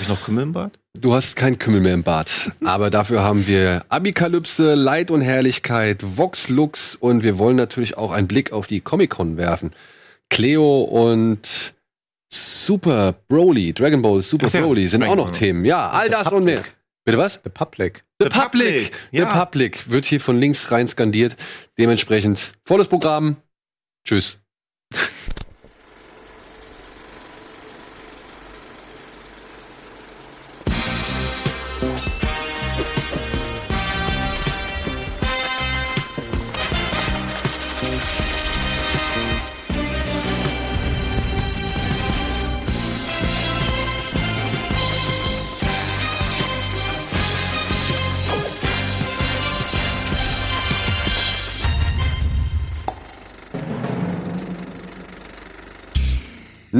Habe ich noch Kümmel im Bad? Du hast kein Kümmel mehr im Bad. Aber dafür haben wir Abikalypse, Leid und Herrlichkeit, Vox Lux und wir wollen natürlich auch einen Blick auf die Comic-Con werfen. Cleo und Super Broly, Dragon Ball Super Ach Broly sind auch noch. Themen. Ja, all The das und mehr. Bitte was? The Public. The, The Public. Public, The ja. Public wird hier von links rein skandiert. Dementsprechend volles Programm. Tschüss.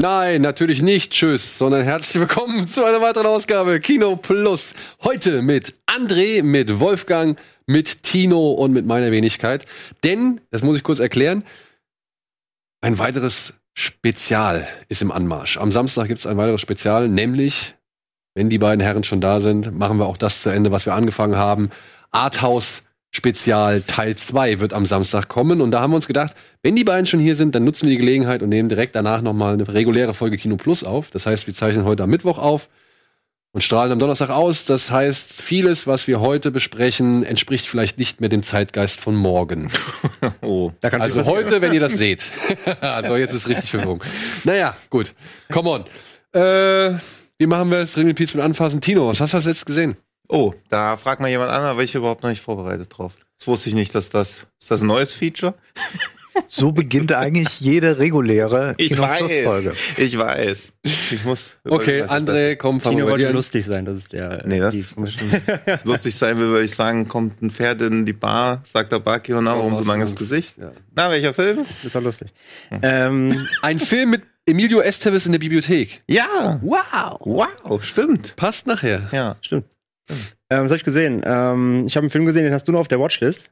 Nein, natürlich nicht. Tschüss, sondern herzlich willkommen zu einer weiteren Ausgabe Kino Plus. Heute mit André, mit Wolfgang, mit Tino und mit meiner Wenigkeit. Denn, das muss ich kurz erklären, ein weiteres Spezial ist im Anmarsch. Am Samstag gibt es ein weiteres Spezial, nämlich, wenn die beiden Herren schon da sind, machen wir auch das zu Ende, was wir angefangen haben. Arthouse Spezial Teil 2 wird am Samstag kommen. Und da haben wir uns gedacht, wenn die beiden schon hier sind, dann nutzen wir die Gelegenheit und nehmen direkt danach nochmal eine reguläre Folge Kino Plus auf. Das heißt, wir zeichnen heute am Mittwoch auf und strahlen am Donnerstag aus. Das heißt, vieles, was wir heute besprechen, entspricht vielleicht nicht mehr dem Zeitgeist von morgen. Oh. Da kann Also heute, wenn ihr das seht. also jetzt ist richtig Verwirrung. Naja, gut. Come on. Äh, wie machen wir es? Ring Peace mit anfassen. Tino, was hast du jetzt gesehen? Oh, da fragt mal jemand an, da war ich überhaupt noch nicht vorbereitet drauf. Das wusste ich nicht, dass das. Ist das ein neues Feature? So beginnt eigentlich jede reguläre Ich weiß. Ich weiß. Ich muss. Okay, André, komm, fangen Tino wir wollte lustig sein, das ist der. Nee, das lustig sein will, würde ich sagen, kommt ein Pferd in die Bar, sagt der Barkeeper, na, warum so langes Gesicht? Ja. Na, welcher Film? Das war lustig. ähm, Ein Film mit Emilio Estevez in der Bibliothek. Ja. wow. Wow, stimmt. Passt nachher. Ja. Stimmt. Ähm, was habe ich gesehen? Ähm, ich habe einen Film gesehen, den hast du noch auf der Watchlist.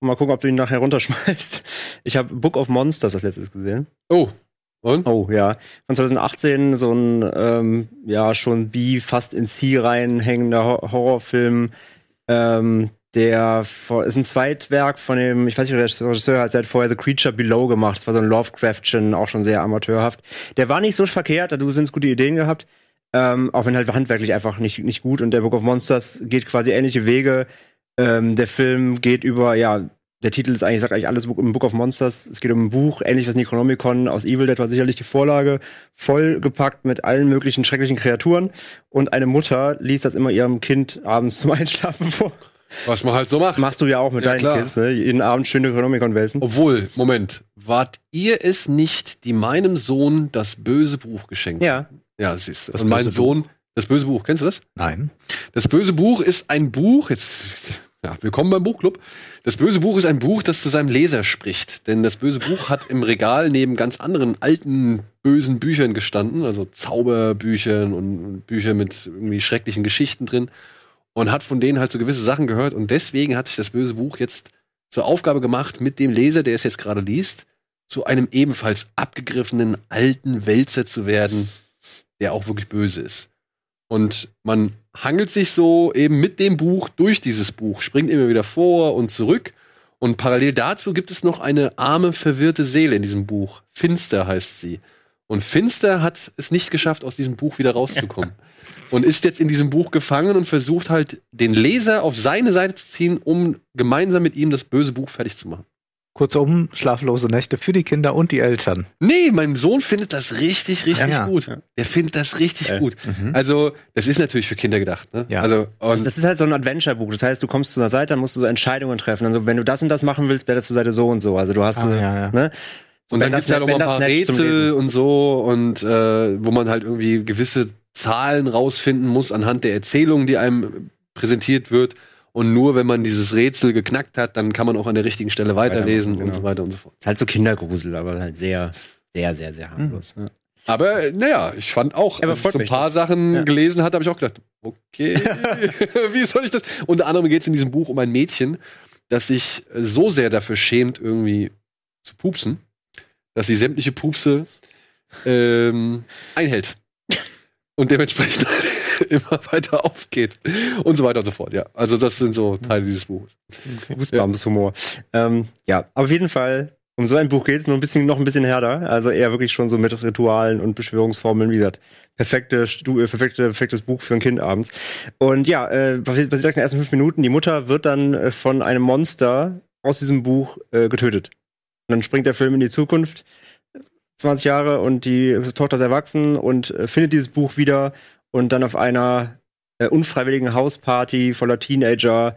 Mal gucken, ob du ihn nachher runterschmeißt. Ich habe Book of Monsters als letztes gesehen. Oh. Und? Oh ja, von 2018 so ein ähm, ja schon B fast ins C reinhängender Hor Horrorfilm. Ähm, der ist ein Zweitwerk von dem, ich weiß nicht, wie der Regisseur heißt, der hat vorher The Creature Below gemacht. Das war so ein Lovecraftchen, auch schon sehr amateurhaft. Der war nicht so verkehrt, also du hast gute Ideen gehabt. Ähm, auch wenn halt handwerklich einfach nicht, nicht gut. Und der Book of Monsters geht quasi ähnliche Wege. Ähm, der Film geht über, ja, der Titel ist eigentlich, sagt eigentlich alles im Book of Monsters. Es geht um ein Buch, ähnlich was Necronomicon aus Evil Dead war sicherlich die Vorlage, vollgepackt mit allen möglichen schrecklichen Kreaturen. Und eine Mutter liest das immer ihrem Kind abends zum Einschlafen vor. Was man halt so macht. Machst du ja auch mit Ja, deinen klar. Kids, ne? Jeden Abend schön Necronomicon wälzen. Obwohl, Moment, wart ihr es nicht, die meinem Sohn das böse Buch geschenkt? Ja. Ja, das ist. Das und mein Sohn, das böse Buch, kennst du das? Nein. Das böse Buch ist ein Buch, jetzt, ja, willkommen beim Buchclub. Das böse Buch ist ein Buch, das zu seinem Leser spricht. Denn das böse Buch hat im Regal neben ganz anderen alten, bösen Büchern gestanden, also Zauberbüchern und Bücher mit irgendwie schrecklichen Geschichten drin. Und hat von denen halt so gewisse Sachen gehört. Und deswegen hat sich das böse Buch jetzt zur Aufgabe gemacht, mit dem Leser, der es jetzt gerade liest, zu einem ebenfalls abgegriffenen alten Wälzer zu werden, der auch wirklich böse ist. Und man hangelt sich so eben mit dem Buch durch dieses Buch, springt immer wieder vor und zurück. Und parallel dazu gibt es noch eine arme, verwirrte Seele in diesem Buch. Finster heißt sie. Und Finster hat es nicht geschafft, aus diesem Buch wieder rauszukommen. und ist jetzt in diesem Buch gefangen und versucht halt, den Leser auf seine Seite zu ziehen, um gemeinsam mit ihm das böse Buch fertig zu machen. Kurzum, schlaflose Nächte für die Kinder und die Eltern. Nee, mein Sohn findet das richtig, richtig Ja, ja. gut. Der findet das richtig Äh, gut. Also, das ist natürlich für Kinder gedacht. Ne? Ja. Also, und Das ist halt so ein Adventure-Buch. Das heißt, du kommst zu einer Seite, dann musst du so Entscheidungen treffen. Also, wenn du das und das machen willst, blätterst du Seite so und so. Also, du hast Ah, so, ja, ja. ne? So, Und dann gibt's ja das- noch mal ein paar das Rätsel und so und äh, wo man halt irgendwie gewisse Zahlen rausfinden muss anhand der Erzählung, die einem präsentiert wird. Und nur wenn man dieses Rätsel geknackt hat, dann kann man auch an der richtigen Stelle weiterlesen Weitermachen, und so genau. weiter und so fort. Ist halt so Kindergrusel, aber halt sehr, sehr, sehr, sehr harmlos. Ja. Aber äh, naja, ich fand auch, Aber als ich so ein paar das- Sachen ja. gelesen hatte, habe ich auch gedacht, okay, wie soll ich das? Unter anderem geht es in diesem Buch um ein Mädchen, das sich äh, so sehr dafür schämt, irgendwie zu pupsen, dass sie sämtliche Pupse ähm, einhält. und dementsprechend immer weiter aufgeht und so weiter und so fort. Ja, also das sind so Teile dieses Buches. Goosebumps-Humor. Ähm, ja, auf jeden Fall, um so ein Buch geht es nur ein bisschen, noch ein bisschen härter. Also eher wirklich schon so mit Ritualen und Beschwörungsformeln, wie gesagt. Perfekte, äh, perfekte, perfektes Buch für ein Kind abends. Und ja, äh, passiert passiert in den ersten fünf Minuten. Die Mutter wird dann äh, von einem Monster aus diesem Buch äh, getötet. Und dann springt der Film in die Zukunft. 20 Jahre und die Tochter ist erwachsen und äh, findet dieses Buch wieder und dann auf einer äh, unfreiwilligen Hausparty voller Teenager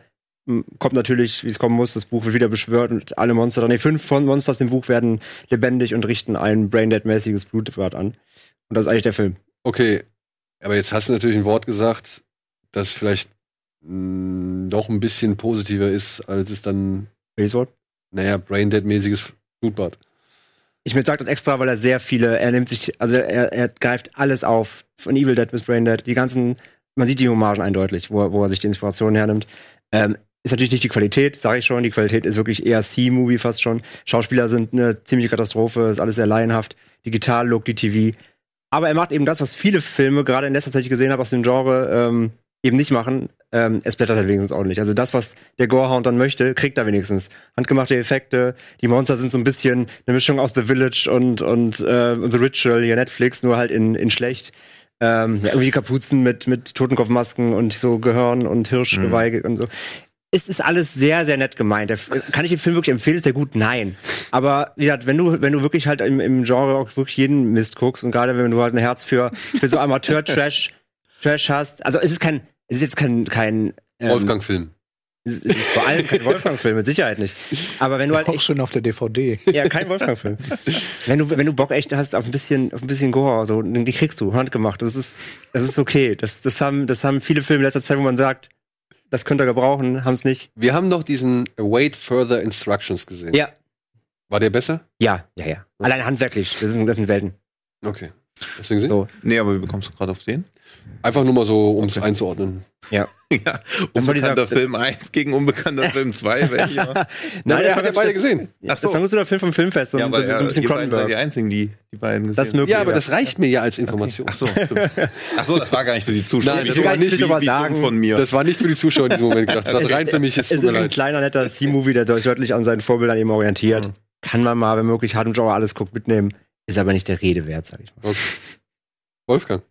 kommt natürlich, wie es kommen muss, das Buch wird wieder beschwört und alle Monster, nee, fünf von Monster aus dem Buch werden lebendig und richten ein Braindead-mäßiges Blutbad an. Und das ist eigentlich der Film. Okay, aber jetzt hast du natürlich ein Wort gesagt, das vielleicht mh, doch ein bisschen positiver ist, als es dann, Welches Wort? naja, Braindead-mäßiges Blutbad. Ich sage das extra, weil er sehr viele, er nimmt sich, also er, er greift alles auf, von Evil Dead bis Braindead, die ganzen, man sieht die Hommagen eindeutig, wo, er- wo er sich die Inspiration hernimmt. Ähm, ist natürlich nicht die Qualität, sage ich schon. Die Qualität ist wirklich eher C-Movie fast schon. Schauspieler sind eine ziemliche Katastrophe, ist alles sehr laienhaft. Digital-Look, die TV. Aber er macht eben das, was viele Filme, gerade in letzter Zeit, gesehen habe aus dem Genre, ähm, eben nicht machen. Ähm, es blättert halt wenigstens ordentlich. Also das, was der Gorehound dann möchte, kriegt er wenigstens. Handgemachte Effekte, die Monster sind so ein bisschen eine Mischung aus The Village und, und äh, The Ritual, hier Netflix, nur halt in, in schlecht. Ähm, ja, irgendwie Kapuzen mit, mit Totenkopfmasken und so Gehörn und Hirschgeweih und so. Es ist alles sehr, sehr nett gemeint. Kann ich den Film wirklich empfehlen? Ist der gut? Nein. Aber wie gesagt, wenn du, wenn du wirklich halt im, im Genre auch wirklich jeden Mist guckst und gerade wenn du halt ein Herz für, für so Amateur-Trash Trash hast, also es ist kein, es ist jetzt kein, kein ähm, Wolfgang-Film. Es ist, es ist vor allem kein Wolfgang-Film, mit Sicherheit nicht. Aber wenn du halt Auch echt schon auf der DVD. ja, kein Wolfgang-Film. wenn du, wenn du Bock echt hast auf ein bisschen, auf ein bisschen Gore, so, die kriegst du, handgemacht. Das ist, das ist okay. Das, das haben, das haben viele Filme in letzter Zeit, wo man sagt, das könnt ihr gebrauchen, haben es nicht. Wir haben noch diesen Await Further Instructions gesehen. Ja, War der besser? ja, ja, ja. Allein handwerklich, das sind, das sind Welten. Okay. Hast du ihn gesehen? So. Nee, aber wie bekommst du gerade auf den? Einfach nur mal so, um es einzuordnen. Ja. Ja, Das unbekannter Film 1 gegen unbekannter Film 2. Welcher? Nein, das ja ganz- beide gesehen. Ach Das so. war nur so der Film vom Filmfest, so, Ja, so, aber so ein bisschen seid die Cronenberg. einzigen, die die beiden gesehen Das ist möglich. Ja, aber das reicht mir ja als Information. Ach so, stimmt. Ach so, das war gar nicht für die Zuschauer. Nein, das war nicht- wie- sagen, von mir. Das war nicht für die Zuschauer in diesem Moment gedacht. Das war rein für mich. Es ist ein leid. kleiner, netter C-Movie, der sich deutlich an seinen Vorbildern eben orientiert. Kann man mal, wenn möglich, Hard Genre alles guckt, mitnehmen. Ist aber nicht der Rede wert, sag ich mal. Okay. Wolfgang.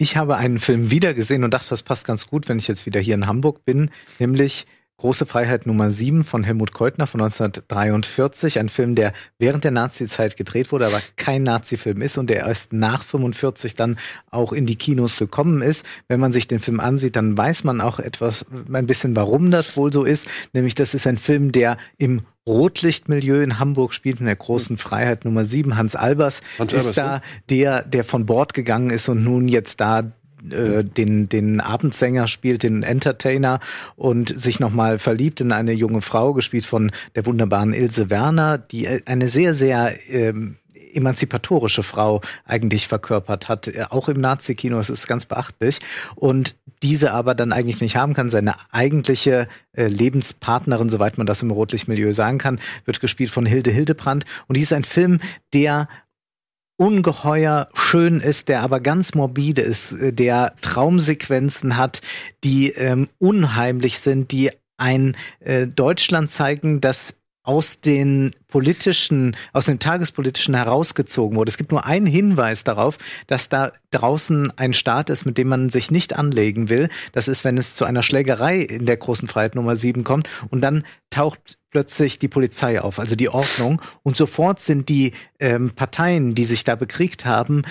Ich habe einen Film wieder gesehen und dachte, das passt ganz gut, wenn ich jetzt wieder hier in Hamburg bin, nämlich Große Freiheit Nummer 7 von Helmut Keutner von 1943, ein Film, der während der Nazi-Zeit gedreht wurde, aber kein Nazi-Film ist und der erst nach 45 dann auch in die Kinos gekommen ist. Wenn man sich den Film ansieht, dann weiß man auch etwas, ein bisschen, warum das wohl so ist. Nämlich, das ist ein Film, der im Rotlichtmilieu in Hamburg spielt, in der großen Freiheit Nummer 7. Hans Albers Hans ist Albers, da ne? der, der von Bord gegangen ist und nun jetzt da äh, den, den Abendsänger spielt, den Entertainer und sich nochmal verliebt in eine junge Frau, gespielt von der wunderbaren Ilse Werner, die äh, eine sehr, sehr ähm, emanzipatorische Frau eigentlich verkörpert hat, äh, auch im Nazi-Kino, es ist ganz beachtlich. Und diese aber dann eigentlich nicht haben kann. Seine eigentliche äh, Lebenspartnerin, soweit man das im Rotlichtmilieu sagen kann, wird gespielt von Hilde Hildebrandt. Und dies ist ein Film, der ungeheuer schön ist, der aber ganz morbide ist, äh, der Traumsequenzen hat, die ähm, unheimlich sind, die ein äh, Deutschland zeigen, das aus den politischen, aus dem tagespolitischen herausgezogen wurde. Es gibt nur einen Hinweis darauf, dass da draußen ein Staat ist, mit dem man sich nicht anlegen will. Das ist, wenn es zu einer Schlägerei in der großen Freiheit Nummer 7 kommt und dann taucht plötzlich die Polizei auf, also die Ordnung. Und sofort sind die ähm, Parteien, die sich da bekriegt haben,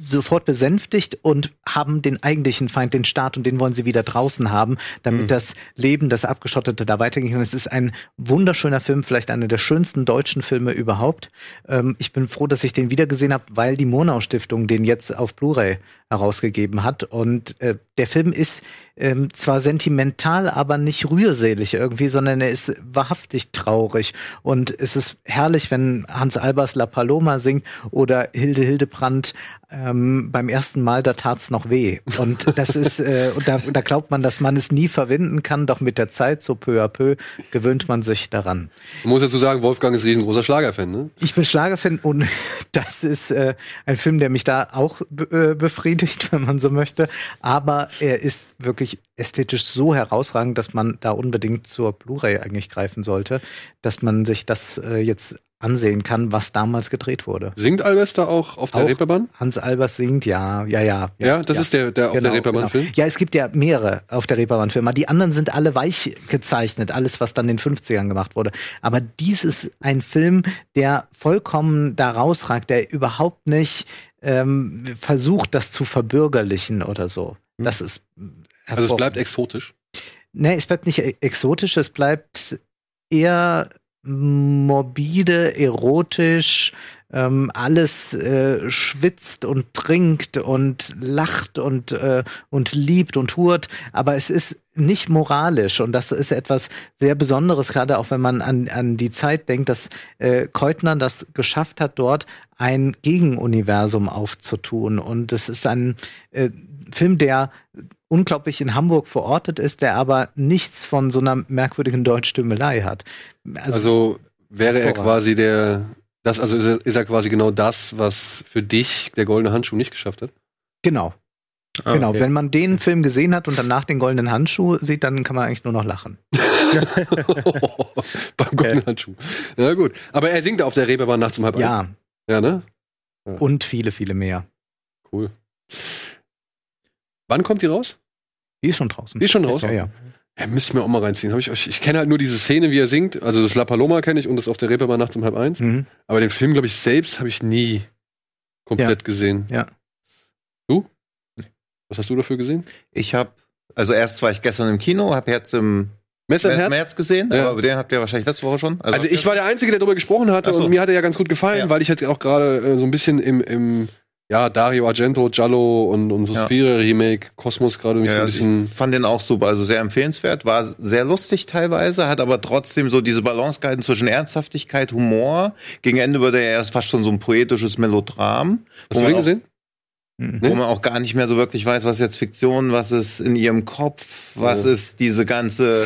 sofort besänftigt und haben den eigentlichen Feind, den Staat, und den wollen sie wieder draußen haben, damit das Leben, das Abgeschottete da weitergehen kann. Es ist ein wunderschöner Film, vielleicht einer der schönsten deutschen Filme überhaupt. Ähm, ich bin froh, dass ich den wieder gesehen habe, weil die Monau Stiftung den jetzt auf Blu-ray herausgegeben hat. Und äh, der Film ist ähm, zwar sentimental, aber nicht rührselig irgendwie, sondern er ist wahrhaftig traurig. Und es ist herrlich, wenn Hans Albers La Paloma singt oder Hilde Hildebrandt äh, ähm, beim ersten Mal, da tat's noch weh. Und das ist, äh, und da, da glaubt man, dass man es nie verwinden kann, doch mit der Zeit, so peu à peu, gewöhnt man sich daran. Man muss dazu sagen, Wolfgang ist riesengroßer Schlagerfan, ne? Ich bin Schlagerfan und das ist äh, ein Film, der mich da auch äh, befriedigt, wenn man so möchte. Aber er ist wirklich ästhetisch so herausragend, dass man da unbedingt zur Blu-ray eigentlich greifen sollte, dass man sich das äh, jetzt ansehen kann, was damals gedreht wurde. Singt Albers da auch auf der Auch Reeperbahn? Hans Albers singt, ja, ja, ja. Ja, das ist der, der auf der Reeperbahn-Film? Ja, es gibt ja mehrere auf der Reeperbahn-Filme. Die anderen sind alle weich gezeichnet, alles, was dann in den 50ern gemacht wurde. Aber dies ist ein Film, der vollkommen da rausragt, der überhaupt nicht ähm, versucht, das zu verbürgerlichen oder so. Das ist Also es bleibt exotisch. Nee, es bleibt nicht e- exotisch, es bleibt eher morbide, erotisch, ähm, alles äh, schwitzt und trinkt und lacht und, äh, und liebt und hurt, aber es ist nicht moralisch. Und das ist etwas sehr Besonderes, gerade auch wenn man an, an die Zeit denkt, dass äh, Keutner das geschafft hat, dort ein Gegenuniversum aufzutun. Und es ist ein äh, Film, der unglaublich in Hamburg verortet ist, der aber nichts von so einer merkwürdigen Deutschtümelei hat. Also, also wäre er quasi der, das, also ist er, ist er quasi genau das, was für dich der goldene Handschuh nicht geschafft hat? Genau. Ah, genau, okay. wenn man den Film gesehen hat und danach den goldenen Handschuh sieht, dann kann man eigentlich nur noch lachen. Beim goldenen Handschuh. Ja, gut. Aber er singt auf der Reeperbahn nachts um halb eins. Ja, Ja, ne? und viele, viele mehr. Cool. Wann kommt die raus? Die ist schon draußen. Die ist schon raus? Ja, ja. Ja, müsste ich mir auch mal reinziehen. Hab ich ich, ich kenne halt nur diese Szene, wie er singt. Also das La Paloma kenne ich und das auf der Reeperbahn nachts um halb eins. Mhm. Aber den Film, glaube ich, selbst habe ich nie komplett gesehen. Ja. Du? Was hast du dafür gesehen? Ich habe, also erst war ich gestern im Kino, habe jetzt im Messer im März, Herz? März gesehen, Ja. aber den habt ihr wahrscheinlich letzte Woche schon. Also ich war der Einzige, der darüber gesprochen hatte so. und mir hat er ja ganz gut gefallen, Ja. weil ich jetzt auch gerade äh, so ein bisschen im, im ja, Dario Argento, Giallo und, und Suspiria Remake, Kosmos gerade mich so Ja, ein bisschen. ich fand den auch super, also sehr empfehlenswert, war sehr lustig teilweise, hat aber trotzdem so diese Balance gehalten zwischen Ernsthaftigkeit, Humor. Gegen Ende wurde er erst fast schon so ein poetisches Melodram. Hast wo du man den auch- gesehen? Mhm. Wo man auch gar nicht mehr so wirklich weiß, was ist jetzt Fiktion, was ist in ihrem Kopf, was Oh. ist diese ganze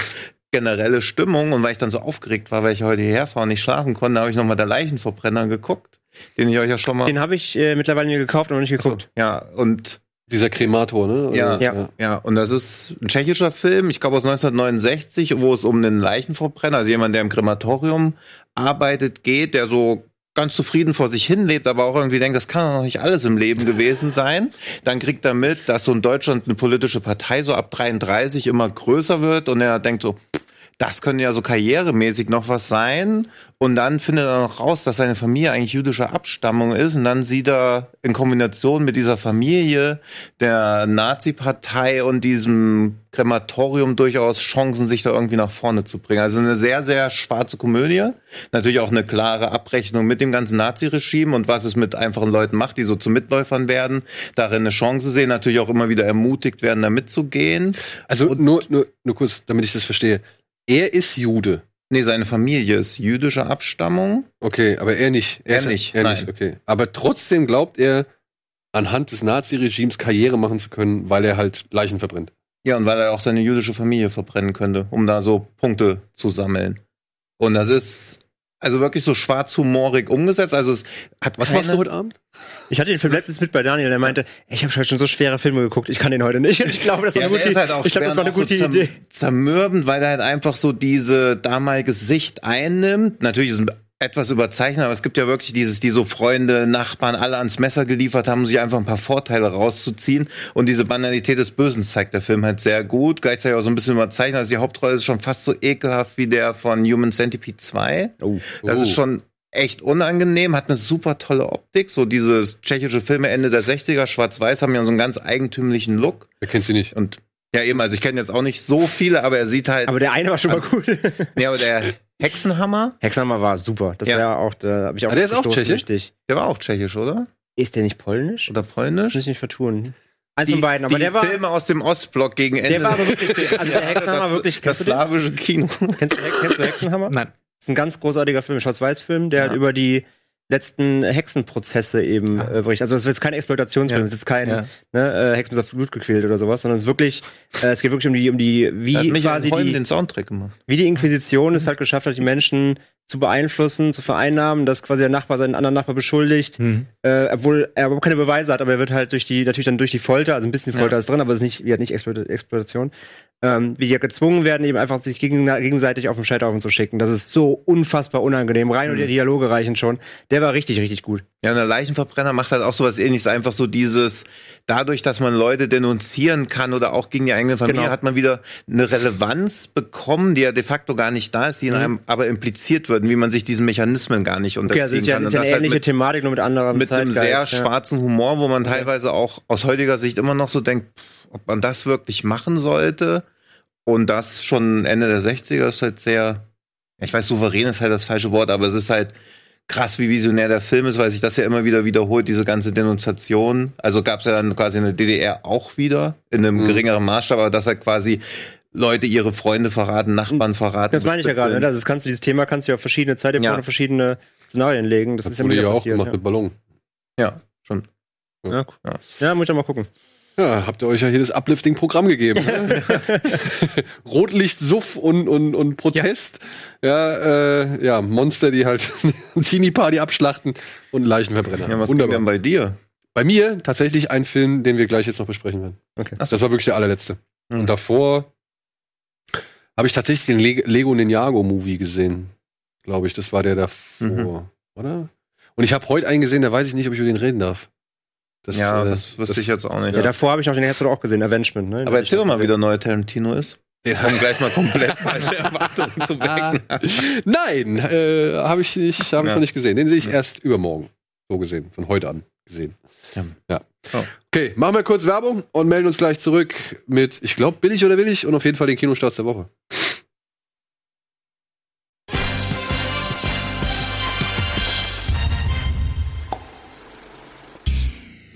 generelle Stimmung. Und weil ich dann so aufgeregt war, weil ich heute hierher fahre und nicht schlafen konnte, habe ich nochmal der Leichenverbrenner geguckt, den ich euch ja schon mal. Den habe ich äh, mittlerweile mir gekauft und noch nicht geguckt. Ja, und Dieser Kremator, ne? Oder- Ja. Ja. ja, und das ist ein tschechischer Film, ich glaube aus 1969, wo es um einen Leichenverbrenner, also jemand, der im Krematorium arbeitet, geht, der so ganz zufrieden vor sich hin lebt, aber auch irgendwie denkt, das kann doch noch nicht alles im Leben gewesen sein. Dann kriegt er mit, dass so in Deutschland eine politische Partei so ab 33 immer größer wird und er denkt so, das könnte ja so karrieremäßig noch was sein. Und dann findet er noch raus, dass seine Familie eigentlich jüdischer Abstammung ist. Und dann sieht er in Kombination mit dieser Familie, der Nazi-Partei und diesem Krematorium durchaus Chancen, sich da irgendwie nach vorne zu bringen. Also eine sehr, sehr schwarze Komödie. Natürlich auch eine klare Abrechnung mit dem ganzen Nazi-Regime und was es mit einfachen Leuten macht, die so zu Mitläufern werden, darin eine Chance sehen, natürlich auch immer wieder ermutigt werden, da mitzugehen. Also nur, nur, nur kurz, damit ich das verstehe. Er ist Jude. Nee, seine Familie ist jüdischer Abstammung. Okay, aber er nicht. Er ist- nicht, Er nein. nicht, okay. Aber trotzdem glaubt er, anhand des Nazi-Regimes Karriere machen zu können, weil er halt Leichen verbrennt. Ja, und weil er auch seine jüdische Familie verbrennen könnte, um da so Punkte zu sammeln. Und das ist also wirklich so schwarzhumorig umgesetzt. Also es hat Was keine, machst du heute Abend? Ich hatte den Film letztens mit bei Daniel, der meinte, ich habe heute schon so schwere Filme geguckt, ich kann den heute nicht. Ich glaube, das war Ja, eine gute, halt auch ich glaube, schwer das war eine gute so Idee. Zermürbend, weil er halt einfach so diese damalige Sicht einnimmt. Natürlich ist es etwas überzeichnet, aber es gibt ja wirklich dieses, die so Freunde, Nachbarn alle ans Messer geliefert haben, um sich einfach ein paar Vorteile rauszuziehen. Und diese Banalität des Bösen zeigt der Film halt sehr gut. Gleichzeitig auch so ein bisschen überzeichnet. Also die Hauptrolle ist schon fast so ekelhaft wie der von Human Centipede 2. Oh. Das Oh. ist schon echt unangenehm, hat eine super tolle Optik. So dieses tschechische Filme Ende der 60er, schwarz-weiß, haben ja so einen ganz eigentümlichen Look. Er kennt sie nicht. Und ja, eben, also ich kenne jetzt auch nicht so viele, aber er sieht halt. Aber der eine war schon mal gut. ja, aber der Hexenhammer, Hexhammer war super. Das Ja. war auch, da habe ich auch Ah, der ist auch Tscheche? Richtig. der war auch tschechisch, oder? Ist der nicht polnisch? Oder Das polnisch? muss ich nicht vertun. Eins Die, von beiden, aber die der war, Filme aus dem Ostblock gegen Ende. der war aber wirklich, also der Hexenhammer das, wirklich, das kennst du den? slawische Kino. Kennst du, kennst du Hexenhammer? Nein. Das ist ein ganz großartiger Film, ein Schwarz-Weiß-Film, der Ja. halt über die letzten Hexenprozesse eben Ja. äh, berichtet. Also es ist jetzt kein Exploitationsfilm, Ja. es ist kein Ja. ne, äh, Hexen auf Blut gequält oder sowas, sondern es ist wirklich, äh, es geht wirklich um die, um die, wie hat mich quasi die, den Soundtrack gemacht. wie die Inquisition es halt geschafft hat, die Menschen zu beeinflussen, zu vereinnahmen, dass quasi der Nachbar seinen anderen Nachbar beschuldigt, Mhm. äh, obwohl er überhaupt keine Beweise hat, aber er wird halt durch die, natürlich dann durch die Folter, also ein bisschen Folter Ja. ist drin, aber es ist nicht, wie halt nicht Explo- Exploitation, ähm, wie die ja gezwungen werden, eben einfach sich gegen, gegenseitig auf den Scheiterhaufen zu schicken. Das ist so unfassbar unangenehm. Rein Mhm. und die Dialoge reichen schon. Der war richtig, richtig gut. Ja, und der Leichenverbrenner macht halt auch sowas ähnliches. Einfach so dieses, dadurch, dass man Leute denunzieren kann oder auch gegen die eigene Familie, Genau. hat man wieder eine Relevanz bekommen, die ja de facto gar nicht da ist, die in einem aber impliziert wird, wie man sich diesen Mechanismen gar nicht unterziehen Okay, also ist ja, kann. ist ja eine das halt ähnliche mit, Thematik, nur mit anderem mit einem sehr Zeitgeist, ja. schwarzen Humor, wo man teilweise auch aus heutiger Sicht immer noch so denkt, pff, ob man das wirklich machen sollte. Und das schon Ende der 60er ist halt sehr, ich weiß, souverän ist halt das falsche Wort, aber es ist halt krass, wie visionär der Film ist, weil sich das ja immer wieder wiederholt, diese ganze Denunziation. Also gab es ja dann quasi in der DDR auch wieder, in einem Mhm. geringeren Maßstab, aber das halt quasi Leute ihre Freunde verraten, Nachbarn verraten. Das meine ich ja gerade. Ne? Das kannst du, dieses Thema kannst du ja auf verschiedene Zeitepochen, Ja. verschiedene Szenarien legen. Das, Das ist ja wurde immer ja auch passiert. gemacht ja. mit Ballon. Ja, schon. Ja, ja, muss ich doch mal gucken. Ja, habt ihr euch ja hier das Uplifting-Programm gegeben. ne? Rotlicht, Suff und, und, und Protest. Ja, äh, ja, Monster, die halt Teenie-Party abschlachten und Leichenverbrenner. Ja, was Wunderbar. denn bei dir? Bei mir tatsächlich ein Film, den wir gleich jetzt noch besprechen werden. Okay. Das war wirklich der allerletzte. Mhm. Und davor habe ich tatsächlich den Le Lego Ninjago-Movie gesehen. Glaube ich, das war der davor, Mhm. oder? Und ich habe heute einen gesehen, da weiß ich nicht, ob ich über den reden darf. Das, ja, äh, das wüsste ich jetzt auch nicht. Ja, davor habe ich noch den Herzog auch gesehen, Avengement. Ne? Aber erzähl doch mal, wie der neue Tarantino ist. Um gleich mal komplett falsche Erwartungen zu wecken. nein, äh, habe ich, nicht, hab ich Ja. noch nicht gesehen. Den sehe ich Ja. erst übermorgen. So gesehen, von heute an gesehen. Ja. Ja. Oh. Okay, machen wir kurz Werbung und melden uns gleich zurück mit, ich glaube, billig oder willig und auf jeden Fall den Kinostarts der Woche.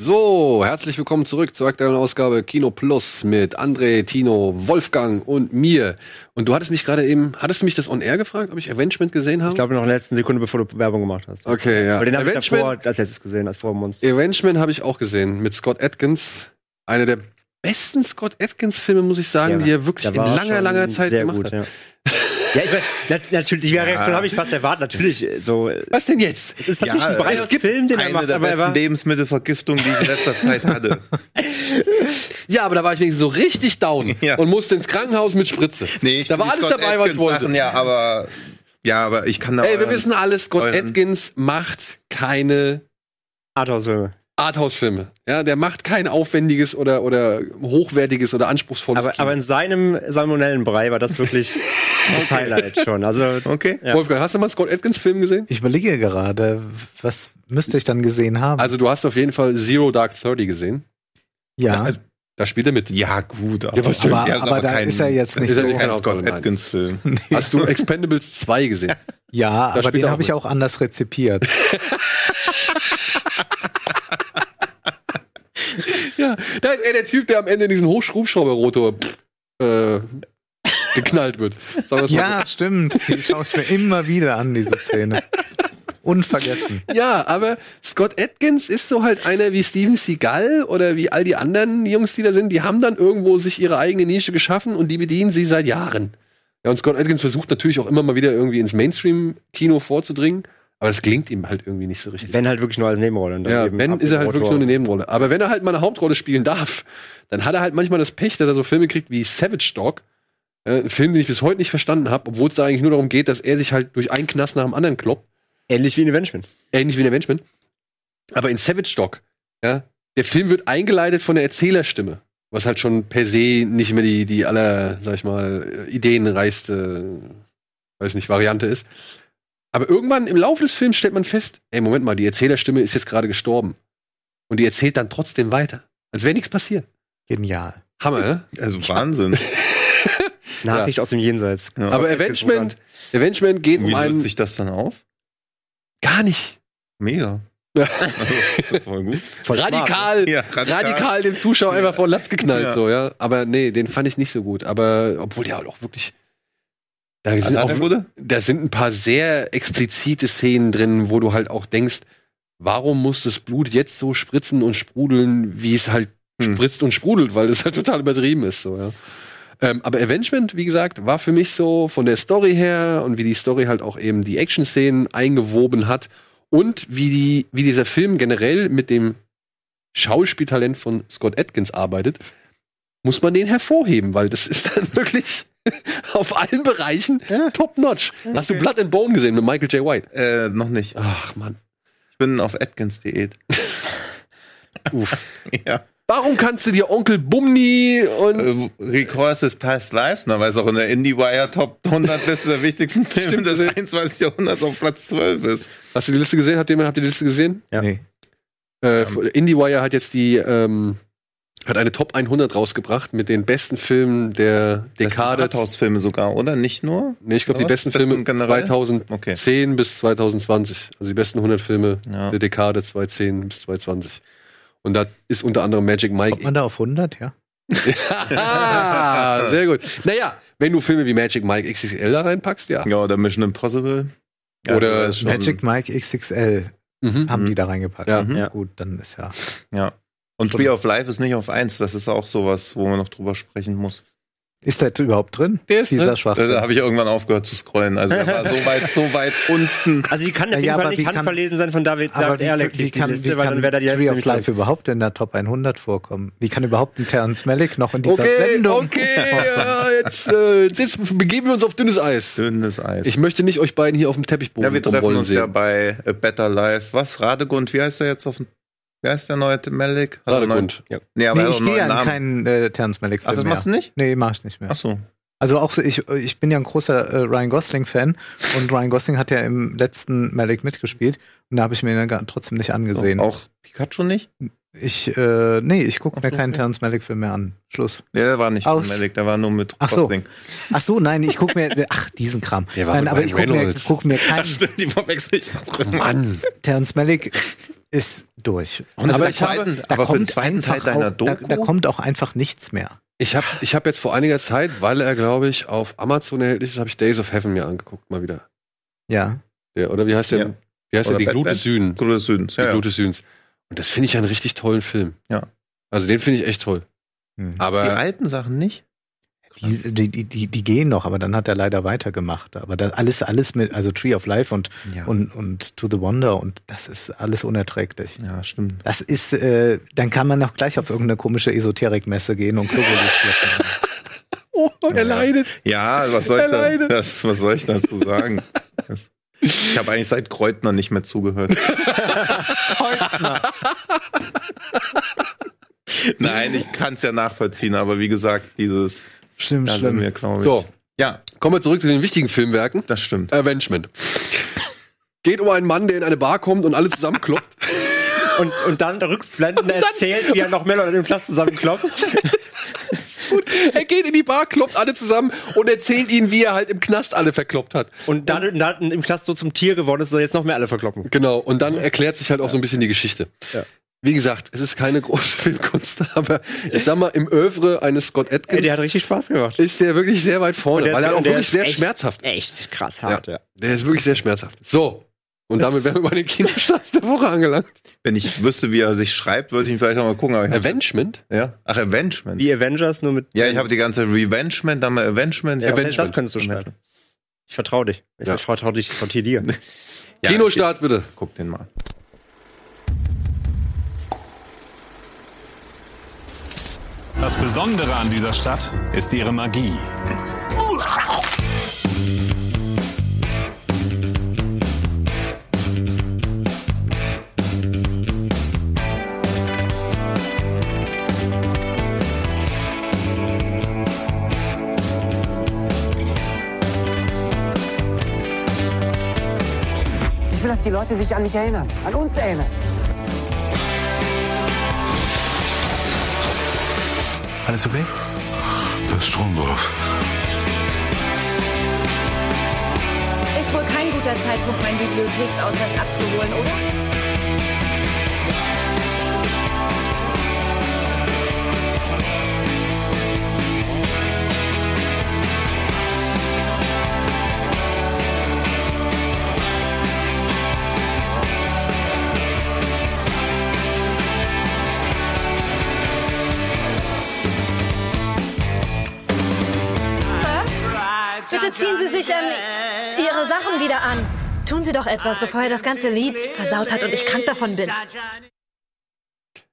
So, herzlich willkommen zurück zur aktuellen Ausgabe Kino Plus mit André, Tino, Wolfgang und mir. Und du hattest mich gerade eben, hattest du mich das on air gefragt, ob ich Avengement gesehen habe? Ich glaube noch in der letzten Sekunde, bevor du Werbung gemacht hast. okay, ja. Aber den habe ich davor Avengement, als letztes gesehen, als vor Monster. Avengement habe ich auch gesehen mit Scott Atkins. Einer der besten Scott Atkins-Filme, muss ich sagen, Ja, die er wirklich in langer, langer Zeit sehr gemacht gut, hat. ja. Ja, ich meine, nat natürlich, die Reaktion habe ich fast erwartet. Natürlich, äh, so. Was denn jetzt? Es ist natürlich Ja, ein breites es gibt Film, den er Eine macht, der aber er besten war, Lebensmittelvergiftungen, die ich in letzter Zeit hatte. Ja, aber da war ich wenigstens so richtig down Ja. und musste ins Krankenhaus mit Spritze. Nee, ich da war alles Scott dabei, was ich Atkins wollte. Sachen, ja, aber ja, aber ich kann da Ey, wir wissen alles, Scott euren- Atkins macht keine Arthouse-Filme. Arthouse-Filme. Ja, der macht kein aufwendiges oder, oder hochwertiges oder anspruchsvolles Aber, Kino. aber in seinem Salmonellenbrei war das wirklich das Highlight schon. Also, Okay. Ja. Wolfgang, hast du mal einen Scott Atkins-Film gesehen? Ich überlege gerade, was müsste ich dann gesehen haben? Also, du hast auf jeden Fall Zero Dark Thirty gesehen. ja, also- Da spielt er mit. Ja, gut. Aber, Ja, aber, Ja, ist aber da kein- ist er jetzt nicht ist er so. nicht kein Scott Ausgabe, nein. Atkins-Film. Hast du Expendables 2 gesehen? Ja, aber spielt den er habe ich auch anders rezipiert. ja, da ist er der Typ, der am Ende diesen Hochschrubschrauberrotor äh, geknallt wird. Ja, stimmt. Die schaue ich mir immer wieder an, diese Szene. Unvergessen. Ja, aber Scott Atkins ist so halt einer wie Steven Seagal oder wie all die anderen Jungs, die da sind. Die haben dann irgendwo sich ihre eigene Nische geschaffen und die bedienen sie seit Jahren. Ja, und Scott Atkins versucht natürlich auch immer mal wieder irgendwie ins Mainstream-Kino vorzudringen, aber das gelingt ihm halt irgendwie nicht so richtig. wenn halt wirklich nur als Nebenrolle. Ja, eben wenn ist er halt Motor. wirklich nur eine Nebenrolle. Aber wenn er halt mal eine Hauptrolle spielen darf, dann hat er halt manchmal das Pech, dass er so Filme kriegt wie Savage Dog. Äh, ein Film, den ich bis heute nicht verstanden habe, obwohl es da eigentlich nur darum geht, dass er sich halt durch einen Knast nach dem anderen kloppt. Ähnlich wie in Avengement. Ähnlich wie in Avengement. Aber in Savage Dog, ja, der Film wird eingeleitet von der Erzählerstimme. Was halt schon per se nicht mehr die, die aller, sag ich mal, ideenreichste, weiß nicht, Variante ist. Aber irgendwann im Laufe des Films stellt man fest, ey, Moment mal, die Erzählerstimme ist jetzt gerade gestorben. Und die erzählt dann trotzdem weiter. Als wäre nichts passiert. Genial. Hammer, ne? Also Wahnsinn. Nachricht aus dem Jenseits. Ja. Aber Avengement, Avengement geht Wie um löst einen. sich das dann auf? Gar nicht. Mega. Ja. Also, voll gut. Voll smart. radikal, Ja, radikal. dem Zuschauer einfach vor den Latz geknallt, Ja. so, ja. Aber nee, den fand ich nicht so gut. Aber, obwohl der halt auch wirklich. Da sind, auch, wurde? da sind ein paar sehr explizite Szenen drin, wo du halt auch denkst, warum muss das Blut jetzt so spritzen und sprudeln, wie es halt Hm. spritzt und sprudelt, weil das halt total übertrieben ist. So, ja. Ähm, aber Avengement, wie gesagt, war für mich so von der Story her und wie die Story halt auch eben die Action-Szenen eingewoben hat und wie, die, wie dieser Film generell mit dem Schauspieltalent von Scott Atkins arbeitet, muss man den hervorheben, weil das ist dann wirklich auf allen Bereichen top-notch. Hast du Blood and Bone gesehen mit Michael J. White? Äh, noch nicht. Ach, Mann. Ich bin auf Atkins-Diät. Uff. ja. Warum kannst du dir Onkel Bumni und Äh, Recalls his Past Lives, ne, weil es auch in der IndieWire Top 100 Liste der wichtigsten Filme Stimmt, des das- 21. Jahrhunderts auf Platz 12 ist. hast du die Liste gesehen? Habt ihr, habt ihr die Liste gesehen? Ja. Nee. Äh, IndieWire hat jetzt die ähm, hat eine Top 100 rausgebracht mit den besten Filmen der Dekade. Arthouse-Filme sogar, oder? Nicht nur? Nee, ich glaube die besten Besten Filme generell? 2010 bis 2020. Also die besten 100 Filme Ja. der Dekade 2010 bis 2020. Und da ist unter anderem Magic Mike. Kommt man da auf 100, ja? Sehr gut. Naja, wenn du Filme wie Magic Mike XXL da reinpackst, ja. Ja, oder Mission Impossible. Oder ist schon- Magic Mike XXL Mhm. haben Mhm. die da reingepackt. Ja. Mhm. Ja. Gut, dann ist ja. Ja. Und Tree of Life ist nicht auf 1. Das ist auch sowas, wo man noch drüber sprechen muss. Ist der überhaupt drin? Der ist Dieser. Schwachsinn. Da habe ich irgendwann aufgehört zu scrollen. Also er war so weit, so weit unten. Also die kann auf Ja, jeden ja, Fall nicht wie kann- handverlesen sein von David, wie, Ehrlich, wie die kann, Liste, wie weil kann dann wäre da die Tree of Life überhaupt in der Top 100 vorkommen? Wie kann überhaupt ein Terrence Malick noch in dieser Okay, Sendung? okay, ja, jetzt, äh, jetzt begeben wir uns auf dünnes Eis. Dünnes Eis. Ich möchte nicht euch beiden hier auf dem Teppichboden ja, wir treffen uns sehen. ja bei A Better Life. Was? Radegund, wie heißt er jetzt auf dem. Wie heißt der neue Malik? Radegund. neuen- Nee, aber Nee, ich gehe an keinen äh, Terrence Malick Ach, Film das mehr. machst du nicht? Nee, mach ich nicht mehr. Ach so. Also auch so, ich, ich bin ja ein großer äh, Ryan Gosling-Fan und Ryan Gosling hat ja im letzten Malik mitgespielt und da habe ich mir ihn gar- trotzdem nicht angesehen. So, auch Pikachu nicht? Ich, äh, nee, ich gucke Ach mir keinen okay. Terrence Malick-Film mehr an. Schluss. Nee, der war nicht Aus- Malik, der war nur mit Ach so. Ach so, nein, ich gucke mir, ach, diesen Kram. Der war Nein, mit aber ich gucke mir, Reynolds. guck mir keinen, Stimmt, die verwechsel ich auch. Mann. Terrence Malick ist durch. Und Aber ich habe- zweiten, aber für den zweiten Teil deiner auch, da, Doku? da kommt auch einfach nichts mehr. Ich habe ich hab jetzt vor einiger Zeit, weil er, glaube ich, auf Amazon erhältlich ist, habe ich Days of Heaven mir angeguckt, mal wieder. Ja. Der, oder wie heißt der? Ja. Wie heißt der? Die Glut Batman. des Südens. Glut des Südens. Die Ja, ja. Glut des Südens. Und das finde ich einen richtig tollen Film. Ja. Also den finde ich echt toll. Hm. Die Aber alten Sachen nicht? Die, die, die, die, die gehen noch, aber dann hat er leider weitergemacht. Aber das alles, alles mit, also Tree of Life und, Ja. und, und To the Wonder und das ist alles unerträglich. Ja, stimmt. Das ist, äh, dann kann man auch gleich auf irgendeine komische Esoterikmesse gehen und Globuli schleppen. oh, er Ja. leidet. Ja, was soll ich, da, das, was soll ich dazu sagen? Das, ich habe eigentlich seit Kreutner nicht mehr zugehört. Nein, ich kann es ja nachvollziehen, aber wie gesagt, dieses, da sind schlimm. wir, glaube ich. So, Ja, kommen wir zurück zu den wichtigen Filmwerken. das stimmt. Avengement. Geht um einen Mann, der in eine Bar kommt und alle zusammenkloppt. Und, und dann rückblenden erzählt, wie er noch mehr Leute im Klass zusammenkloppt. Er geht in die Bar, kloppt alle zusammen und erzählt ihnen, wie er halt im Knast alle verkloppt hat. Und dann, dann im Klass so zum Tier geworden ist, dass er jetzt noch mehr alle verkloppen. Genau, und dann erklärt sich halt auch so ein bisschen die Geschichte. Ja. Wie gesagt, es ist keine große Filmkunst, aber ich sag mal, im Övre eines Scott Ey, Atkins der hat richtig Spaß gemacht. ist der wirklich sehr weit vorne, Und der weil er auch und wirklich sehr echt- schmerzhaft ist. Echt krass hart, ja. Der ist wirklich sehr schmerzhaft. So. Und damit wären wir bei den Kinostarts der Woche angelangt. Wenn ich wüsste, wie er sich schreibt, würde ich ihn vielleicht noch mal gucken. Aber Avengement? ja? Ach, Avengement. Wie Avengers, nur mit. Ja, ich habe die ganze Revengement, dann mal Avengement. Ja, Avengement. das könntest du schreiben. Ich vertraue dich. Ich Ja. vertraue dich, ich vertraue dir. Ja, Kinostart bitte. Guck den mal. Das Besondere an dieser Stadt ist ihre Magie. Die Leute sich an mich erinnern, an uns erinnern. Alles okay? Da ist Strom drauf. Ist wohl kein guter Zeitpunkt, meinen Bibliotheksausweis abzuholen, oder? Bitte ziehen Sie sich an Ihre Sachen wieder an. Tun Sie doch etwas, bevor er das ganze Lied versaut hat und ich krank davon bin.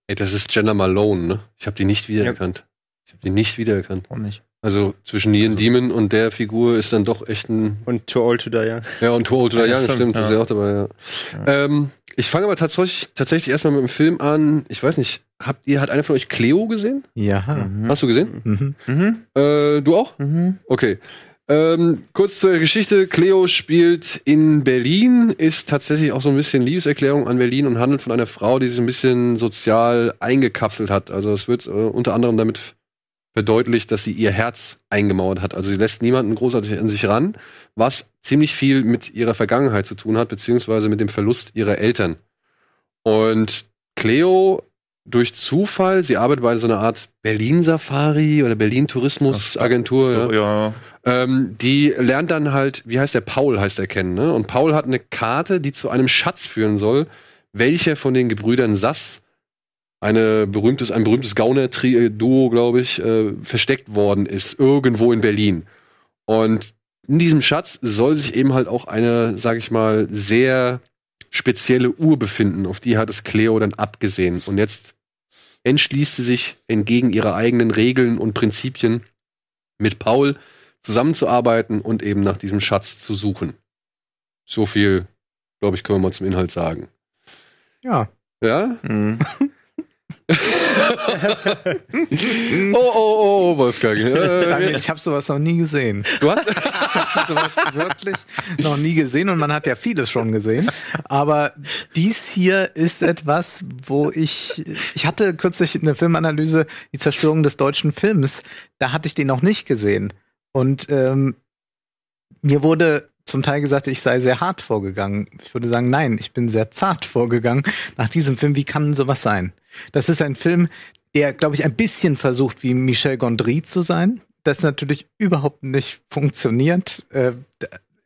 Ey, das ist Jenna Malone, ne? Ich habe die nicht wiedererkannt. Ich habe die nicht wiedererkannt. Warum nicht? Also zwischen Ian Demon und der Figur ist dann doch echt ein. Und Too Old to Die Young. Ja, und Too Old to Die Ja, Young, stimmt, stimmt, ja. du bist ja auch dabei, ja. Ähm, ich fange aber tatsächlich, tatsächlich erstmal mit dem Film an. Ich weiß nicht, habt ihr, hat einer von euch Cleo gesehen? Ja. Hast du gesehen? Mhm. Äh, du auch? Okay. Ähm, kurz zur Geschichte. Cleo spielt in Berlin, ist tatsächlich auch so ein bisschen Liebeserklärung an Berlin und handelt von einer Frau, die sich ein bisschen sozial eingekapselt hat. Also es wird äh, unter anderem damit verdeutlicht, dass sie ihr Herz eingemauert hat. Also sie lässt niemanden großartig an sich ran, was ziemlich viel mit ihrer Vergangenheit zu tun hat, beziehungsweise mit dem Verlust ihrer Eltern. Und Cleo durch Zufall, sie arbeitet bei so einer Art Berlin-Safari oder Berlin-Tourismus-Agentur, ja. Ja. Ähm, die lernt dann halt, wie heißt der, Paul heißt er kennen, ne? Und Paul hat eine Karte, die zu einem Schatz führen soll, welcher von den Gebrüdern Sass, eine berühmtes, ein berühmtes Gauner-Duo, glaube ich, äh, versteckt worden ist, irgendwo in Berlin. Und in diesem Schatz soll sich eben halt auch eine, sag ich mal, sehr spezielle Uhr befinden, auf die hat es Cleo dann abgesehen. Und jetzt entschließt sie sich entgegen ihrer eigenen Regeln und Prinzipien mit Paul zusammenzuarbeiten und eben nach diesem Schatz zu suchen. So viel, glaube ich, können wir mal zum Inhalt sagen. Ja. Ja? Mhm. Oh, oh, oh, oh Wolfgang. Danke, Äh, ich habe sowas noch nie gesehen. du hast, Ich habe sowas wirklich noch nie gesehen und man hat ja vieles schon gesehen. Aber dies hier ist etwas, wo ich, ich hatte kürzlich eine Filmanalyse, die Zerstörung des deutschen Films, da hatte ich den noch nicht gesehen. Und ähm, mir wurde zum Teil gesagt, ich sei sehr hart vorgegangen. Ich würde sagen, nein, ich bin sehr zart vorgegangen nach diesem Film. Wie kann sowas sein? Das ist ein Film, der, glaube ich, ein bisschen versucht, wie Michel Gondry zu sein. Das natürlich überhaupt nicht funktioniert. Äh,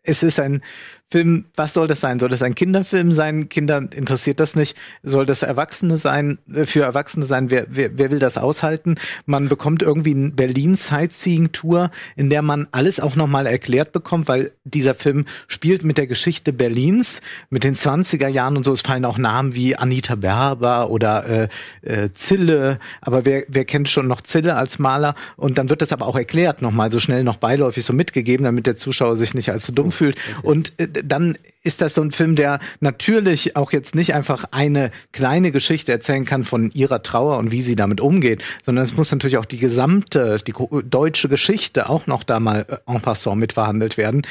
es ist ein Film, was soll das sein? Soll das ein Kinderfilm sein? Kinder interessiert das nicht. Soll das Erwachsene sein? äh, Für Erwachsene sein? Wer, wer, wer will das aushalten? Man bekommt irgendwie eine Berlin Sightseeing Tour, in der man alles auch nochmal erklärt bekommt, weil dieser Film spielt mit der Geschichte Berlins, mit den 20er Jahren und so. Es fallen auch Namen wie Anita Berber oder äh, äh, Zille. Aber wer, wer kennt schon noch Zille als Maler? Und dann wird das aber auch erklärt nochmal so schnell noch beiläufig so mitgegeben, damit der Zuschauer sich nicht allzu dumm fühlt. Und äh, dann ist das so ein Film, der natürlich auch jetzt nicht einfach eine kleine Geschichte erzählen kann von ihrer Trauer und wie sie damit umgeht, sondern es muss natürlich auch die gesamte, die deutsche Geschichte auch noch da mal äh, en passant mitverhandelt werden.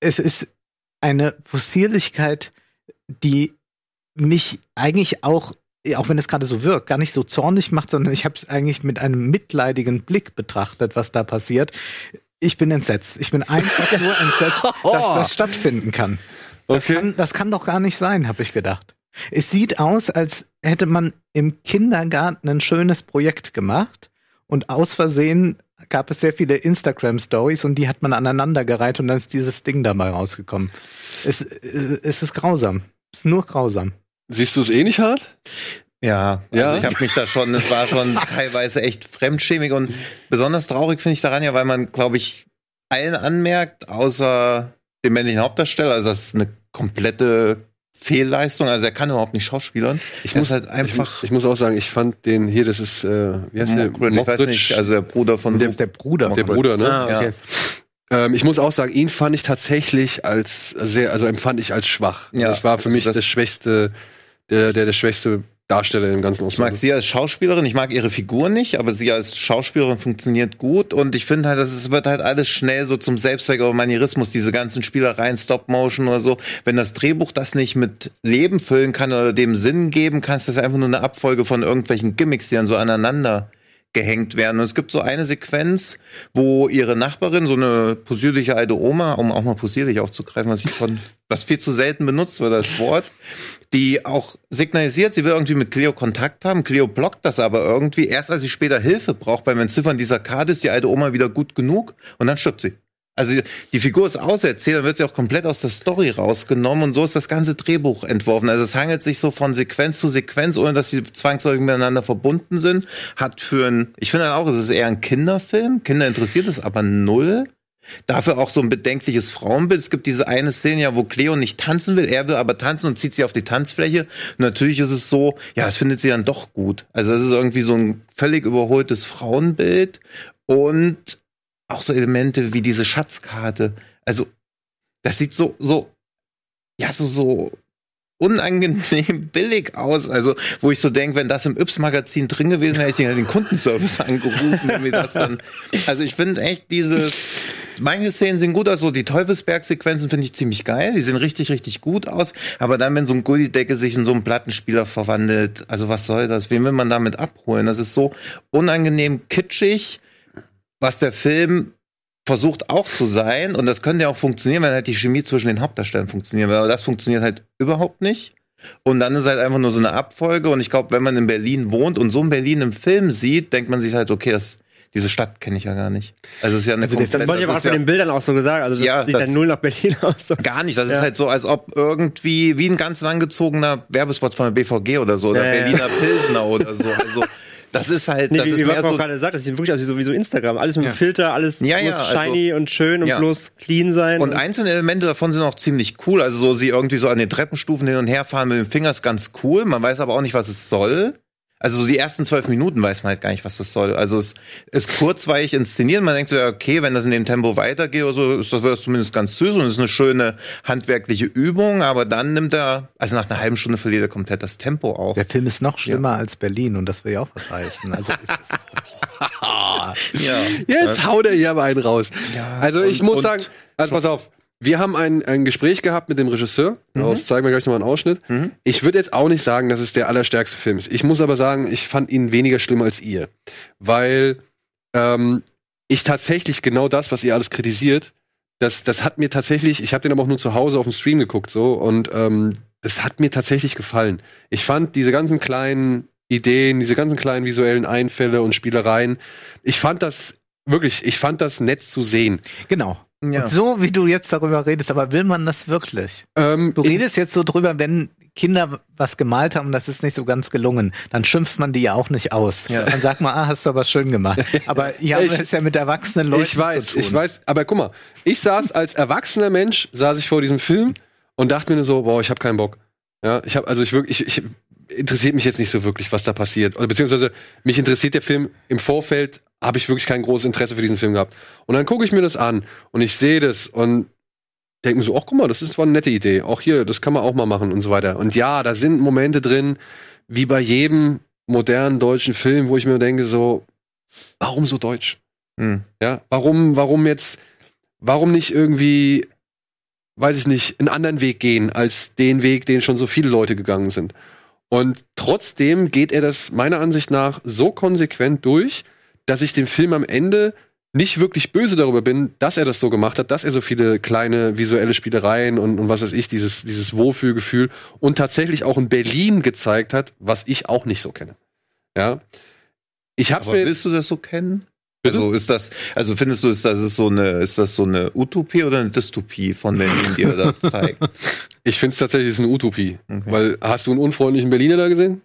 Es ist eine Possierlichkeit, die mich eigentlich auch auch wenn es gerade so wirkt, gar nicht so zornig macht, sondern ich habe es eigentlich mit einem mitleidigen Blick betrachtet, was da passiert. Ich bin entsetzt. Ich bin einfach nur entsetzt, dass das stattfinden kann. Das, Okay. kann. das kann doch gar nicht sein, habe ich gedacht. Es sieht aus, als hätte man im Kindergarten ein schönes Projekt gemacht und aus Versehen gab es sehr viele Instagram-Stories und die hat man aneinandergereiht und dann ist dieses Ding dabei rausgekommen. Es, es ist grausam. Es ist nur grausam. siehst du es eh nicht hart? Ja, also Ja? ich habe mich da schon, es war schon teilweise echt fremdschämig und besonders traurig finde ich daran ja, weil man, glaube ich, allen anmerkt, außer dem männlichen Hauptdarsteller, also das ist eine komplette Fehlleistung, also er kann überhaupt nicht schauspielern. Ich Er muss halt einfach Ich, ich muss auch sagen, ich fand den hier, das ist, äh, wie heißt der? Mockridge, ich weiß nicht, also der Bruder von Der ist der Bruder. der Bruder, ne? Ah, okay. Ähm, ich muss auch sagen, ihn fand ich tatsächlich als sehr, also empfand ich als schwach. Ja, das war für also mich das- das schwächste, der, der, der schwächste Darsteller im ganzen Ich mag sie als Schauspielerin, ich mag ihre Figur nicht, aber sie als Schauspielerin funktioniert gut und ich finde halt, dass es wird halt alles schnell so zum Selbstzweck oder Manierismus, diese ganzen Spielereien, Stop-Motion oder so. Wenn das Drehbuch das nicht mit Leben füllen kann oder dem Sinn geben kann, ist das einfach nur eine Abfolge von irgendwelchen Gimmicks, die dann so aneinander gehängt werden. Und es gibt so eine Sequenz, wo ihre Nachbarin, so eine possierliche alte Oma, um auch mal possierlich aufzugreifen, was ich von, was viel zu selten benutzt wird, das Wort, die auch signalisiert, sie will irgendwie mit Cleo Kontakt haben. Cleo blockt das aber irgendwie. Erst als sie später Hilfe braucht beim Entziffern dieser Karte, ist die alte Oma wieder gut genug und dann stirbt sie. Also die Figur ist auserzählt, dann wird sie auch komplett aus der Story rausgenommen und so ist das ganze Drehbuch entworfen. Also es hangelt sich so von Sequenz zu Sequenz, ohne dass sie zwangsläufig miteinander verbunden sind. Hat für ein, ich finde auch, es ist eher ein Kinderfilm. Kinder interessiert es aber null. Dafür auch so ein bedenkliches Frauenbild. Es gibt diese eine Szene ja, wo Cleo nicht tanzen will, er will aber tanzen und zieht sie auf die Tanzfläche. Natürlich ist es so, ja, das findet sie dann doch gut. Also das ist irgendwie so ein völlig überholtes Frauenbild und auch so Elemente wie diese Schatzkarte. Also das sieht so, so, ja, so, so unangenehm billig aus. Also, wo ich so denke, wenn das im Yps-Magazin drin gewesen wäre, hätte ich den, den Kundenservice angerufen, mir das dann. Also, ich finde echt diese. Manche Szenen sehen gut aus, so die Teufelsberg-Sequenzen finde ich ziemlich geil, die sehen richtig, richtig gut aus, aber dann, wenn so ein Gullidecke sich in so einen Plattenspieler verwandelt, also was soll das? Wen will man damit abholen? Das ist so unangenehm kitschig, was der Film versucht auch zu sein und das könnte ja auch funktionieren, wenn halt die Chemie zwischen den Hauptdarstellern funktioniert, aber das funktioniert halt überhaupt nicht. Und dann ist halt einfach nur so eine Abfolge und ich glaube, wenn man in Berlin wohnt und so ein Berlin im Film sieht, denkt man sich halt, okay, das diese Stadt kenne ich ja gar nicht. Also es ist ja eine Also das komplett- wollte ich aber auch bei ja- den Bildern auch so gesagt. Also das Ja, sieht das- dann null nach Berlin aus. Gar nicht. Das Ja. ist halt so, als ob irgendwie wie ein ganz langgezogener Werbespot von der BVG oder so oder Ja, ja. Berliner Pilsner oder so. Also das ist halt, Nee, das wie, ist wie was man so. auch gerade sagt, das sieht wirklich aus wie so, wie so Instagram. Alles mit Ja. dem Filter, alles Ja, ja, muss also- shiny und schön und Ja. bloß clean sein. Und einzelne Elemente davon sind auch ziemlich cool. Also so sie irgendwie so an den Treppenstufen hin und her fahren mit dem Finger ist ganz cool. Man weiß aber auch nicht, was es soll. Also so die ersten zwölf Minuten weiß man halt gar nicht, was das soll. Also es ist kurzweilig inszeniert. Man denkt so, ja, okay, wenn das in dem Tempo weitergeht oder so, ist das, wird das zumindest ganz süß und es ist eine schöne handwerkliche Übung. Aber dann nimmt er, also nach einer halben Stunde verliert er komplett das Tempo auch. Der Film ist noch schlimmer als Berlin und das will ja auch was heißen. Also ist das Ja. Jetzt haut er hier aber einen raus. also ich und- muss und- sagen, also pass auf, wir haben ein, ein Gespräch gehabt mit dem Regisseur. Daraus zeigen wir gleich nochmal einen Ausschnitt. Ich würde jetzt auch nicht sagen, dass es der allerstärkste Film ist. Ich muss aber sagen, ich fand ihn weniger schlimm als ihr. Weil ähm, ich tatsächlich genau das, was ihr alles kritisiert, das, das hat mir tatsächlich, ich habe den aber auch nur zu Hause auf dem Stream geguckt so und ähm, das hat mir tatsächlich gefallen. Ich fand diese ganzen kleinen Ideen, diese ganzen kleinen visuellen Einfälle und Spielereien, ich fand das wirklich, ich fand das nett zu sehen. genau. Ja. Und so wie du jetzt darüber redest, aber will man das wirklich? Ähm, Du redest jetzt so drüber, wenn Kinder was gemalt haben, das ist nicht so ganz gelungen, dann schimpft man die ja auch nicht aus. Ja. Dann sagt man, ah, hast du aber schön gemacht. Aber haben Ich- es ja mit erwachsenen Leuten ich weiß, zu tun. ich weiß, aber guck mal, ich saß als erwachsener Mensch, saß ich vor diesem Film und dachte mir nur so, boah, ich habe keinen Bock. Ja, ich habe also ich wirklich, ich, ich interessiert mich jetzt nicht so wirklich, was da passiert. Oder beziehungsweise mich interessiert der Film im Vorfeld, habe ich wirklich kein großes Interesse für diesen Film gehabt. Und dann gucke ich mir das an und ich sehe das und denke mir so, ach guck mal, das ist zwar eine nette Idee. Auch hier, das kann man auch mal machen und so weiter. Und ja, da sind Momente drin, wie bei jedem modernen deutschen Film, wo ich mir denke so, warum so deutsch? Hm. Ja, warum, warum jetzt, warum nicht irgendwie, weiß ich nicht, einen anderen Weg gehen als den Weg, den schon so viele Leute gegangen sind? Und trotzdem geht er das meiner Ansicht nach so konsequent durch, dass ich dem Film am Ende nicht wirklich böse darüber bin, dass er das so gemacht hat, dass er so viele kleine visuelle Spielereien und, und was weiß ich, dieses, dieses Wohlfühlgefühl und tatsächlich auch in Berlin gezeigt hat, was ich auch nicht so kenne. Ja. Ich hab's Aber mir willst du das so kennen? Bitte? Also ist das, also findest du, ist das ist so eine, ist das so eine Utopie oder eine Dystopie von Berlin, die er da zeigt? Ich finde es tatsächlich ist eine Utopie. Okay. Weil hast du einen unfreundlichen Berliner da gesehen?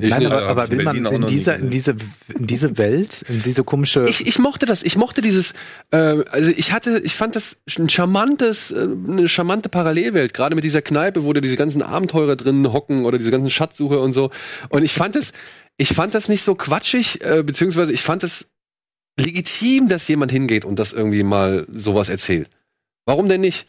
Ich Nein, aber, aber will man Berlin in dieser, in diese, in diese Welt, in diese komische. Ich, ich mochte das. Ich mochte dieses. Äh, also ich hatte, ich fand das ein charmantes, äh, eine charmante Parallelwelt. Gerade mit dieser Kneipe, wo da diese ganzen Abenteurer drin hocken oder diese ganzen Schatzsucher und so. Und ich fand es, ich fand das nicht so quatschig, äh, beziehungsweise ich fand es legitim, dass jemand hingeht und das irgendwie mal sowas erzählt. Warum denn nicht?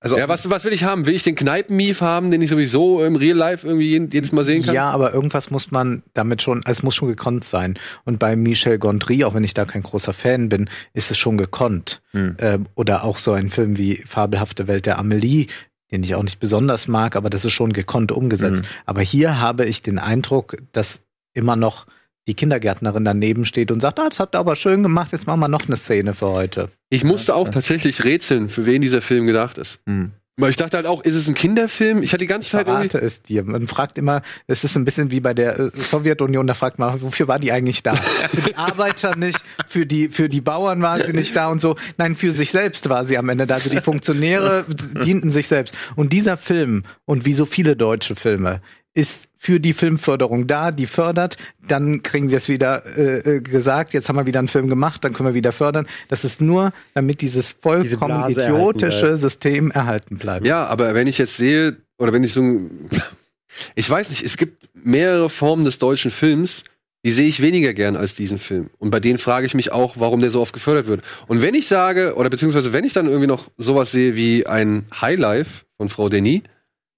Also Ja, was, was will ich haben? Will ich den Kneipen-Mief haben, den ich sowieso im Real Life irgendwie jedes Mal sehen kann? Ja, aber irgendwas muss man damit schon, also es muss schon gekonnt sein. Und bei Michel Gondry, auch wenn ich da kein großer Fan bin, ist es schon gekonnt. Hm. Ähm, oder auch so ein Film wie Fabelhafte Welt der Amelie, den ich auch nicht besonders mag, aber das ist schon gekonnt umgesetzt. Mhm. Aber hier habe ich den Eindruck, dass immer noch die Kindergärtnerin daneben steht und sagt, ah, das habt ihr aber schön gemacht, jetzt machen wir noch eine Szene für heute. Ich musste auch tatsächlich rätseln, für wen dieser Film gedacht ist. Hm. Weil ich dachte halt auch, ist es ein Kinderfilm? Ich hatte die ganze Zeit irgendwie. Es dir. Man fragt immer, es ist ein bisschen wie bei der äh, Sowjetunion, da fragt man, wofür war die eigentlich da? Für die Arbeiter nicht, für die, für die Bauern war sie nicht da und so. Nein, für sich selbst war sie am Ende da. Also die Funktionäre dienten sich selbst. Und dieser Film, und wie so viele deutsche Filme, ist für die Filmförderung da, die fördert, dann kriegen wir es wieder äh, äh, gesagt, jetzt haben wir wieder einen Film gemacht, dann können wir wieder fördern. Das ist nur, damit dieses vollkommen Blase idiotische System erhalten bleibt. Ja, aber wenn ich jetzt sehe, oder wenn ich so ein, ich weiß nicht, es gibt mehrere Formen des deutschen Films, die sehe ich weniger gern als diesen Film. Und bei denen frage ich mich auch, warum der so oft gefördert wird. Und wenn ich sage, oder beziehungsweise wenn ich dann irgendwie noch sowas sehe wie ein Highlife von Frau Denis,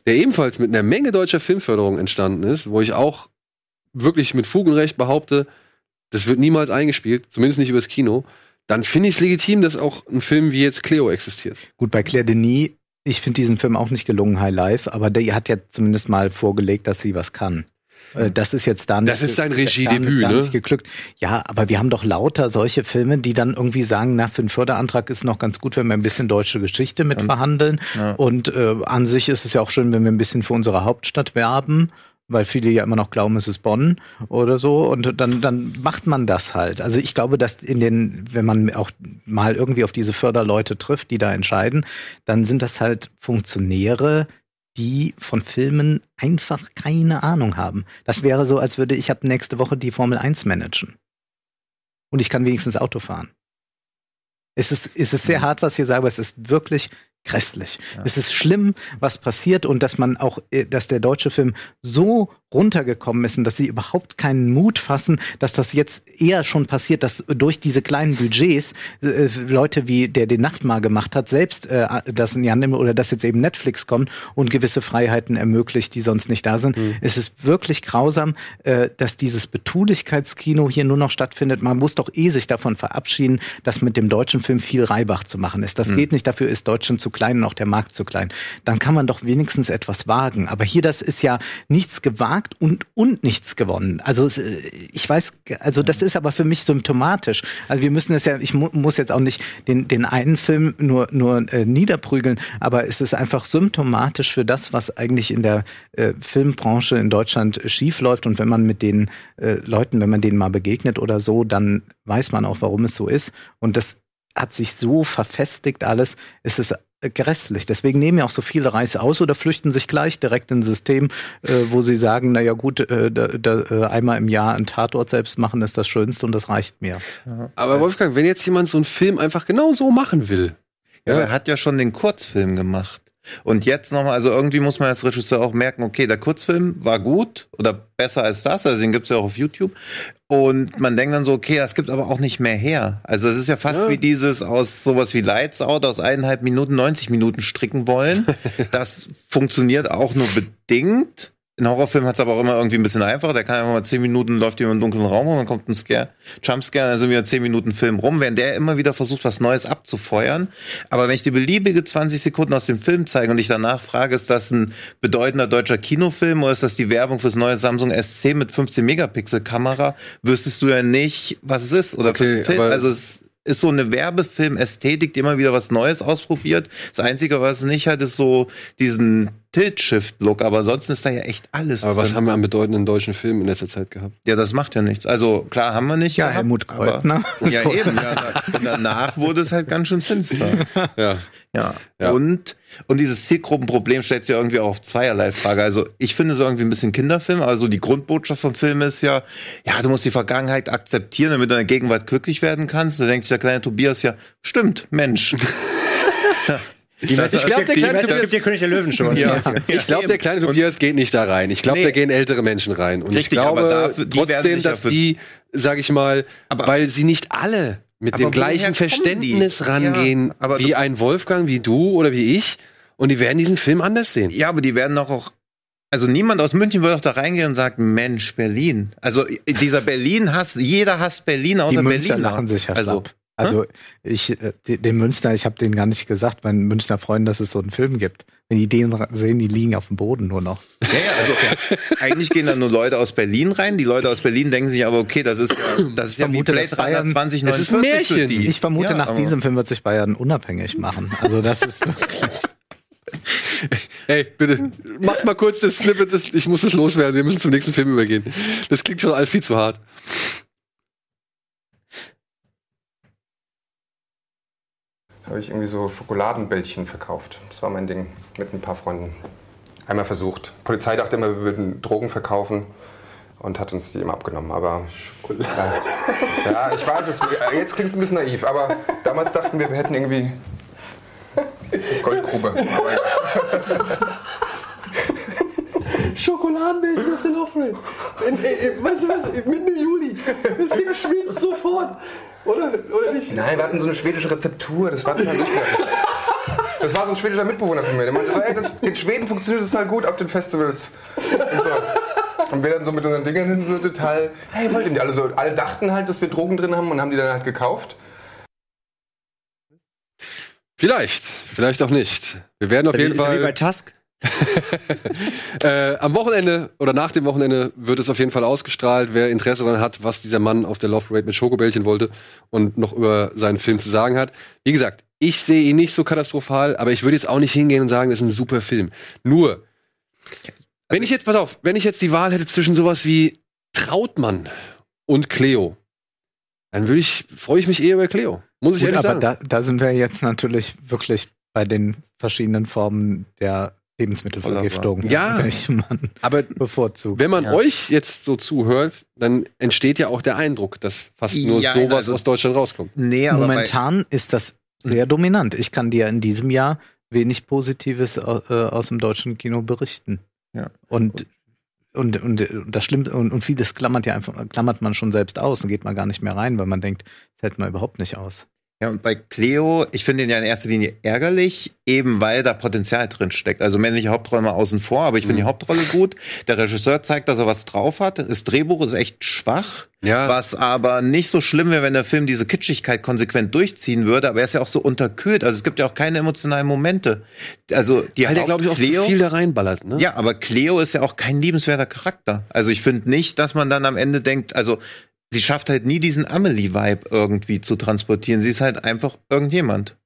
der ebenfalls mit einer Menge deutscher Filmförderung entstanden ist, wo ich auch wirklich mit Fug und Recht behaupte, das wird niemals eingespielt, zumindest nicht übers Kino, dann finde ich es legitim, dass auch ein Film wie jetzt Cleo existiert. Gut, bei Claire Denis, ich finde diesen Film auch nicht gelungen, High Life, aber der hat ja zumindest mal vorgelegt, dass sie was kann. Äh, Das ist jetzt da nicht. Das ist sein Regiedebüt, da ne? geglückt. Ja, aber wir haben doch lauter solche Filme, die dann irgendwie sagen, na, für einen Förderantrag ist noch ganz gut, wenn wir ein bisschen deutsche Geschichte mit verhandeln. Und äh, an sich ist es ja auch schön, wenn wir ein bisschen für unsere Hauptstadt werben. Weil viele ja immer noch glauben, es ist Bonn oder so. Und dann, dann macht man das halt. Also ich glaube, dass in den, wenn man auch mal irgendwie auf diese Förderleute trifft, die da entscheiden, dann sind das halt Funktionäre, die von Filmen einfach keine Ahnung haben. Das wäre so, als würde ich ab nächste Woche die Formel 1 managen. Und ich kann wenigstens Auto fahren. Es ist, es ist sehr hart, was ich hier sage, aber es ist wirklich grässlich. Es ist schlimm, was passiert und dass man auch, äh, dass der deutsche Film so runtergekommen ist und dass sie überhaupt keinen Mut fassen, dass das jetzt eher schon passiert, dass durch diese kleinen Budgets äh, Leute wie der den Nachtmar gemacht hat, selbst äh, das in die Hand nehmen oder dass jetzt eben Netflix kommt und gewisse Freiheiten ermöglicht, die sonst nicht da sind. Es ist wirklich grausam, äh, dass dieses Betulichkeitskino hier nur noch stattfindet. Man muss doch eh sich davon verabschieden, dass mit dem deutschen Film viel Reibach zu machen ist. Das geht nicht, dafür ist Deutschland zu klein und auch der Markt zu klein. Dann kann man doch wenigstens etwas wagen. Aber hier, das ist ja nichts gewagt und, und nichts gewonnen. Also äh, ich weiß, also das ist aber für mich symptomatisch. Also wir müssen es ja, ich mu muss jetzt auch nicht den, den einen Film nur, nur äh, niederprügeln, aber es ist einfach symptomatisch für das, was eigentlich in der äh, Filmbranche in Deutschland schief läuft. Und wenn man mit den äh, Leuten, wenn man denen mal begegnet oder so, dann weiß man auch, warum es so ist. Und das hat sich so verfestigt alles, es ist grässlich. Deswegen nehmen ja auch so viele Reise aus oder flüchten sich gleich direkt in ein System, äh, wo sie sagen, na ja gut, äh, da, da, äh, einmal im Jahr einen Tatort selbst machen ist das Schönste und das reicht mir. Aber Wolfgang, wenn jetzt jemand so einen Film einfach genau so machen will, Ja, er hat ja schon den Kurzfilm gemacht. Und jetzt nochmal, also irgendwie muss man als Regisseur auch merken, okay, der Kurzfilm war gut oder besser als das, also den gibt's ja auch auf YouTube. Und man denkt dann so, okay, das gibt aber auch nicht mehr her. Also es ist ja fast Ja. wie dieses aus sowas wie Lights Out aus eineinhalb Minuten 90 Minuten stricken wollen. das funktioniert auch nur bedingt. In Horrorfilmen hat's aber auch immer irgendwie ein bisschen einfacher. Der kann einfach mal zehn Minuten läuft jemand im dunklen Raum und dann kommt ein Scare, Jumpscare, dann sind wieder zehn Minuten Film rum, während der immer wieder versucht, was Neues abzufeuern. Aber wenn ich dir beliebige 20 Sekunden aus dem Film zeige und dich danach frage, ist das ein bedeutender deutscher Kinofilm oder ist das die Werbung fürs neue Samsung SC mit 15 Megapixel Kamera, wüsstest du ja nicht, was es ist oder Okay, Film. Also es ist so eine Werbefilm-Ästhetik, die immer wieder was Neues ausprobiert. Das Einzige, was es nicht hat, ist so diesen Tilt-Shift-Look, aber ansonsten ist da ja echt alles aber was drin. haben wir an bedeutenden deutschen Filmen in letzter Zeit gehabt? Ja, das macht ja nichts. Also klar haben wir nicht. Ja, gehabt, Helmut aber- Kreutner. Ja, eben. Ja, danach wurde es halt ganz schön finster. Ja. Ja. Ja. Und, und dieses Zielgruppenproblem stellt sich ja irgendwie auch auf zweierlei Frage. Also ich finde so irgendwie ein bisschen Kinderfilm, also die Grundbotschaft vom Film ist ja, ja, du musst die Vergangenheit akzeptieren, damit du in der Gegenwart glücklich werden kannst. Da denkt sich der kleine Tobias ja, stimmt, Mensch. Die ich glaub, gibt- der kleine Tobias- gibt dir König der Löwen schon. Ja. Ich glaube, der kleine Tobias geht nicht da rein. Ich glaube, Nee. da gehen ältere Menschen rein. Und ich Richtig, glaube aber dafür- trotzdem, dass die, sag ich mal, Aber- weil sie nicht alle mit Aber dem gleichen Verständnis die? rangehen Ja, aber wie du- ein Wolfgang, wie du oder wie ich. Und die werden diesen Film anders sehen. Ja, aber die werden doch auch. Also niemand aus München würde doch da reingehen und sagen, Mensch, Berlin. Also dieser Berlin-Hass, jeder hasst Berlin außer Die Münchner Berliner. lachen sich ja Also, schlapp. Also ich, äh, de- den Münchner, ich habe den gar nicht gesagt, meinen Münchner Freunden, dass es so einen Film gibt. Wenn die den sehen, die liegen auf dem Boden nur noch. ja, ja, also eigentlich gehen da nur Leute aus Berlin rein. Die Leute aus Berlin denken sich aber, okay, das ist, das ist ja wie vermute, Blade dass Bayern- Runner 2049 Es ist ein Märchen. für die. Ich vermute, Ja, nach diesem Film wird sich Bayern unabhängig machen. Also das ist wirklich. Hey, bitte, macht mal kurz das Snippet, das, ich muss es loswerden, wir müssen zum nächsten Film übergehen. Das klingt schon alles viel zu hart. Habe ich irgendwie so Schokoladenbällchen verkauft. Das war mein Ding mit ein paar Freunden. einmal versucht. Die Polizei dachte immer, wir würden Drogen verkaufen und hat uns die immer abgenommen. Aber ja, ja ich weiß, es, jetzt klingt es ein bisschen naiv, aber damals dachten wir, wir hätten irgendwie Goldgrube. Schokoladenbällchen auf der Lofred. Weißt du was? Mitten im Juli. Das Ding schmilzt sofort. Oder, oder nicht? Nein, wir hatten so eine schwedische Rezeptur, das war total lustig. Das war so ein schwedischer Mitbewohner von mir. Der meinte ey, das, in Schweden funktioniert das halt gut auf den Festivals. Und, so. und wir dann so mit unseren Dingern hin so total, hey, wollt ihr die alle so? Alle dachten halt, dass wir Drogen drin haben und haben die dann halt gekauft. Vielleicht, vielleicht auch nicht. Wir werden auf jeden ist ja wie bei Fall. Tusk. äh, am Wochenende oder nach dem Wochenende wird es auf jeden Fall ausgestrahlt. Wer Interesse daran hat, was dieser Mann auf der Love Parade mit Schokobällchen wollte und noch über seinen Film zu sagen hat. Wie gesagt, ich sehe ihn nicht so katastrophal, aber ich würde jetzt auch nicht hingehen und sagen, das ist ein super Film. Nur, wenn ich jetzt, pass auf, wenn ich jetzt die Wahl hätte zwischen sowas wie Trautmann und Cleo, dann würde ich, freue ich mich eher über Cleo. Muss ich Gut, ehrlich aber sagen. da, da sind wir jetzt natürlich wirklich bei den verschiedenen Formen der Lebensmittelvergiftung, Ja. welche man aber bevorzugt. Wenn man Ja. euch jetzt so zuhört, dann entsteht ja auch der Eindruck, dass fast nur Ja, sowas also- aus Deutschland rauskommt. Nee, Momentan ist das sehr dominant. Ich kann dir in diesem Jahr wenig Positives au- äh, aus dem deutschen Kino berichten. Ja. Und und, und, und das stimmt, und, und vieles klammert ja einfach, klammert man schon selbst aus und geht man gar nicht mehr rein, weil man denkt, das hält man überhaupt nicht aus. Ja, und bei Cleo, ich finde ihn ja in erster Linie ärgerlich, eben weil da Potenzial drin steckt. Also männliche Hauptrolle mal außen vor, aber ich finde die Hauptrolle gut. Der Regisseur zeigt, dass er was drauf hat. Das Drehbuch ist echt schwach, Ja. was aber nicht so schlimm wäre, wenn der Film diese Kitschigkeit konsequent durchziehen würde, aber er ist ja auch so unterkühlt. Also es gibt ja auch keine emotionalen Momente. Also die Weil der, glaube ich, auch Cleo- viel da reinballert. Ne? ja, aber Cleo ist ja auch kein liebenswerter Charakter. Also ich finde nicht, dass man dann am Ende denkt, also sie schafft halt nie diesen Amelie-Vibe irgendwie zu transportieren. Sie ist halt einfach irgendjemand.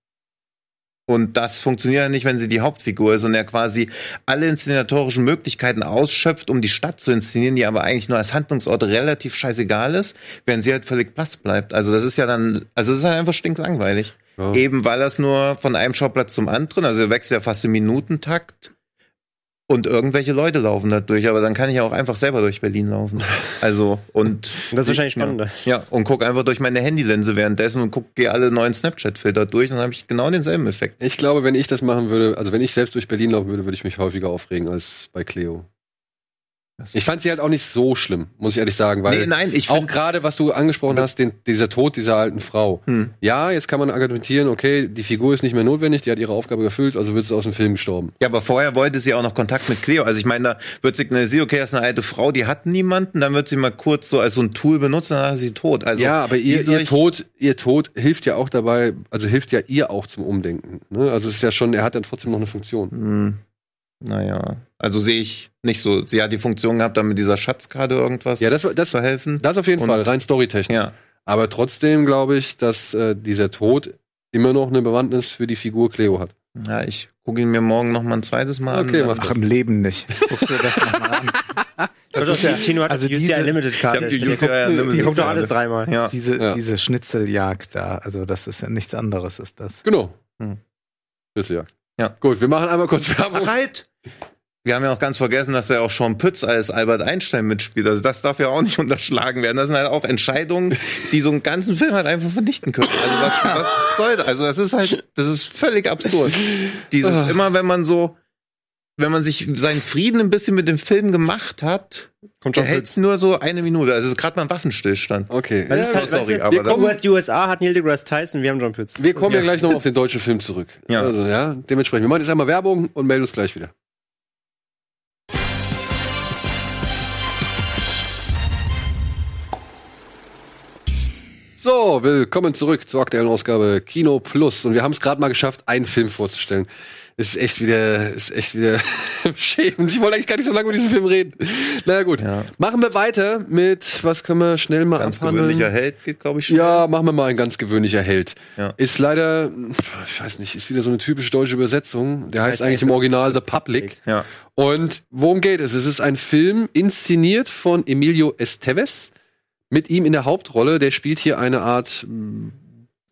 Und das funktioniert ja nicht, wenn sie die Hauptfigur ist und er quasi alle inszenatorischen Möglichkeiten ausschöpft, um die Stadt zu inszenieren, die aber eigentlich nur als Handlungsort relativ scheißegal ist, während sie halt völlig blass bleibt. Also das ist ja dann, also es ist halt einfach stinklangweilig. Ja. Eben weil das nur von einem Schauplatz zum anderen, also er wechselt ja fast im Minutentakt und irgendwelche Leute laufen da durch, aber dann kann ich ja auch einfach selber durch Berlin laufen. Also und das ist wahrscheinlich spannender. Ja, ja und guck einfach durch meine Handylinse währenddessen und guck gehe alle neuen Snapchat-Filter durch und dann habe ich genau denselben Effekt. Ich glaube, wenn ich das machen würde, also wenn ich selbst durch Berlin laufen würde, würde ich mich häufiger aufregen als bei Cleo. Ich fand sie halt auch nicht so schlimm, muss ich ehrlich sagen, weil Nee, nein, ich auch gerade, was du angesprochen hast, den, dieser Tod dieser alten Frau. Hm. Ja, jetzt kann man argumentieren, okay, die Figur ist nicht mehr notwendig, die hat ihre Aufgabe erfüllt, also wird sie aus dem Film gestorben. Ja, aber vorher wollte sie auch noch Kontakt mit Cleo. Also ich meine, da wird signalisiert, okay, das ist eine alte Frau, die hat niemanden, dann wird sie mal kurz so als so ein Tool benutzt, dann ist sie tot. Also ja, aber ihr, ihr Tod, ihr Tod hilft ja auch dabei, also hilft ja ihr auch zum Umdenken. Ne? Also es ist ja schon, er hat dann trotzdem noch eine Funktion. Hm, naja, also sehe ich nicht so. Sie hat die Funktion gehabt, dann mit dieser Schatzkarte irgendwas Ja, das, das, zu helfen. das auf jeden Und- Fall, rein storytechnisch. ja. Aber trotzdem glaube ich, dass äh, dieser Tod immer noch eine Bewandtnis für die Figur Cleo hat. ja, ich gucke ihn mir morgen noch mal ein zweites Mal Okay, an. mach Ach, im Leben nicht. Guckst du das nochmal an. Das ist ja, Tino hat also UCI diese- Unlimited Karte. Die Unlimited Die guckt doch alles dreimal. Ja. Diese, Ja. diese Schnitzeljagd da, also das ist ja nichts anderes, ist das. Genau. Hm. Schlüsseljagd. Ja. Gut, wir machen einmal kurz Werbung. Ach, halt! Wir haben ja auch ganz vergessen, dass ja auch Sean Pütz als Albert Einstein mitspielt. Also das darf ja auch nicht unterschlagen werden. Das sind halt auch Entscheidungen, die so einen ganzen Film halt einfach vernichten können. Also was, was soll das? Also das ist halt, das ist völlig absurd. Dieses, immer wenn man so, wenn man sich seinen Frieden ein bisschen mit dem Film gemacht hat, Kommt schon hält nur so eine Minute. Also es ist gerade mal ein Waffenstillstand. Okay. Das ist halt, sorry, weißt du, aber wir das- kommen, die USA hat Neil deGrasse Tyson, wir haben John Pütz. Wir kommen ja. gleich noch auf den deutschen Film zurück. Ja. Also, ja, dementsprechend. Wir machen jetzt einmal Werbung und melden uns gleich wieder. So, willkommen zurück zur aktuellen Ausgabe Kino Plus. Und wir haben es gerade mal geschafft, einen Film vorzustellen. Es ist echt wieder, ist echt wieder schämend. Ich wollte eigentlich gar nicht so lange über diesen Film reden. Na gut. Ja. Machen wir weiter mit, was können wir schnell mal Ganz abhandeln? gewöhnlicher Held geht, glaube ich, schnell. Ja, machen wir mal ein ganz gewöhnlicher Held. Ja. Ist leider, ich weiß nicht, ist wieder so eine typische deutsche Übersetzung. Der heißt Heißt eigentlich im Original The Public. Ja. Und worum geht es? Es ist ein Film inszeniert von Emilio Estevez. Mit ihm in der Hauptrolle. Der spielt hier eine Art, mm,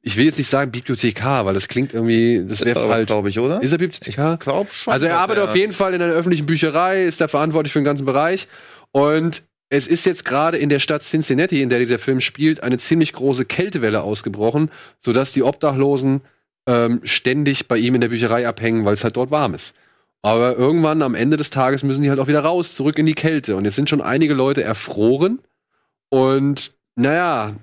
ich will jetzt nicht sagen Bibliothekar, weil das klingt irgendwie, das wäre falsch. glaube ich, oder? Ist er Bibliothekar? Ich glaube schon. Also er arbeitet auf jeden Fall in einer öffentlichen Bücherei, ist da verantwortlich für den ganzen Bereich. Und es ist jetzt gerade in der Stadt Cincinnati, in der dieser Film spielt, eine ziemlich große Kältewelle ausgebrochen, sodass die Obdachlosen ähm, ständig bei ihm in der Bücherei abhängen, weil es halt dort warm ist. Aber irgendwann am Ende des Tages müssen die halt auch wieder raus, zurück in die Kälte. Und jetzt sind schon einige Leute erfroren. Und naja,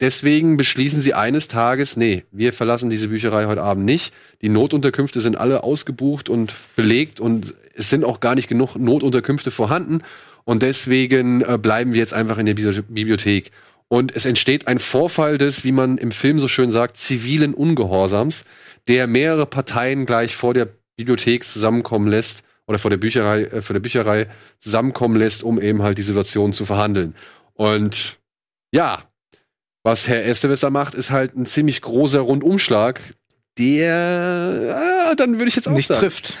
deswegen beschließen sie eines Tages, nee, wir verlassen diese Bücherei heute Abend nicht. Die Notunterkünfte sind alle ausgebucht und belegt und es sind auch gar nicht genug Notunterkünfte vorhanden. Und deswegen äh, bleiben wir jetzt einfach in der Bi- Bibliothek. Und es entsteht ein Vorfall des, wie man im Film so schön sagt, zivilen Ungehorsams, der mehrere Parteien gleich vor der Bibliothek zusammenkommen lässt oder vor der Bücherei, äh, vor der Bücherei zusammenkommen lässt, um eben halt die Situation zu verhandeln. Und ja, was Herr Estevesser macht, ist halt ein ziemlich großer Rundumschlag, der äh, dann würde ich jetzt auch Nicht sagen. trifft.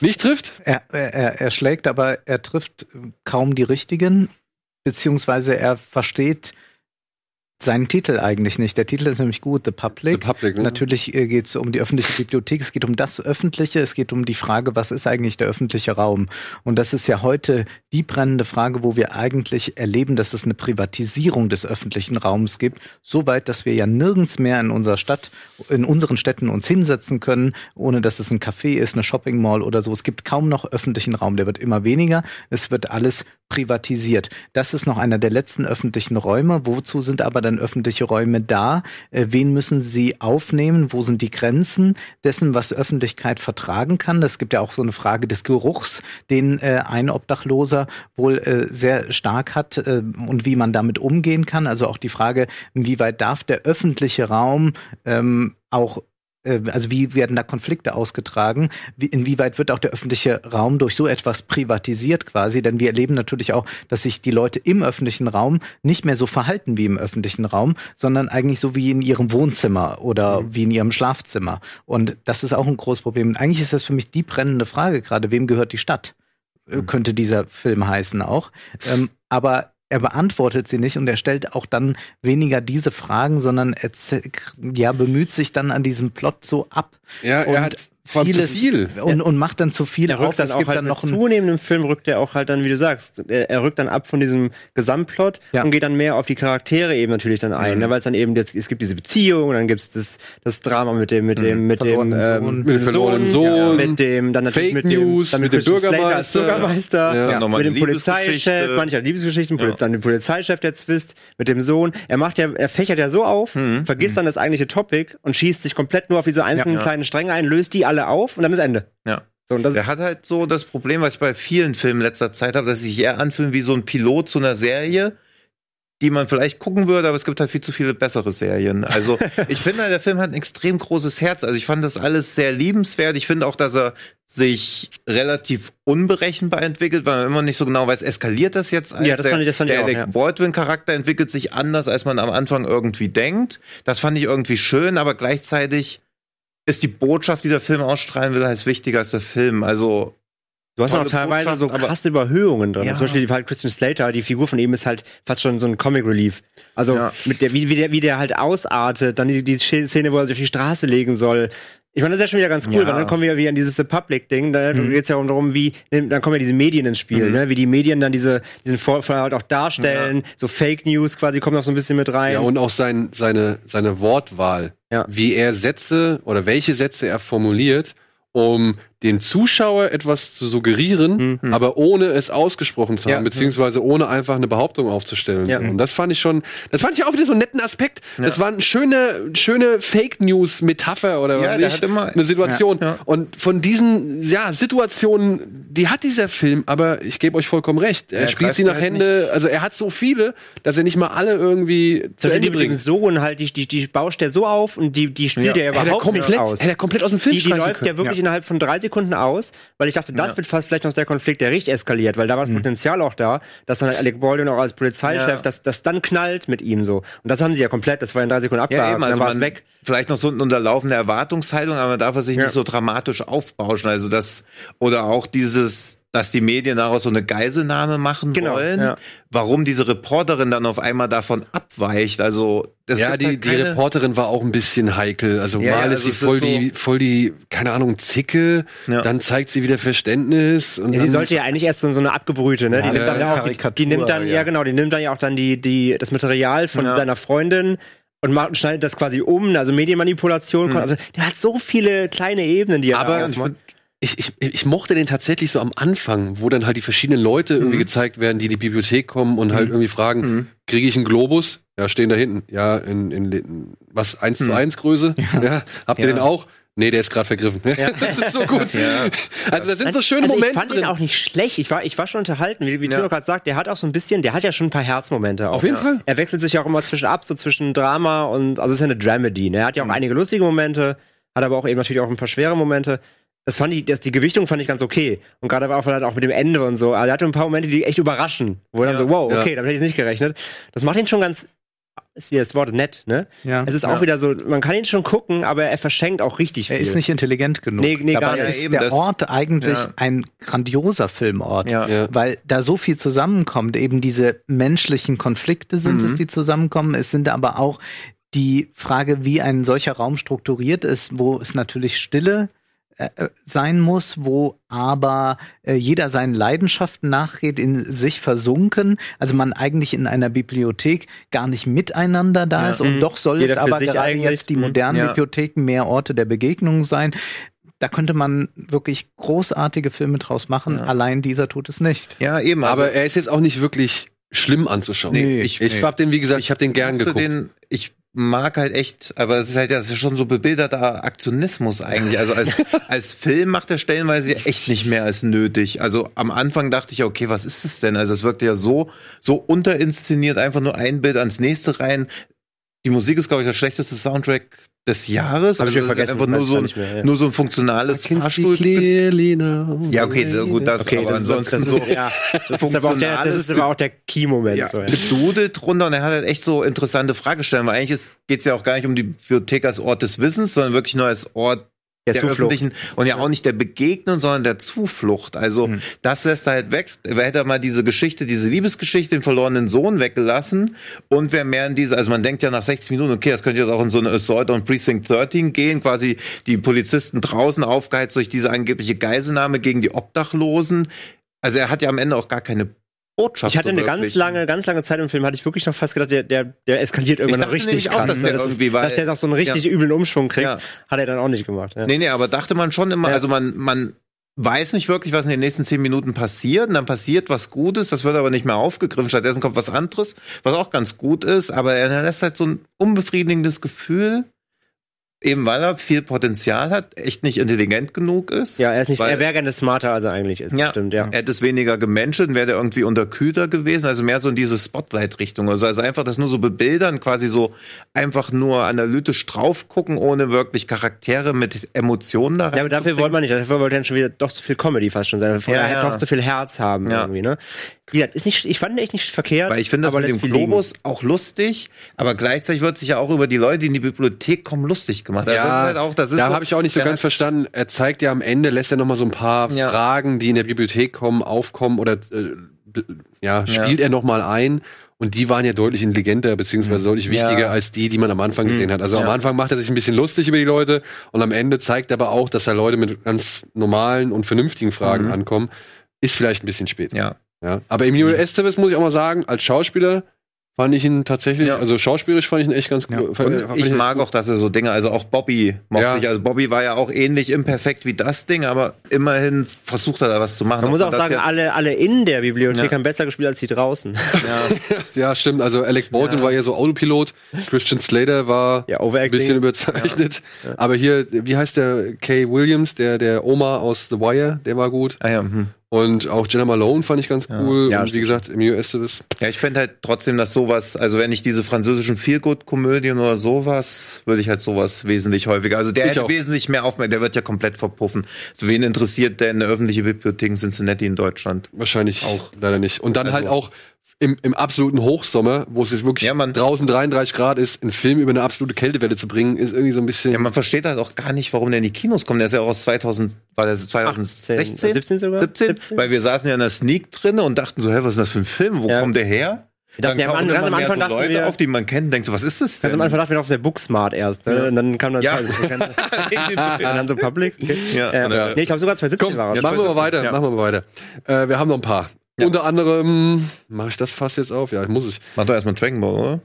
Nicht trifft? Er, er, er schlägt, aber er trifft kaum die richtigen, beziehungsweise er versteht seinen Titel eigentlich nicht. Der Titel ist nämlich gut, The Public. The Public, ne? Natürlich äh, geht es um die öffentliche Bibliothek, es geht um das Öffentliche, es geht um die Frage, was ist eigentlich der öffentliche Raum? Und das ist ja heute die brennende Frage, wo wir eigentlich erleben, dass es eine Privatisierung des öffentlichen Raums gibt, so weit, dass wir ja nirgends mehr in unserer Stadt, in unseren Städten uns hinsetzen können, ohne dass es ein Café ist, eine Shopping Mall oder so. Es gibt kaum noch öffentlichen Raum, der wird immer weniger. Es wird alles privatisiert. Das ist noch einer der letzten öffentlichen Räume. Wozu sind aber dann öffentliche Räume da? Äh, wen müssen sie aufnehmen? Wo sind die Grenzen dessen, was Öffentlichkeit vertragen kann? Das gibt ja auch so eine Frage des Geruchs, den äh, ein Obdachloser wohl äh, sehr stark hat äh, und wie man damit umgehen kann. Also auch die Frage, inwieweit darf der öffentliche Raum ähm, auch also wie werden da Konflikte ausgetragen? Wie, inwieweit wird auch der öffentliche Raum durch so etwas privatisiert quasi? Denn wir erleben natürlich auch, dass sich die Leute im öffentlichen Raum nicht mehr so verhalten wie im öffentlichen Raum, sondern eigentlich so wie in ihrem Wohnzimmer oder wie in ihrem Schlafzimmer. Und das ist auch ein großes Problem. Und eigentlich ist das für mich die brennende Frage gerade, wem gehört die Stadt? Äh, Könnte dieser Film heißen auch. Ähm, aber er beantwortet sie nicht und er stellt auch dann weniger diese Fragen, sondern er ja, bemüht sich dann an diesem Plot so ab. Ja, er hat zu vieles viel. Und, und macht dann zu viel auf. rückt dann Es auch gibt halt dann noch mit zunehmendem Film rückt er auch halt dann, wie du sagst, er, er rückt dann ab von diesem Gesamtplot Ja. und geht dann mehr auf die Charaktere eben natürlich dann ein, ne, weil es dann eben jetzt, es gibt diese Beziehung und dann gibt's das das Drama mit dem mit dem mit dem Verlorenen ähm, Sohn. Mit dem verlorenen Sohn, mit dem dann natürlich Fake mit dem News, dann mit dem Slater als Bürgermeister. Bürgermeister, Ja. Nochmal mit dem Polizeichef, Liebesgeschichte. manche halt Liebesgeschichten, Ja. dann den Polizeichef der Zwist mit dem Sohn. Er macht ja, er fächert ja so auf, Mhm. vergisst dann das eigentliche Topic und schießt sich komplett nur auf diese einzelnen Ja. kleinen Stränge ein, löst die alle auf und dann ist Ende. Ja. So, und das Der hat halt so das Problem, was ich bei vielen Filmen letzter Zeit habe, dass sie sich eher anfühlen wie so ein Pilot zu einer Serie, die man vielleicht gucken würde, aber es gibt halt viel zu viele bessere Serien. Also ich finde, der Film hat ein extrem großes Herz. Also ich fand das alles sehr liebenswert. Ich finde auch, dass er sich relativ unberechenbar entwickelt, weil man immer nicht so genau weiß, eskaliert das jetzt? Als Ja, das der, fand ich- das fand ich der auch, Alec ja. Baldwin-Charakter entwickelt sich anders, als man am Anfang irgendwie denkt. Das fand ich irgendwie schön, aber gleichzeitig ist die Botschaft, die der Film ausstrahlen will, halt wichtiger als der Film. Also Du hast auch teilweise Botschaft, so krasse Überhöhungen drin. Ja. Zum Beispiel halt Christian Slater, die Figur von ihm ist halt fast schon so ein Comic Relief. Also Ja. mit der, wie, wie, der, wie der halt ausartet, dann die, die Szene, wo er sich auf die Straße legen soll. Ich meine, das ist ja schon wieder ganz cool, Ja. weil dann kommen wir wieder an dieses The Public-Ding. Da Mhm. geht's ja um darum, wie, dann kommen ja diese Medien ins Spiel, Mhm. ne? wie die Medien dann diese, diesen Vorfall halt auch darstellen. So Fake News quasi kommen noch so ein bisschen mit rein. Ja, und auch sein, seine, seine Wortwahl. Ja. Wie er Sätze oder welche Sätze er formuliert, um dem Zuschauer etwas zu suggerieren, aber ohne es ausgesprochen zu haben, Ja. beziehungsweise ohne einfach eine Behauptung aufzustellen. Ja. Und das fand ich schon, das fand ich auch wieder so einen netten Aspekt. Das war eine schöne, schöne Fake News Metapher oder Ja, was weiß ich, immer- eine Situation. Ja, ja. Und von diesen, ja, Situationen, die hat dieser Film, aber ich gebe euch vollkommen recht. Er spielt sie nach halt Hände, also er hat so viele, dass er nicht mal alle irgendwie zu Ende bringt. Sohn halt, die, die, die bauscht der so auf und die, die spielt Ja. er Hätte er überhaupt komplett, nicht aus. hätte er komplett aus dem Film Die, die läuft können. ja wirklich innerhalb von drei Sekunden aus, weil ich dachte, das Ja. wird fast vielleicht noch der Konflikt, der richtig eskaliert, weil da war das Potenzial auch da, dass dann halt Alec Baldwin auch als Polizeichef, Ja. dass das dann knallt mit ihm so. Und das haben sie ja komplett, das war in drei Sekunden Ja, abgehakt, eben, dann also war es weg. vielleicht noch so ein unterlaufende Erwartungshaltung, aber man darf es sich Ja. nicht so dramatisch aufbauschen. Also das, oder auch dieses, dass die Medien daraus so eine Geiselnahme machen Genau, wollen. ja. Warum diese Reporterin dann auf einmal davon abweicht. Also das ja, die, halt die Reporterin war auch ein bisschen heikel. Also Ja, mal ja, ist also sie es voll ist so- die, voll die, keine Ahnung, Zicke, Ja. dann zeigt sie wieder Verständnis und Ja, sie sollte ja eigentlich erst so, so eine abgebrühte, ne? Ja, die, nimmt dann ja, auch, die, die nimmt dann, ja. ja. genau, die nimmt dann ja auch dann die, die, das Material von Ja. seiner Freundin und macht, schneidet das quasi um, also Medienmanipulation. Also der hat so viele kleine Ebenen, die er Aber da ich, ich, ich, mochte den tatsächlich so am Anfang, wo dann halt die verschiedenen Leute irgendwie gezeigt werden, die in die Bibliothek kommen und halt irgendwie fragen, kriege ich einen Globus? Ja, stehen da hinten. Ja, in, in, in was, 1 zu 1 Größe? Ja. Habt ihr Ja. den auch? Nee, der ist gerade vergriffen. das ist so gut. Also da sind so schöne also Momente ich fand drin. ihn auch nicht schlecht. Ich war, ich war schon unterhalten, wie, wie Ja. Tino gerade sagt. Der hat auch so ein bisschen, der hat ja schon ein paar Herzmomente. Auch. Auf jeden Fall. Er wechselt sich ja auch immer zwischen ab, so zwischen Drama und, also es ist ja eine Dramedy. Ne? Er hat ja auch Mhm. einige lustige Momente, hat aber auch eben natürlich auch ein paar schwere Momente. Das fand ich, das, die Gewichtung fand ich ganz okay. Und gerade war auch vielleicht auch mit dem Ende und so. Also er hatte ein paar Momente, die echt überraschen. Wo dann so, wow, Ja. okay, damit hätte ich nicht gerechnet. Das macht ihn schon ganz, ist wie das Wort nett, ne? Ja. Es ist auch wieder so, man kann ihn schon gucken, aber er verschenkt auch richtig viel. Er ist nicht intelligent genug. Nee, nee, gar Dabei nicht. ist Eben, der das- Ort eigentlich Ja. ein grandioser Filmort, Ja. Ja. weil da so viel zusammenkommt. Eben diese menschlichen Konflikte sind Mhm. es, die zusammenkommen. Es sind aber auch die Frage, wie ein solcher Raum strukturiert ist, wo es natürlich Stille sein muss, wo aber äh, jeder seinen Leidenschaften nachgeht, in sich versunken, also man eigentlich in einer Bibliothek gar nicht miteinander da ist und doch soll Mhm. Jeder es aber gerade eigentlich. jetzt die Mhm. modernen Ja. Bibliotheken mehr Orte der Begegnung sein. Da könnte man wirklich großartige Filme draus machen. Allein dieser tut es nicht. Ja, eben. Also, Aber er ist jetzt auch nicht wirklich schlimm anzuschauen. Nee, ich ich- ich hab den, wie gesagt, ich habe den gern geguckt. Den, ich mag halt echt, aber es ist halt ja das ist schon so bebilderter Aktionismus eigentlich. Also als, als Film macht er stellenweise echt nicht mehr als nötig. Also am Anfang dachte ich, okay, was ist das denn? Also es wirkte ja so, so unterinszeniert, einfach nur ein Bild ans nächste rein. Die Musik ist, glaube ich, der schlechteste Soundtrack des Jahres. Hab ich also schon das ist vergessen, einfach nur so, ein, mehr, ja. nur so ein funktionales Fahrstuhl. Ja, okay, gut, das, Okay, aber das, ansonsten das, so. ist, ja, das ist aber auch der, das ist aber auch der Key-Moment. Ja, so, ja. gedudelt drunter und er hat halt echt so interessante Fragestellungen, weil eigentlich geht es ja auch gar nicht um die Bibliothek als Ort des Wissens, sondern wirklich nur als Ort Der der, öffentlichen und ja auch nicht der Begegnung, sondern der Zuflucht. Also das lässt er halt weg. Er hätte mal diese Geschichte, diese Liebesgeschichte, den verlorenen Sohn weggelassen und wäre mehr in diese, also man denkt ja nach 60 Minuten, okay, das könnte jetzt auch in so eine Assault on Precinct 13 gehen, quasi die Polizisten draußen aufgeheizt durch diese angebliche Geiselnahme gegen die Obdachlosen. Also er hat ja am Ende auch gar keine Botschaft. Ich hatte eine ganz lange, ganz lange Zeit im Film, hatte ich wirklich noch fast gedacht, der, der, der eskaliert irgendwann richtig nämlich auch, krass. dass ne? der das ist, weil- dass der noch so einen richtig Ja. üblen Umschwung kriegt, Ja. hat er dann auch nicht gemacht. Ja. Nee, nee, aber dachte man schon immer, Ja. also man, man weiß nicht wirklich, was in den nächsten zehn Minuten passiert. Und dann passiert was Gutes, das wird aber nicht mehr aufgegriffen. Stattdessen kommt was anderes, was auch ganz gut ist, aber er lässt halt so ein unbefriedigendes Gefühl. Eben weil er viel Potenzial hat, echt nicht intelligent genug ist. Ja, er ist nicht, Weil- er wäre gerne smarter, als er eigentlich ist. Ja, Stimmt, ja. er hätte es weniger gemenschelt, wäre der irgendwie unterkühlter gewesen, also mehr so in diese Spotlight-Richtung. Also, also einfach das nur so bebildern, quasi so einfach nur analytisch drauf gucken, ohne wirklich Charaktere mit Emotionen da Ja, aber dafür wollte man nicht. Dafür wollte er schon wieder doch zu viel Comedy fast schon sein. Ja, er hätte ja. doch zu viel Herz haben Ja. irgendwie, ne? Wie gesagt, ist nicht, ich fand echt nicht verkehrt. Weil ich finde das aber mit dem viel liegen. Globus auch lustig, aber gleichzeitig wird sich ja auch über die Leute, die in die Bibliothek kommen, lustig gemacht. Also das ist halt auch, das ist da so, habe ich auch nicht so ganz verstanden. Er zeigt ja am Ende, lässt er noch mal so ein paar Ja. Fragen, die in der Bibliothek kommen, aufkommen oder äh, ja, spielt er noch mal ein. Und die waren ja deutlich intelligenter, beziehungsweise deutlich wichtiger Ja. als die, die man am Anfang gesehen hat. Also am Ja. Anfang macht er sich ein bisschen lustig über die Leute und am Ende zeigt er aber auch, dass da Leute mit ganz normalen und vernünftigen Fragen Mhm. ankommen. Ist vielleicht ein bisschen spät. Ja. Ja. Aber Emilio Estevez, muss ich auch mal sagen, als Schauspieler fand ich ihn tatsächlich, Ja. also schauspielerisch fand ich ihn echt ganz Ja. gut. Fand- Und fand ich echt mag gut. auch, dass er so Dinge, also auch Bobby mochte Ja. ich. Also Bobby war ja auch ähnlich imperfekt wie das Ding, aber immerhin versucht er da was zu machen. Man muss auch sagen, alle, alle in der Bibliothek Ja. haben besser gespielt als die draußen. Ja, stimmt. Also Alec Baldwin war eher so Autopilot. Christian Slater war Ja, ein bisschen überzeichnet. Aber hier, wie heißt der Kay Williams, der, der Oma aus The Wire, der war gut. Ah ja, hm. Und auch Jenna Malone fand ich ganz cool. Ja, und wie gesagt, Emilio Estevez. ja, ich fände halt trotzdem, dass sowas, also wenn ich diese französischen Feelgood-Komödien oder sowas, würde ich halt sowas wesentlich häufiger. Also der Ich hätte auch. wesentlich mehr Aufmerksamkeit, der wird ja komplett verpuffen. So wen interessiert denn eine öffentliche Bibliothek in Cincinnati in Deutschland? Wahrscheinlich auch leider nicht. Und dann Also- halt auch im, im absoluten Hochsommer, wo es jetzt wirklich Ja, man- draußen 33 Grad ist, einen Film über eine absolute Kältewelle zu bringen, ist irgendwie so ein bisschen. Ja, man versteht halt auch gar nicht, warum der in die Kinos kommt. Der ist ja auch aus 2000, war das 2016? 17 sogar? 17? 17? Weil wir saßen ja in der Sneak drin und dachten so, hä, was ist das für ein Film? Wo Ja. kommt der her? Dachten, ja, kommen An- ganz am Anfang so Leute wir- auf, die man kennt, denkt so, was ist das Ganz denn? am Anfang dachten wir noch auf der Booksmart erst. Ne? Und dann kam das Ja. und dann so Public. Okay. Ja, äh, dann- nee, ich glaube sogar 2017 Komm, war er. machen wir mal weiter, Ja. machen wir mal weiter. Äh, wir haben noch ein paar. Unter anderem, mache ich das fast jetzt auf? Ja, ich muss es. Mach doch erstmal Dragon Ball, oder?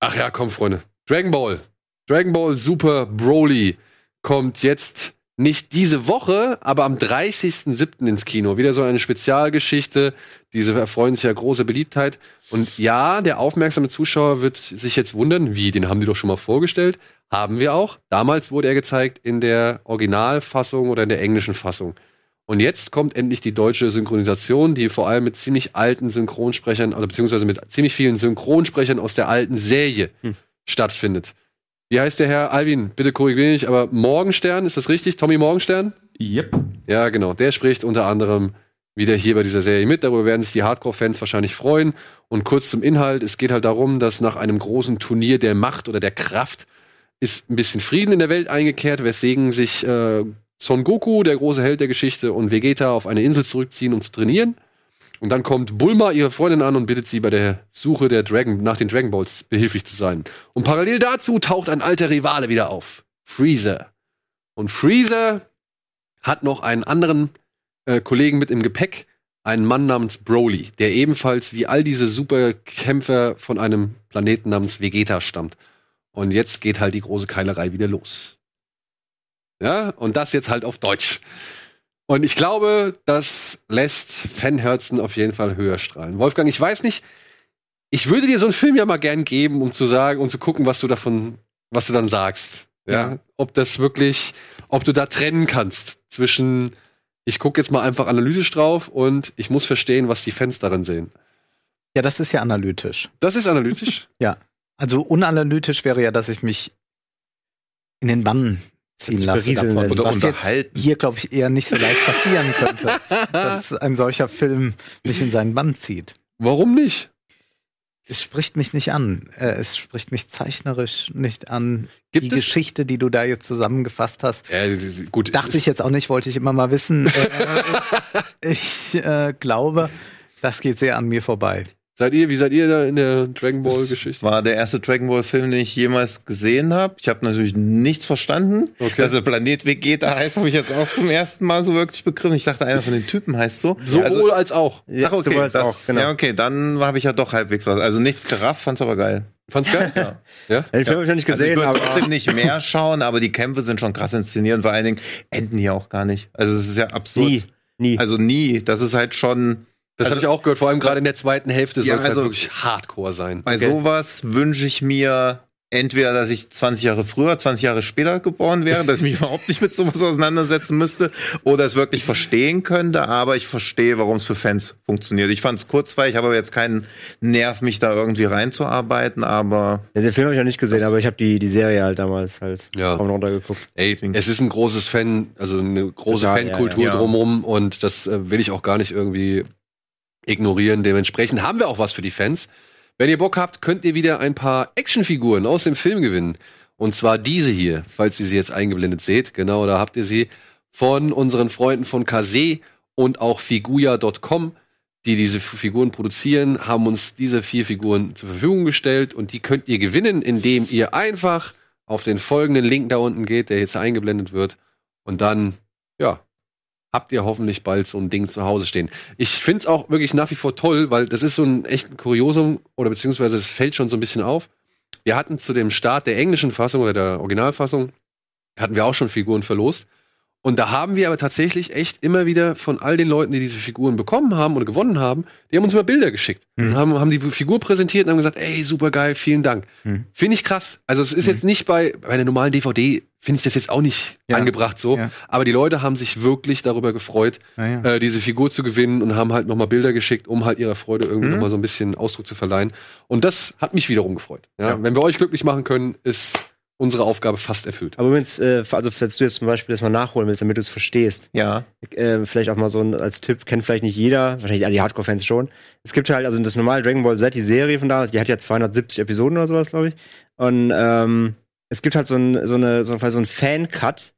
Ach ja, komm, Freunde. Dragon Ball. Dragon Ball Super Broly kommt jetzt nicht diese Woche, aber am 30.07. ins Kino. Wieder so eine Spezialgeschichte. Diese erfreuen sich ja große Beliebtheit. Und ja, der aufmerksame Zuschauer wird sich jetzt wundern, wie, den haben die doch schon mal vorgestellt. Haben wir auch. Damals wurde er gezeigt in der Originalfassung oder in der englischen Fassung. Und jetzt kommt endlich die deutsche Synchronisation, die vor allem mit ziemlich alten Synchronsprechern, oder beziehungsweise mit ziemlich vielen Synchronsprechern aus der alten Serie stattfindet. Wie heißt der Herr Alvin? Bitte korrigiere mich, aber Morgenstern, ist das richtig? Tommy Morgenstern? Yep. Ja, genau. Der spricht unter anderem wieder hier bei dieser Serie mit. Darüber werden sich die Hardcore-Fans wahrscheinlich freuen. Und kurz zum Inhalt. Es geht halt darum, dass nach einem großen Turnier der Macht oder der Kraft ist ein bisschen Frieden in der Welt eingekehrt, weswegen sich äh, Son Goku, der große Held der Geschichte, und Vegeta auf eine Insel zurückziehen, um zu trainieren. Und dann kommt Bulma, ihre Freundin, an und bittet sie bei der Suche der Dragon, nach den Dragon Balls behilflich zu sein. Und parallel dazu taucht ein alter Rivale wieder auf. Freezer. Und Freezer hat noch einen anderen äh, Kollegen mit im Gepäck, einen Mann namens Broly, der ebenfalls wie all diese Superkämpfer von einem Planeten namens Vegeta stammt. Und jetzt geht halt die große Keilerei wieder los. Ja, und das jetzt halt auf Deutsch. Und ich glaube, das lässt Fanherzen auf jeden Fall höher strahlen. Wolfgang, ich weiß nicht, ich würde dir so einen Film ja mal gern geben, um zu sagen, um zu gucken, was du davon, was du dann sagst. Ja, ob das wirklich, ob du da trennen kannst zwischen, ich gucke jetzt mal einfach analytisch drauf und ich muss verstehen, was die Fans darin sehen. Ja, das ist ja analytisch. Das ist analytisch. Also unanalytisch wäre ja, dass ich mich in den Bann ziehen sich lasse berieseln davon. Oder was jetzt hier, glaube ich, eher nicht so leicht passieren könnte, dass ein solcher Film mich in seinen Bann zieht. Warum nicht? Es spricht mich nicht an. Äh, Es spricht mich zeichnerisch nicht an. Gibt die es- Geschichte, die du da jetzt zusammengefasst hast, Ja, gut, dachte ich jetzt auch nicht, wollte ich immer mal wissen. Äh, ich äh, glaube, das geht sehr an mir vorbei. Seid ihr, wie seid ihr da in der Dragon Ball Das Geschichte? war der erste Dragon Ball Film, den ich jemals gesehen habe. Ich habe natürlich nichts verstanden. Okay. Also Planet Vegeta heißt, habe ich jetzt auch zum ersten Mal so wirklich begriffen. Ich dachte, einer von den Typen heißt so. Sowohl also, als auch. Ja, ach, okay, sowohl als das, auch, genau. ja, okay, dann habe ich ja doch halbwegs was. Also nichts gerafft, fand's aber geil. Fand's geil? Ja. ja? Den Film habe ich noch nicht Also ich gesehen, würde aber trotzdem nicht mehr schauen, aber die Kämpfe sind schon krass inszeniert und vor allen Dingen enden hier auch gar nicht. Also es ist ja absurd. nie, nie. Also nie. Das ist halt schon. Das habe ich auch gehört, vor allem gerade in der zweiten Hälfte Ja, soll es also- halt wirklich Hardcore sein. Bei sowas wünsche ich mir entweder, dass ich 20 Jahre früher, 20 Jahre später geboren wäre, dass ich mich überhaupt nicht mit sowas auseinandersetzen müsste oder es wirklich verstehen könnte, aber ich verstehe, warum es für Fans funktioniert. Ich fand es kurzweilig, ich habe aber jetzt keinen Nerv, mich da irgendwie reinzuarbeiten, aber Ja, den Film habe ich noch nicht gesehen, aber ich habe die, die Serie halt damals halt Ja. auch noch runtergeguckt. Ey, es ist ein großes Fan, also eine große Total, ja, Fankultur ja. drumherum und das äh, will ich auch gar nicht irgendwie ignorieren. Dementsprechend haben wir auch was für die Fans. Wenn ihr Bock habt, könnt ihr wieder ein paar Actionfiguren aus dem Film gewinnen. Und zwar diese hier, falls ihr sie jetzt eingeblendet seht. Genau, da habt ihr sie von unseren Freunden von Kase und auch Figuya.com, die diese Figuren produzieren, haben uns diese vier Figuren zur Verfügung gestellt und die könnt ihr gewinnen, indem ihr einfach auf den folgenden Link da unten geht, der jetzt eingeblendet wird und dann, ja, habt ihr hoffentlich bald so ein Ding zu Hause stehen. Ich finde es auch wirklich nach wie vor toll, weil das ist so ein echt Kuriosum oder beziehungsweise es fällt schon so ein bisschen auf. Wir hatten zu dem Start der englischen Fassung oder der Originalfassung, hatten wir auch schon Figuren verlost. Und da haben wir aber tatsächlich echt immer wieder von all den Leuten, die diese Figuren bekommen haben oder gewonnen haben, die haben uns immer Bilder geschickt. Mhm. Und haben, haben die Figur präsentiert und haben gesagt, ey, super geil, vielen Dank. Mhm. Finde ich krass. Also es ist jetzt nicht bei, bei einer normalen DVD, finde ich das jetzt auch nicht Ja. angebracht so. Ja. Aber die Leute haben sich wirklich darüber gefreut, Ja, äh, diese Figur zu gewinnen und haben halt nochmal Bilder geschickt, um halt ihrer Freude irgendwie Mhm. nochmal so ein bisschen Ausdruck zu verleihen. Und das hat mich wiederum gefreut. Ja? Ja. Wenn wir euch glücklich machen können, ist unsere Aufgabe fast erfüllt. Aber wenn's, äh, also falls du jetzt zum Beispiel das mal nachholen willst, damit du es verstehst, Ja. äh, vielleicht auch mal so ein, als Tipp, kennt vielleicht nicht jeder, wahrscheinlich alle die Hardcore-Fans schon. Es gibt halt, also das normale Dragon Ball Z, die Serie von damals, die hat ja 270 Episoden oder sowas, glaube ich. Und ähm, es gibt halt so, ein, so eine, so, ein- so ein Fan-Cut.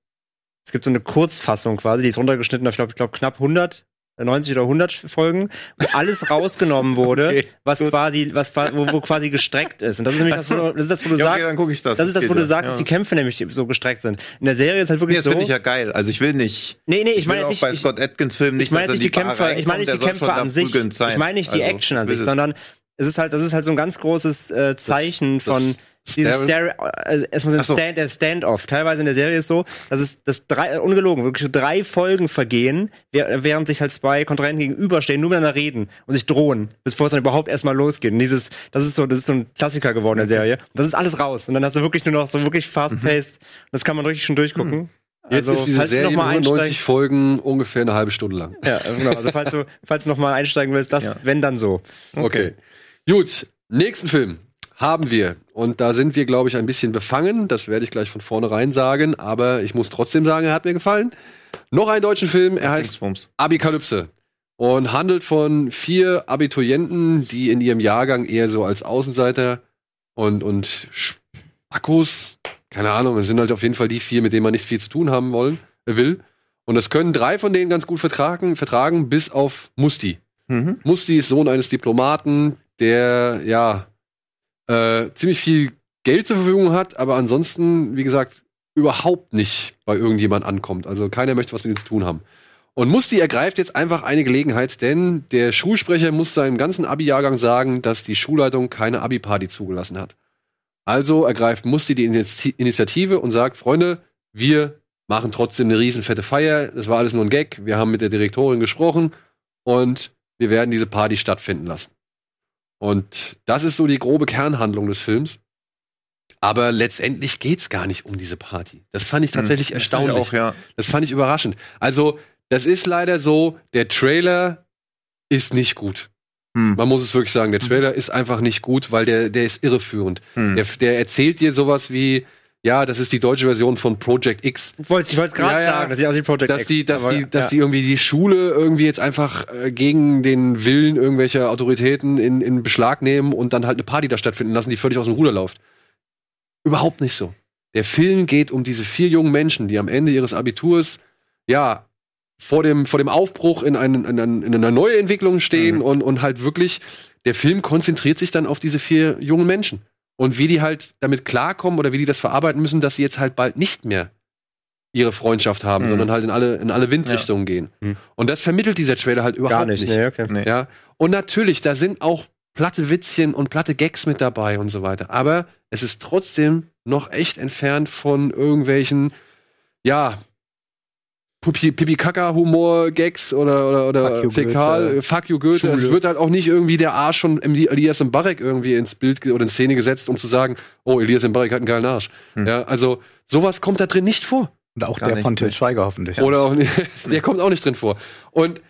Es gibt so eine Kurzfassung quasi, die ist runtergeschnitten auf, ich glaube, glaub, knapp 100, 90 oder 100 Folgen, wo alles rausgenommen wurde, Okay, was quasi, was, wo, wo quasi gestreckt ist. Und das ist nämlich das, wo, du- das, ist das, wo du Ja, okay, sagst, dann guck ich das. das ist das, wo du sagst, Ja. dass die Kämpfe nämlich so gestreckt sind. In der Serie ist halt wirklich Nee, das so. finde ich ja geil. Also ich will nicht. nee, nee, ich meine auch jetzt bei nicht. Scott Atkins Film nicht, ich meine nicht die Kämpfe, ich meine nicht die Kämpfe an sich. Ich meine nicht die Also, Action an sich, sondern es ist halt, das ist halt so ein ganz großes äh, Zeichen von dieses Stare- also erstmal so ein so. Stand, der Standoff. Teilweise in der Serie ist so, dass es dass drei, äh, ungelogen, wirklich so drei Folgen vergehen, während sich halt zwei Kontrahenten gegenüberstehen, nur miteinander reden und sich drohen, bevor es dann überhaupt erstmal losgeht. Und dieses, das ist so, das ist so ein Klassiker geworden in der Serie. Und das ist alles raus. Und dann hast du wirklich nur noch so wirklich fast-paced. Und das kann man richtig schon durchgucken. Jetzt ist diese falls du Serie noch mal nur 90 einsteigen- Folgen, ungefähr eine halbe Stunde lang. ja, genau. Also falls du, falls du noch mal einsteigen willst, das, Ja. wenn dann so. Okay. Gut, nächsten Film haben wir. Und da sind wir, glaube ich, ein bisschen befangen. Das werde ich gleich von vornherein sagen. Aber ich muss trotzdem sagen, er hat mir gefallen. Noch einen deutschen Film. Er heißt. Abikalypse. Und handelt von vier Abiturienten, die in ihrem Jahrgang eher so als Außenseiter und, und Spackos, keine Ahnung, es sind halt auf jeden Fall die vier, mit denen man nicht viel zu tun haben wollen, äh, will. Und das können drei von denen ganz gut vertragen, vertragen bis auf Musti. Mhm. Musti ist Sohn eines Diplomaten, der ja äh, ziemlich viel Geld zur Verfügung hat, aber ansonsten, wie gesagt, überhaupt nicht bei irgendjemand ankommt. Also keiner möchte was mit ihm zu tun haben. Und Musti ergreift jetzt einfach eine Gelegenheit, denn der Schulsprecher muss seinem ganzen Abi-Jahrgang sagen, dass die Schulleitung keine Abi-Party zugelassen hat. Also ergreift Musti die Initi- Initiative und sagt, Freunde, wir machen trotzdem eine riesenfette Feier. Das war alles nur ein Gag. Wir haben mit der Direktorin gesprochen und wir werden diese Party stattfinden lassen. Und das ist so die grobe Kernhandlung des Films. Aber letztendlich geht's gar nicht um diese Party. Das fand ich tatsächlich Das finde ich erstaunlich. Auch, ja. Das fand ich überraschend. Also, das ist leider so, der Trailer ist nicht gut. Hm. Man muss es wirklich sagen, der Trailer ist einfach nicht gut, weil der, der ist irreführend. Hm. Der, der erzählt dir sowas wie, ja, das ist die deutsche Version von Project X. Ich wollte wollte gerade Ja, ja. sagen, dass ich aus wie Project Dass X, die, dass aber, die, dass ja. die irgendwie die Schule irgendwie jetzt einfach äh, gegen den Willen irgendwelcher Autoritäten in, in Beschlag nehmen und dann halt eine Party da stattfinden lassen, die völlig aus dem Ruder läuft. Überhaupt nicht so. Der Film geht um diese vier jungen Menschen, die am Ende ihres Abiturs, ja, vor dem, vor dem Aufbruch in, einen, in, einen, in eine neue Entwicklung stehen Mhm. und, und halt wirklich, der Film konzentriert sich dann auf diese vier jungen Menschen. Und wie die halt damit klarkommen oder wie die das verarbeiten müssen, dass sie jetzt halt bald nicht mehr ihre Freundschaft haben, Mhm. sondern halt in alle, in alle Windrichtungen gehen. Mhm. Und das vermittelt dieser Trailer halt überhaupt gar nicht. nicht. Nee, okay. Nee. Ja. Und natürlich, da sind auch platte Witzchen und platte Gags mit dabei und so weiter. Aber es ist trotzdem noch echt entfernt von irgendwelchen, ja, Pipi-Kaka-Humor-Gags oder, oder, oder Fuck you, Fäkal, Goethe. Fuck you Goethe. Es wird halt auch nicht irgendwie der Arsch von Eli- Elias Mbarek irgendwie ins Bild oder in Szene gesetzt, um zu sagen, oh, Elias Mbarek hat einen geilen Arsch. Hm. Ja, also sowas kommt da drin nicht vor. Und auch Gar der nicht, von Til nee. Schweiger hoffentlich. Oder auch nicht, der kommt auch nicht drin vor. Und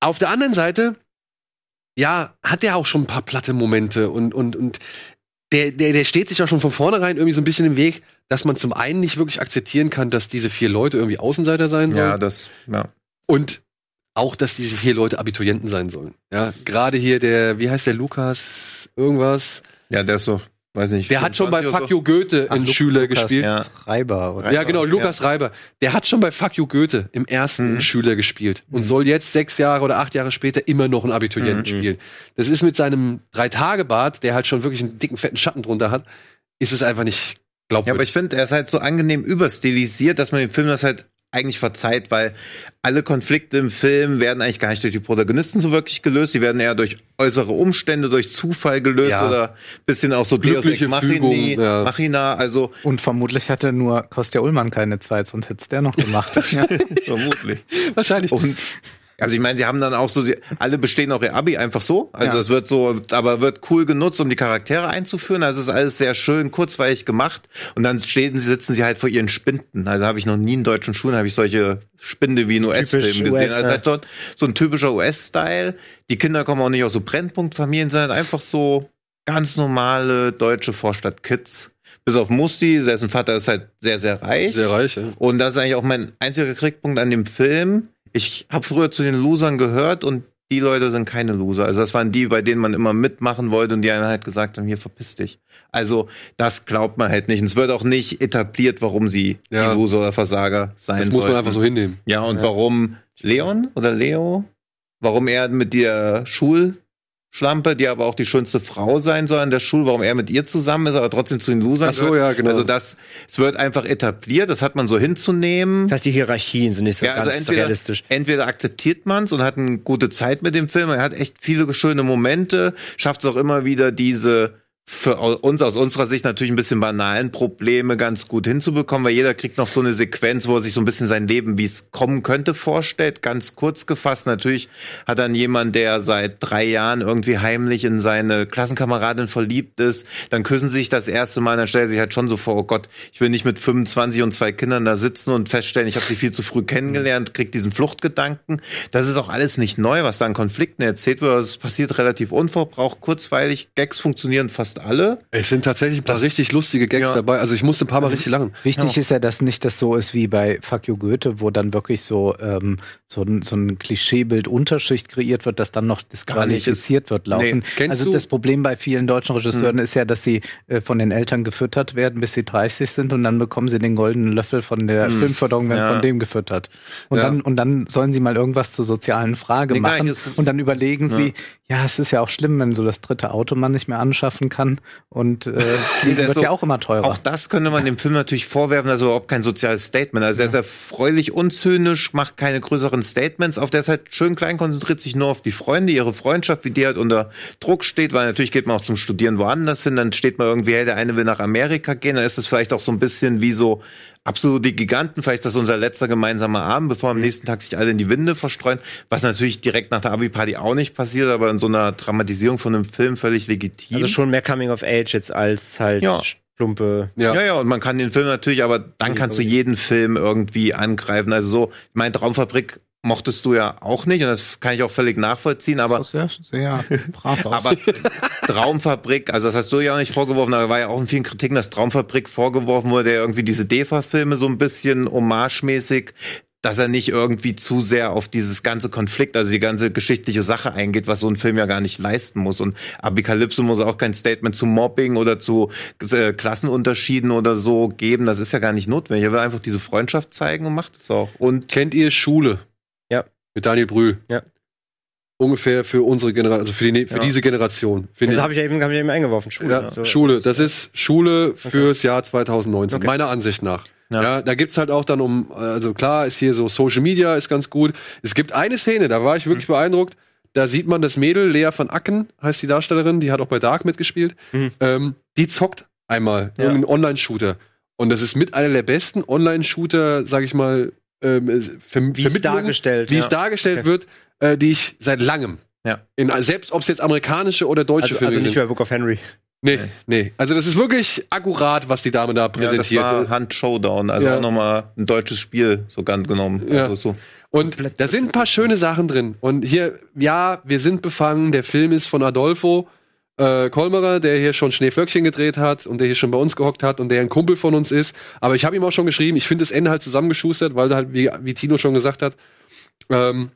auf der anderen Seite, ja, hat der auch schon ein paar platte Momente und, und, und der, der, der steht sich auch schon von vornherein irgendwie so ein bisschen im Weg, dass man zum einen nicht wirklich akzeptieren kann, dass diese vier Leute irgendwie Außenseiter sein sollen. Ja, das, ja. Und auch, dass diese vier Leute Abiturienten sein sollen. Ja, gerade hier der, wie heißt der Lukas? Irgendwas. Ja, der ist so, weiß nicht. Der hat schon bei 24 oder Fuck You Goethe einen Lu- Schüler Lukas gespielt. Ja. Reiber, oder? Ja, genau, Lukas Reiber. Der hat schon bei Fuck You Goethe im ersten Mhm. einen Schüler gespielt und soll jetzt sechs Jahre oder acht Jahre später immer noch einen Abiturienten Mhm. spielen. Das ist mit seinem Drei-Tage-Bart, der halt schon wirklich einen dicken, fetten Schatten drunter hat, ist es einfach nicht Ja, aber glaubwürdig. ich finde, er ist halt so angenehm überstilisiert, dass man dem Film das halt eigentlich verzeiht, weil alle Konflikte im Film werden eigentlich gar nicht durch die Protagonisten so wirklich gelöst. Die werden eher durch äußere Umstände, durch Zufall gelöst Ja. oder bisschen auch so Deus Glückliche Ex Machina, Fügung, ja. Machina, also Und vermutlich hatte nur Kostja Ullmann keine Zeit, sonst hätte es der noch gemacht. ja. vermutlich. Wahrscheinlich. Und also ich meine, sie haben dann auch so, sie, alle bestehen auch ihr Abi einfach so. Also Ja. es wird so, aber wird cool genutzt, um die Charaktere einzuführen. Also es ist alles sehr schön kurzweilig gemacht. Und dann stehen sie, sitzen sie halt vor ihren Spinden. Also habe ich noch nie in deutschen Schulen habe ich solche Spinde wie in US-Filmen gesehen. US, also halt dort so ein typischer US-Style. Die Kinder kommen auch nicht aus so Brennpunktfamilien, sondern einfach so ganz normale deutsche Vorstadt-Kids. Bis auf Musti, dessen Vater ist halt sehr, sehr reich. Sehr reich, ja. Und das ist eigentlich auch mein einziger Kritikpunkt an dem Film. Ich habe früher zu den Losern gehört und die Leute sind keine Loser. Also das waren die, bei denen man immer mitmachen wollte und die einem halt gesagt haben, hier verpiss dich. Also das glaubt man halt nicht. Und es wird auch nicht etabliert, warum sie Ja. die Loser oder Versager sein Das muss man sollten. einfach so hinnehmen. Ja, und warum Leon oder Leo? Warum er mit der Schulschlampe, die aber auch die schönste Frau sein soll in der Schule, warum er mit ihr zusammen ist, aber trotzdem zu den Losern Ach so, ja, genau. Also das, es wird einfach etabliert, das hat man so hinzunehmen. Das heißt, die Hierarchien sind nicht so Ja, also ganz entweder, realistisch. entweder akzeptiert man es und hat eine gute Zeit mit dem Film. Er hat echt viele schöne Momente, schafft es auch immer wieder diese für uns aus unserer Sicht natürlich ein bisschen banalen Probleme ganz gut hinzubekommen, weil jeder kriegt noch so eine Sequenz, wo er sich so ein bisschen sein Leben, wie es kommen könnte, vorstellt. Ganz kurz gefasst. Natürlich hat dann jemand, der seit drei Jahren irgendwie heimlich in seine Klassenkameradin verliebt ist, dann küssen sie sich das erste Mal, dann stellt er sich halt schon so vor, oh Gott, ich will nicht mit 25 und zwei Kindern da sitzen und feststellen, ich habe sie viel zu früh kennengelernt, kriegt diesen Fluchtgedanken. Das ist auch alles nicht neu, was da an Konflikten erzählt wird. Es passiert relativ unverbraucht, kurzweilig. Gags funktionieren fast alle. Es sind tatsächlich ein paar Das- richtig lustige Gags Ja. dabei. Also ich musste ein paar Mal richtig lachen. Wichtig ist ja, dass nicht das so ist wie bei Fuck You Goethe, wo dann wirklich so, ähm, so, ein, so ein Klischeebild Unterschicht kreiert wird, das dann noch disqualifiziert wird laufen. Nee. Also du- das Problem bei vielen deutschen Regisseuren ist ja, dass sie äh, von den Eltern gefüttert werden, bis sie 30 sind und dann bekommen sie den goldenen Löffel von der Filmförderung, werden Ja. von dem gefüttert. Und Ja. dann und dann sollen sie mal irgendwas zur sozialen Frage Nee, machen nicht, es- und dann überlegen sie, ja, es ist ja auch schlimm, wenn so das dritte Auto man nicht mehr anschaffen kann und äh, wird so- ja auch immer teurer. Auch das könnte man dem Film natürlich vorwerfen, also überhaupt kein soziales Statement. Also er ist erfreulich unzynisch, macht keine größeren Statements, auf der ist halt schön klein, konzentriert sich nur auf die Freunde, ihre Freundschaft, wie die halt unter Druck steht, weil natürlich geht man auch zum Studieren woanders hin, dann steht man irgendwie, hey, der eine will nach Amerika gehen, dann ist das vielleicht auch so ein bisschen wie so absolut die Giganten, vielleicht ist das unser letzter gemeinsamer Abend, bevor am nächsten Tag sich alle in die Winde verstreuen, was natürlich direkt nach der Abi-Party auch nicht passiert, aber in so einer Dramatisierung von einem Film völlig legitim. Also schon mehr Coming of Age jetzt als halt Ja. plumpe. Ja. Ja. ja, und man kann den Film natürlich, aber dann kannst du jeden Film irgendwie angreifen. Also so, ich meine, Traumfabrik mochtest du ja auch nicht und das kann ich auch völlig nachvollziehen, aber sehr, sehr brav aus. aber Traumfabrik, also das hast du ja auch nicht vorgeworfen, aber war ja auch in vielen Kritiken, dass Traumfabrik vorgeworfen wurde, der irgendwie diese DEFA-Filme so ein bisschen homagemäßig, dass er nicht irgendwie zu sehr auf dieses ganze Konflikt, also die ganze geschichtliche Sache eingeht, was so ein Film ja gar nicht leisten muss. Und Apokalypse muss auch kein Statement zu Mobbing oder zu äh, Klassenunterschieden oder so geben. Das ist ja gar nicht notwendig. Er will einfach diese Freundschaft zeigen und macht es auch. Und Kennt ihr Schule? Mit Daniel Brühl. Ja. Ungefähr für unsere Generation, also für, die, für Ja. diese Generation. Das habe ich ja eben, hab ich eben eingeworfen. Schule. Ja, Also, Schule. Das ist Schule fürs Jahr 2019, Okay. meiner Ansicht nach. Ja. Ja. da gibt's halt auch dann um, also klar ist hier so Social Media ist ganz gut. Es gibt eine Szene, da war ich wirklich beeindruckt. Da sieht man das Mädel, Lea von Acken, heißt die Darstellerin, die hat auch bei Dark mitgespielt. Mhm. Ähm, die zockt einmal Ja. irgendeinen Online-Shooter. Und das ist mit einer der besten Online-Shooter, sag ich mal, ähm, Ver Wie es dargestellt. wie ja. es dargestellt Okay. wird, äh, die ich seit langem. Ja. In, selbst ob es jetzt amerikanische oder deutsche Also, Filme also nicht sind. über Book of Henry. Nee, nee. Also das ist wirklich akkurat, was die Dame da ja, das präsentiert. war Hand Showdown, also Ja. auch nochmal ein deutsches Spiel sogar genommen. Ja. Also so. und da sind ein paar schöne Sachen drin. Und hier, ja, wir sind befangen. Der Film ist von Adolfo äh, Kolmerer, der hier schon Schneeflöckchen gedreht hat und der hier schon bei uns gehockt hat und der ein Kumpel von uns ist. Aber ich habe ihm auch schon geschrieben, ich finde das Ende halt zusammengeschustert, weil da halt, wie, wie Tino schon gesagt hat, ähm,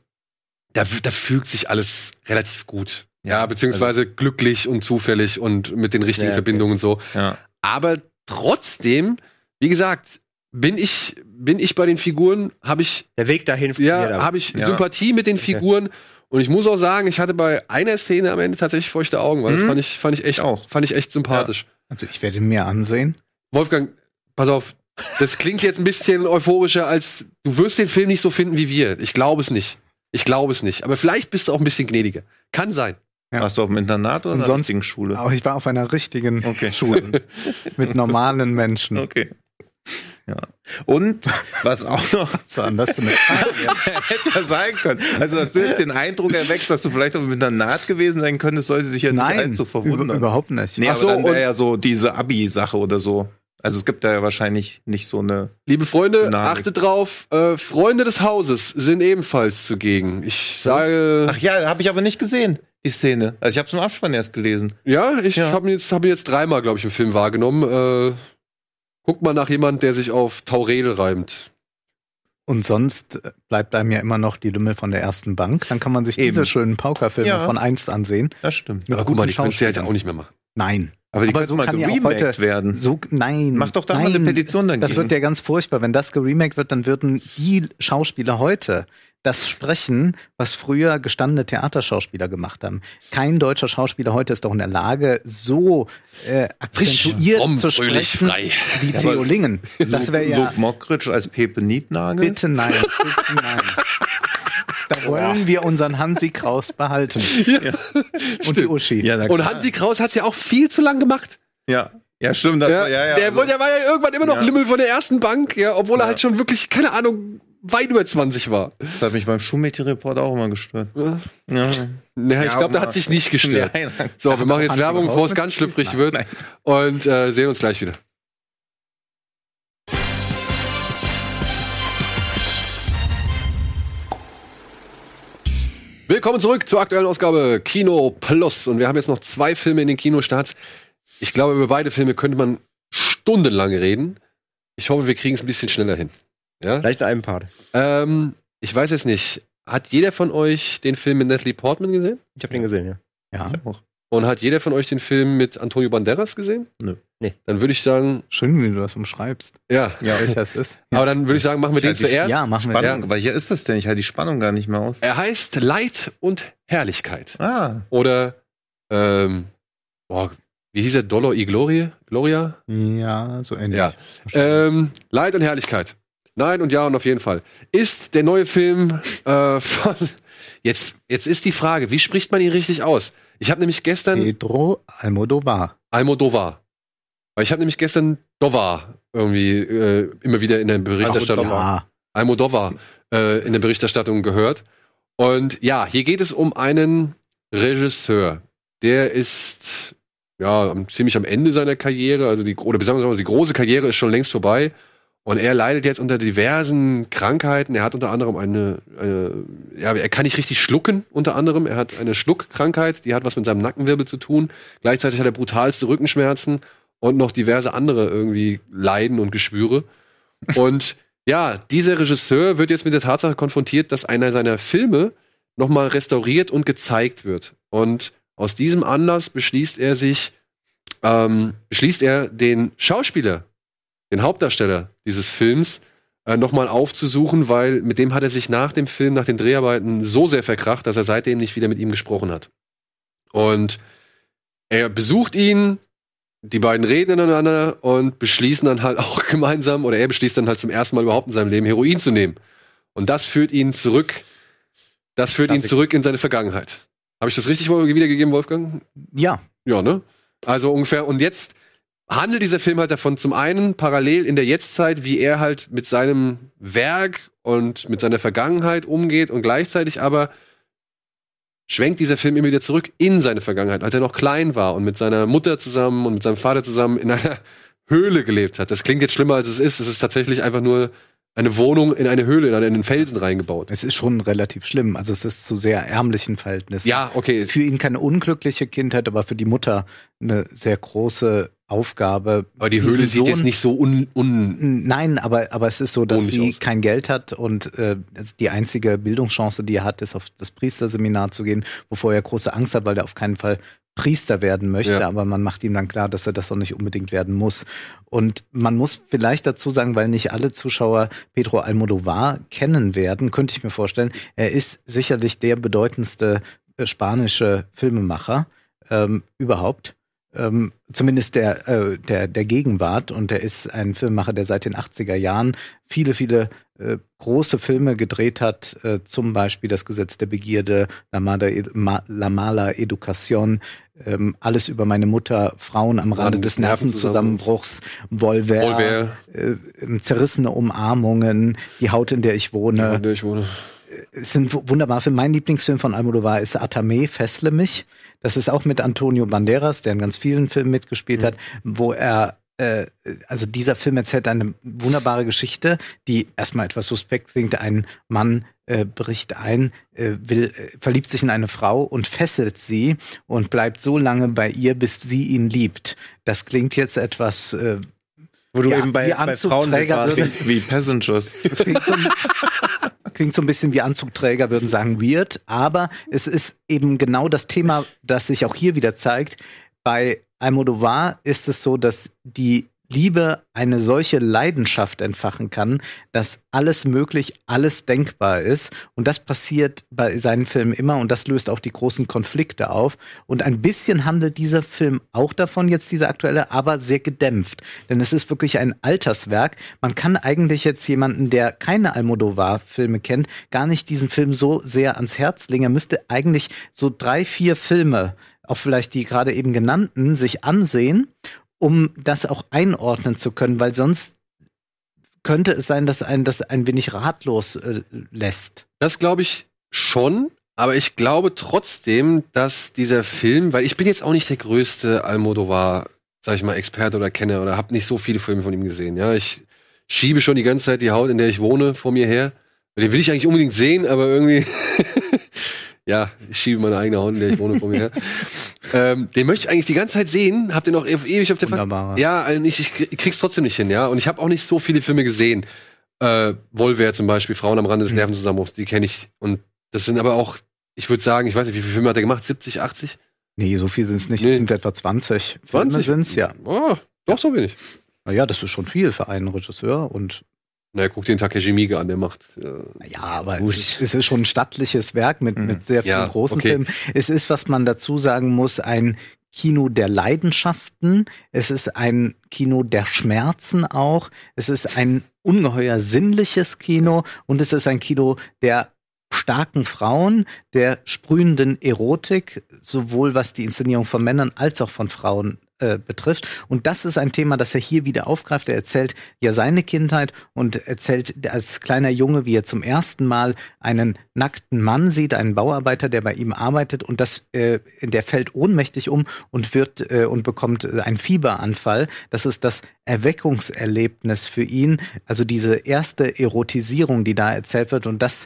da, da fügt sich alles relativ gut. Ja, beziehungsweise glücklich und zufällig und mit den richtigen Ja, okay. Verbindungen und so. Ja. Aber trotzdem, wie gesagt, bin ich, bin ich bei den Figuren, habe ich, Der Weg dahin ja, habe ich Ja. Sympathie mit den Figuren. Und ich muss auch sagen, ich hatte bei einer Szene am Ende tatsächlich feuchte Augen, weil das Mhm. fand ich, fand ich echt, Ich auch. fand ich echt sympathisch. Also ich werde ihn mir ansehen. Wolfgang, pass auf, das klingt jetzt ein bisschen euphorischer, als du wirst den Film nicht so finden wie wir. Ich glaube es nicht. Ich glaube es nicht. Aber vielleicht bist du auch ein bisschen gnädiger. Kann sein. Ja. Warst du auf dem Internat oder in der sonst- richtigen Schule? Aber ich war auf einer richtigen Okay. Schule mit normalen Menschen. Okay. Ja. Und was auch noch So anders eine Frage. hätte ja sein können. Also, dass du jetzt den Eindruck erweckst, dass du vielleicht auch mit einer Naht gewesen sein könntest, sollte dich ja nicht Nein, allzu über, verwundern. überhaupt nicht. Nee, Ach aber so, dann wäre ja so diese Abi-Sache oder so. Also es gibt da ja wahrscheinlich nicht so eine. Liebe Freunde, Nachricht. achtet drauf, äh, Freunde des Hauses sind ebenfalls zugegen. Ich sage, Ach ja, habe ich aber nicht gesehen, die Szene. Also ich habe es im Abspann erst gelesen. ja, ich Ja. habe ihn jetzt, hab ihn jetzt dreimal, glaube ich, im Film wahrgenommen. Äh, guck mal nach jemand, der sich auf Taurel reimt. Und sonst bleibt einem ja immer noch die Lümmel von der ersten Bank. Dann kann man sich Eben. diese schönen Paukerfilme Ja. von einst ansehen. Das stimmt. Aber guck mal, die kannst du ja jetzt auch nicht mehr machen. Nein. Aber die Aber so mal kann ja auch heute werden. So, nein. Mach doch da mal nein. eine Petition dagegen. Das wird ja ganz furchtbar. Wenn das geremaked wird, dann würden die Schauspieler heute das sprechen, was früher gestandene Theaterschauspieler gemacht haben. Kein deutscher Schauspieler heute ist doch in der Lage, so äh, akzentuiert fromm, zu sprechen frei. wie Theo Lingen. Das wäre ja Luke Mockridge als Pepe Nietnagel. bitte nein, bitte nein. Da wollen wir unseren Hansi Kraus behalten. Und die Uschi. Ja, Und. Hansi Kraus hat's ja auch viel zu lang gemacht. Ja, ja stimmt. Das Ja, war, ja, ja, der, also- der war ja irgendwann immer noch Ja. Limmel von der ersten Bank, ja, obwohl er Ja. halt schon wirklich, keine Ahnung, weit über 20 war. Das hat mich beim Schulmädchenreport auch immer gestört. Ja. Ja. Naja, ich Ja, glaube, der hat sich nicht gestört. Nein, nein. So, wir machen jetzt Werbung, bevor es ganz schlüpfrig wird. nein. Und äh, sehen uns gleich wieder. Willkommen zurück zur aktuellen Ausgabe Kino Plus. Und wir haben jetzt noch zwei Filme in den Kinostarts. Ich glaube, über beide Filme könnte man stundenlang reden. Ich hoffe, wir kriegen es ein bisschen schneller hin. Ja? Vielleicht in einem Part. Ähm, ich weiß es nicht. Hat jeder von euch den Film mit Natalie Portman gesehen? Ich habe den gesehen, ja. Ja. Und hat jeder von euch den Film mit Antonio Banderas gesehen? Nö. Nee. Dann würde ich sagen, Schön, wie du das umschreibst. ja. Ja, Welcher es ist. Aber dann würde ich sagen, machen wir den ich- zuerst. Ja, machen wir. Spannung, weil hier ist das denn? Ich halte die Spannung gar nicht mehr aus. Er heißt Leid und Herrlichkeit. Ah, Oder, ähm, boah, wie hieß er? Dolor y Glorie? Gloria? Ja, so ähnlich. Ja. Ähm, Leid und Herrlichkeit. Nein und ja und auf jeden Fall. Ist der neue Film äh, von. Jetzt, jetzt ist die Frage, wie spricht man ihn richtig aus? Ich habe nämlich gestern. Pedro Almodovar. Almodovar. Weil ich habe nämlich gestern Dovar irgendwie äh, immer wieder in der Berichterstattung. Ja. Almodovar äh, in der Berichterstattung gehört. Und ja, hier geht es um einen Regisseur. Der ist ja ziemlich am Ende seiner Karriere, also die oder mal, die große Karriere ist schon längst vorbei. Und er leidet jetzt unter diversen Krankheiten. Er hat unter anderem eine, eine ja, er kann nicht richtig schlucken, unter anderem. Er hat eine Schluckkrankheit, die hat was mit seinem Nackenwirbel zu tun. Gleichzeitig hat er brutalste Rückenschmerzen und noch diverse andere irgendwie Leiden und Geschwüre. Und ja, dieser Regisseur wird jetzt mit der Tatsache konfrontiert, dass einer seiner Filme nochmal restauriert und gezeigt wird. Und aus diesem Anlass beschließt er sich, ähm, beschließt er, den Schauspieler, den Hauptdarsteller dieses Films, äh, nochmal aufzusuchen, weil mit dem hat er sich nach dem Film, nach den Dreharbeiten so sehr verkracht, dass er seitdem nicht wieder mit ihm gesprochen hat. Und er besucht ihn, die beiden reden ineinander und beschließen dann halt auch gemeinsam, oder er beschließt dann halt zum ersten Mal überhaupt in seinem Leben Heroin zu nehmen. Und das führt ihn zurück, das führt ihn zurück in seine Vergangenheit. Habe ich das richtig wiedergegeben, Wolfgang? Ja, Ja, ne? Also ungefähr. Und jetzt handelt dieser Film halt davon, zum einen parallel in der Jetztzeit, wie er halt mit seinem Werk und mit seiner Vergangenheit umgeht und gleichzeitig aber schwenkt dieser Film immer wieder zurück in seine Vergangenheit, als er noch klein war und mit seiner Mutter zusammen und mit seinem Vater zusammen in einer Höhle gelebt hat. Das klingt jetzt schlimmer, als es ist. Es ist tatsächlich einfach nur eine Wohnung in eine Höhle, in einen Felsen reingebaut. es ist schon relativ schlimm. Also es ist zu sehr ärmlichen Verhältnissen. Ja, okay. Für ihn keine unglückliche Kindheit, aber für die Mutter eine sehr große Aufgabe. Aber die Höhle sieht jetzt nicht so un, un Nein, aber, aber es ist so, dass sie aus. kein Geld hat und äh, die einzige Bildungschance, die er hat, ist auf das Priesterseminar zu gehen, wovor er große Angst hat, weil er auf keinen Fall Priester werden möchte, Ja. aber man macht ihm dann klar, dass er das auch nicht unbedingt werden muss. Und man muss vielleicht dazu sagen, weil nicht alle Zuschauer Pedro Almodovar kennen werden, könnte ich mir vorstellen, er ist sicherlich der bedeutendste äh, spanische Filmemacher ähm, überhaupt. Ähm, zumindest der, äh, der, der Gegenwart. Und er ist ein Filmemacher, der seit den 80er Jahren viele, viele äh, große Filme gedreht hat. Äh, zum Beispiel Das Gesetz der Begierde, La Mala, Ma, La Mala Educación, ähm, Alles über meine Mutter, Frauen am Rande des Nervenzusammenbruchs, Volver, Volver. äh, zerrissene Umarmungen, Die Haut, in der ich wohne Ja, ich wohne. Es sind wu- wunderbar. Für mein Lieblingsfilm von Almodovar ist Atame, Fessle mich. Das ist auch mit Antonio Banderas, der in ganz vielen Filmen mitgespielt hat, wo er äh, also dieser Film erzählt eine wunderbare Geschichte, die erstmal etwas suspekt klingt. Ein Mann äh, bricht ein, äh, will, äh, verliebt sich in eine Frau und fesselt sie und bleibt so lange bei ihr, bis sie ihn liebt. Das klingt jetzt etwas äh, Wo du wie, eben bei, wie bei Frauen würden, Wie Passengers. das klingt so, klingt so ein bisschen wie Anzugträger würden sagen weird, aber es ist eben genau das Thema, das sich auch hier wieder zeigt. Bei Almodovar ist es so, dass die Liebe eine solche Leidenschaft entfachen kann, dass alles möglich, alles denkbar ist. Und das passiert bei seinen Filmen immer und das löst auch die großen Konflikte auf. Und ein bisschen handelt dieser Film auch davon, jetzt dieser aktuelle, aber sehr gedämpft. Denn es ist wirklich ein Alterswerk. Man kann eigentlich jetzt jemanden, der keine Almodovar-Filme kennt, gar nicht diesen Film so sehr ans Herz legen. Er müsste eigentlich so drei, vier Filme auch vielleicht die gerade eben genannten, sich ansehen, um das auch einordnen zu können, weil sonst könnte es sein, dass ein das ein wenig ratlos äh, lässt. Das glaube ich schon, aber ich glaube trotzdem, dass dieser Film, weil ich bin jetzt auch nicht der größte Almodovar, sag ich mal, Experte oder Kenner oder habe nicht so viele Filme von ihm gesehen. Ja, ich schiebe schon die ganze Zeit die Haut, in der ich wohne, vor mir her. Den will ich eigentlich unbedingt sehen, aber irgendwie, ja, ich schiebe meine eigene Haut, in der ich wohne, vor mir her. ähm, den möchte ich eigentlich die ganze Zeit sehen. Hab den auch e- ewig auf der Ver Wunderbarer. Ja, also ich, ich krieg- krieg's trotzdem nicht hin, ja. Und ich habe auch nicht so viele Filme gesehen. Äh, Volver zum Beispiel, Frauen am Rande des Nervenzusammenbruchs, die kenne ich. Und das sind aber auch, ich würde sagen, ich weiß nicht, wie viele Filme hat er gemacht? 70, 80? Nee, so viel sind es nicht. Nee. Es sind etwa 20. 20? Filme sind's, ja. Oh, doch so wenig. Naja, das ist schon viel für einen Regisseur und Na, guck den Takeshi Miike an, der macht. Äh, Ja, aber es ist, es ist schon ein stattliches Werk mit, mit sehr vielen Ja, großen okay. Filmen. Es ist, was man dazu sagen muss, ein Kino der Leidenschaften. Es ist ein Kino der Schmerzen auch. Es ist ein ungeheuer sinnliches Kino und es ist ein Kino der starken Frauen, der sprühenden Erotik, sowohl was die Inszenierung von Männern als auch von Frauen äh, betrifft. Und das ist ein Thema, das er hier wieder aufgreift. Er erzählt ja seine Kindheit und erzählt als kleiner Junge, wie er zum ersten Mal einen nackten Mann sieht, einen Bauarbeiter, der bei ihm arbeitet und das, äh, der fällt ohnmächtig um und wird äh, und bekommt äh, einen Fieberanfall. Das ist das Erweckungserlebnis für ihn. Also diese erste Erotisierung, die da erzählt wird und das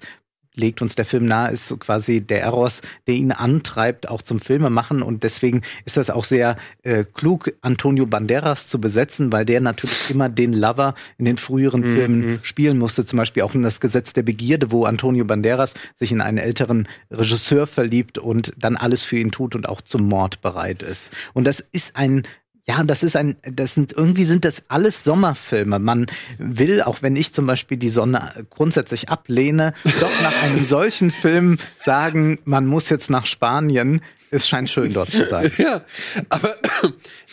legt uns der Film nahe, ist so quasi der Eros, der ihn antreibt, auch zum Filme machen. Und deswegen ist das auch sehr äh, klug, Antonio Banderas zu besetzen, weil der natürlich immer den Lover in den früheren Filmen spielen musste. Zum Beispiel auch in das Gesetz der Begierde, wo Antonio Banderas sich in einen älteren Regisseur verliebt und dann alles für ihn tut und auch zum Mord bereit ist. Und das ist ein ja, das ist ein, das sind, irgendwie sind das alles Sommerfilme. Man will, auch wenn ich zum Beispiel die Sonne grundsätzlich ablehne, doch nach einem solchen Film sagen, man muss jetzt nach Spanien. Es scheint schön dort zu sein. ja, aber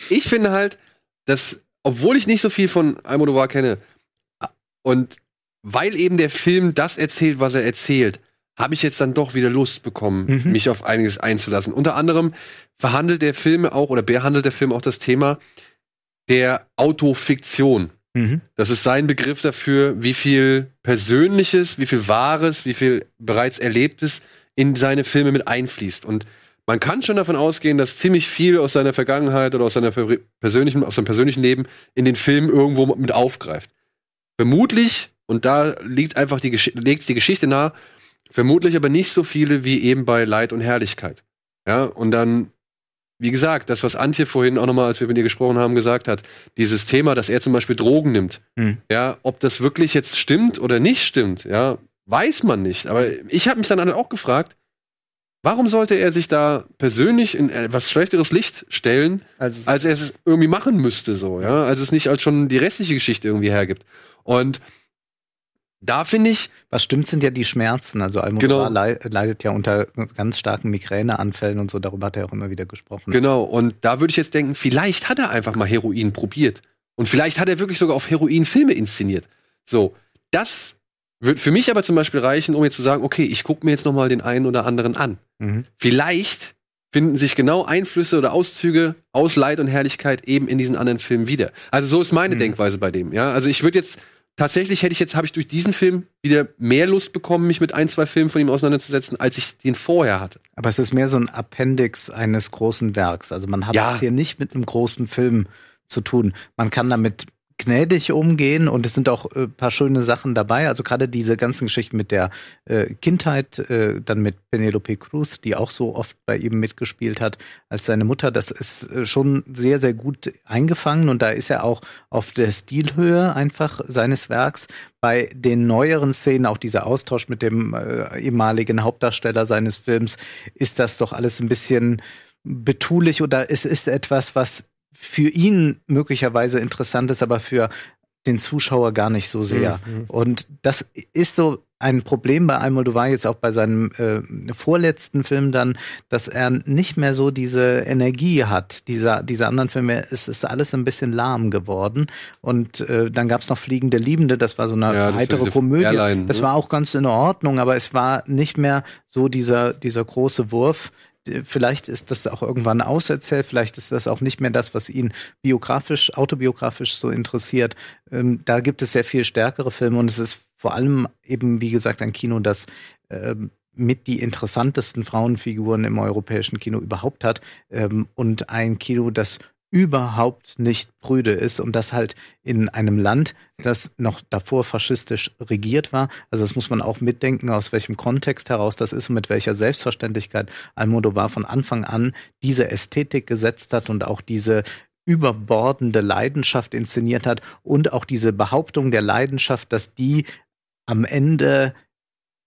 ich finde halt, dass, obwohl ich nicht so viel von Almodovar kenne und weil eben der Film das erzählt, was er erzählt, habe ich jetzt dann doch wieder Lust bekommen, Mhm. mich auf einiges einzulassen. Unter anderem verhandelt der Film auch oder behandelt der Film auch das Thema der Autofiktion. Mhm. Das ist sein Begriff dafür, wie viel Persönliches, wie viel Wahres, wie viel bereits Erlebtes in seine Filme mit einfließt. Und man kann schon davon ausgehen, dass ziemlich viel aus seiner Vergangenheit oder aus seiner per- persönlichen, aus seinem persönlichen Leben in den Film irgendwo mit aufgreift. Vermutlich, und da liegt einfach die, legt die Geschichte nahe, vermutlich aber nicht so viele wie eben bei Leid und Herrlichkeit. Ja, und dann, wie gesagt, das, was Antje vorhin auch nochmal, als wir mit ihr gesprochen haben, gesagt hat, dieses Thema, dass er zum Beispiel Drogen nimmt. Hm. Ja, ob das wirklich jetzt stimmt oder nicht stimmt, ja, weiß man nicht. Aber ich habe mich dann auch gefragt, warum sollte er sich da persönlich in etwas schlechteres Licht stellen, Also, als er es irgendwie machen müsste, so, ja, als es nicht als schon die restliche Geschichte irgendwie hergibt. Und da finde ich, Was stimmt, sind ja die Schmerzen. Also Almodovar Genau. lei- leidet ja unter ganz starken Migräneanfällen und so. Darüber hat er auch immer wieder gesprochen. Genau, und da würde ich jetzt denken, vielleicht hat er einfach mal Heroin probiert. Und vielleicht hat er wirklich sogar auf Heroin Filme inszeniert. So, das wird für mich aber zum Beispiel reichen, um jetzt zu sagen, okay, ich gucke mir jetzt noch mal den einen oder anderen an. Mhm. Vielleicht finden sich genau Einflüsse oder Auszüge aus Leid und Herrlichkeit eben in diesen anderen Filmen wieder. Also so ist meine Mhm. Denkweise bei dem. Ja, also ich würde jetzt tatsächlich hätte ich jetzt habe ich durch diesen Film wieder mehr Lust bekommen, mich mit ein zwei Filmen von ihm auseinanderzusetzen, als ich den vorher hatte. Aber es ist mehr so ein Appendix eines großen Werks. Also man hat Ja. es hier nicht mit einem großen Film zu tun. Man kann damit gnädig umgehen und es sind auch äh, paar schöne Sachen dabei. Also gerade diese ganzen Geschichten mit der äh, Kindheit, äh, dann mit Penelope Cruz, die auch so oft bei ihm mitgespielt hat als seine Mutter, das ist äh, schon sehr, sehr gut eingefangen und da ist er auch auf der Stilhöhe einfach seines Werks. Bei den neueren Szenen, auch dieser Austausch mit dem äh, ehemaligen Hauptdarsteller seines Films, ist das doch alles ein bisschen betulich oder es ist etwas, was für ihn möglicherweise interessant ist, aber für den Zuschauer gar nicht so sehr. Mhm. Und das ist so ein Problem bei Almodovar jetzt auch bei seinem äh, vorletzten Film dann, dass er nicht mehr so diese Energie hat. Dieser, diese anderen Filme, es ist alles ein bisschen lahm geworden. Und äh, dann gab's noch Fliegende Liebende, das war so eine Ja, war heitere Komödie. Airline, das ne? war auch ganz in Ordnung, aber es war nicht mehr so dieser, dieser große Wurf. Vielleicht ist das auch irgendwann auserzählt, vielleicht ist das auch nicht mehr das, was ihn biografisch, autobiografisch so interessiert. Ähm, da gibt es sehr viel stärkere Filme und es ist vor allem eben, wie gesagt, ein Kino, das ähm, mit die interessantesten Frauenfiguren im europäischen Kino überhaupt hat ähm, und ein Kino, das überhaupt nicht prüde ist und das halt in einem Land, das noch davor faschistisch regiert war. Also das muss man auch mitdenken, aus welchem Kontext heraus das ist und mit welcher Selbstverständlichkeit Almodovar von Anfang an diese Ästhetik gesetzt hat und auch diese überbordende Leidenschaft inszeniert hat und auch diese Behauptung der Leidenschaft, dass die am Ende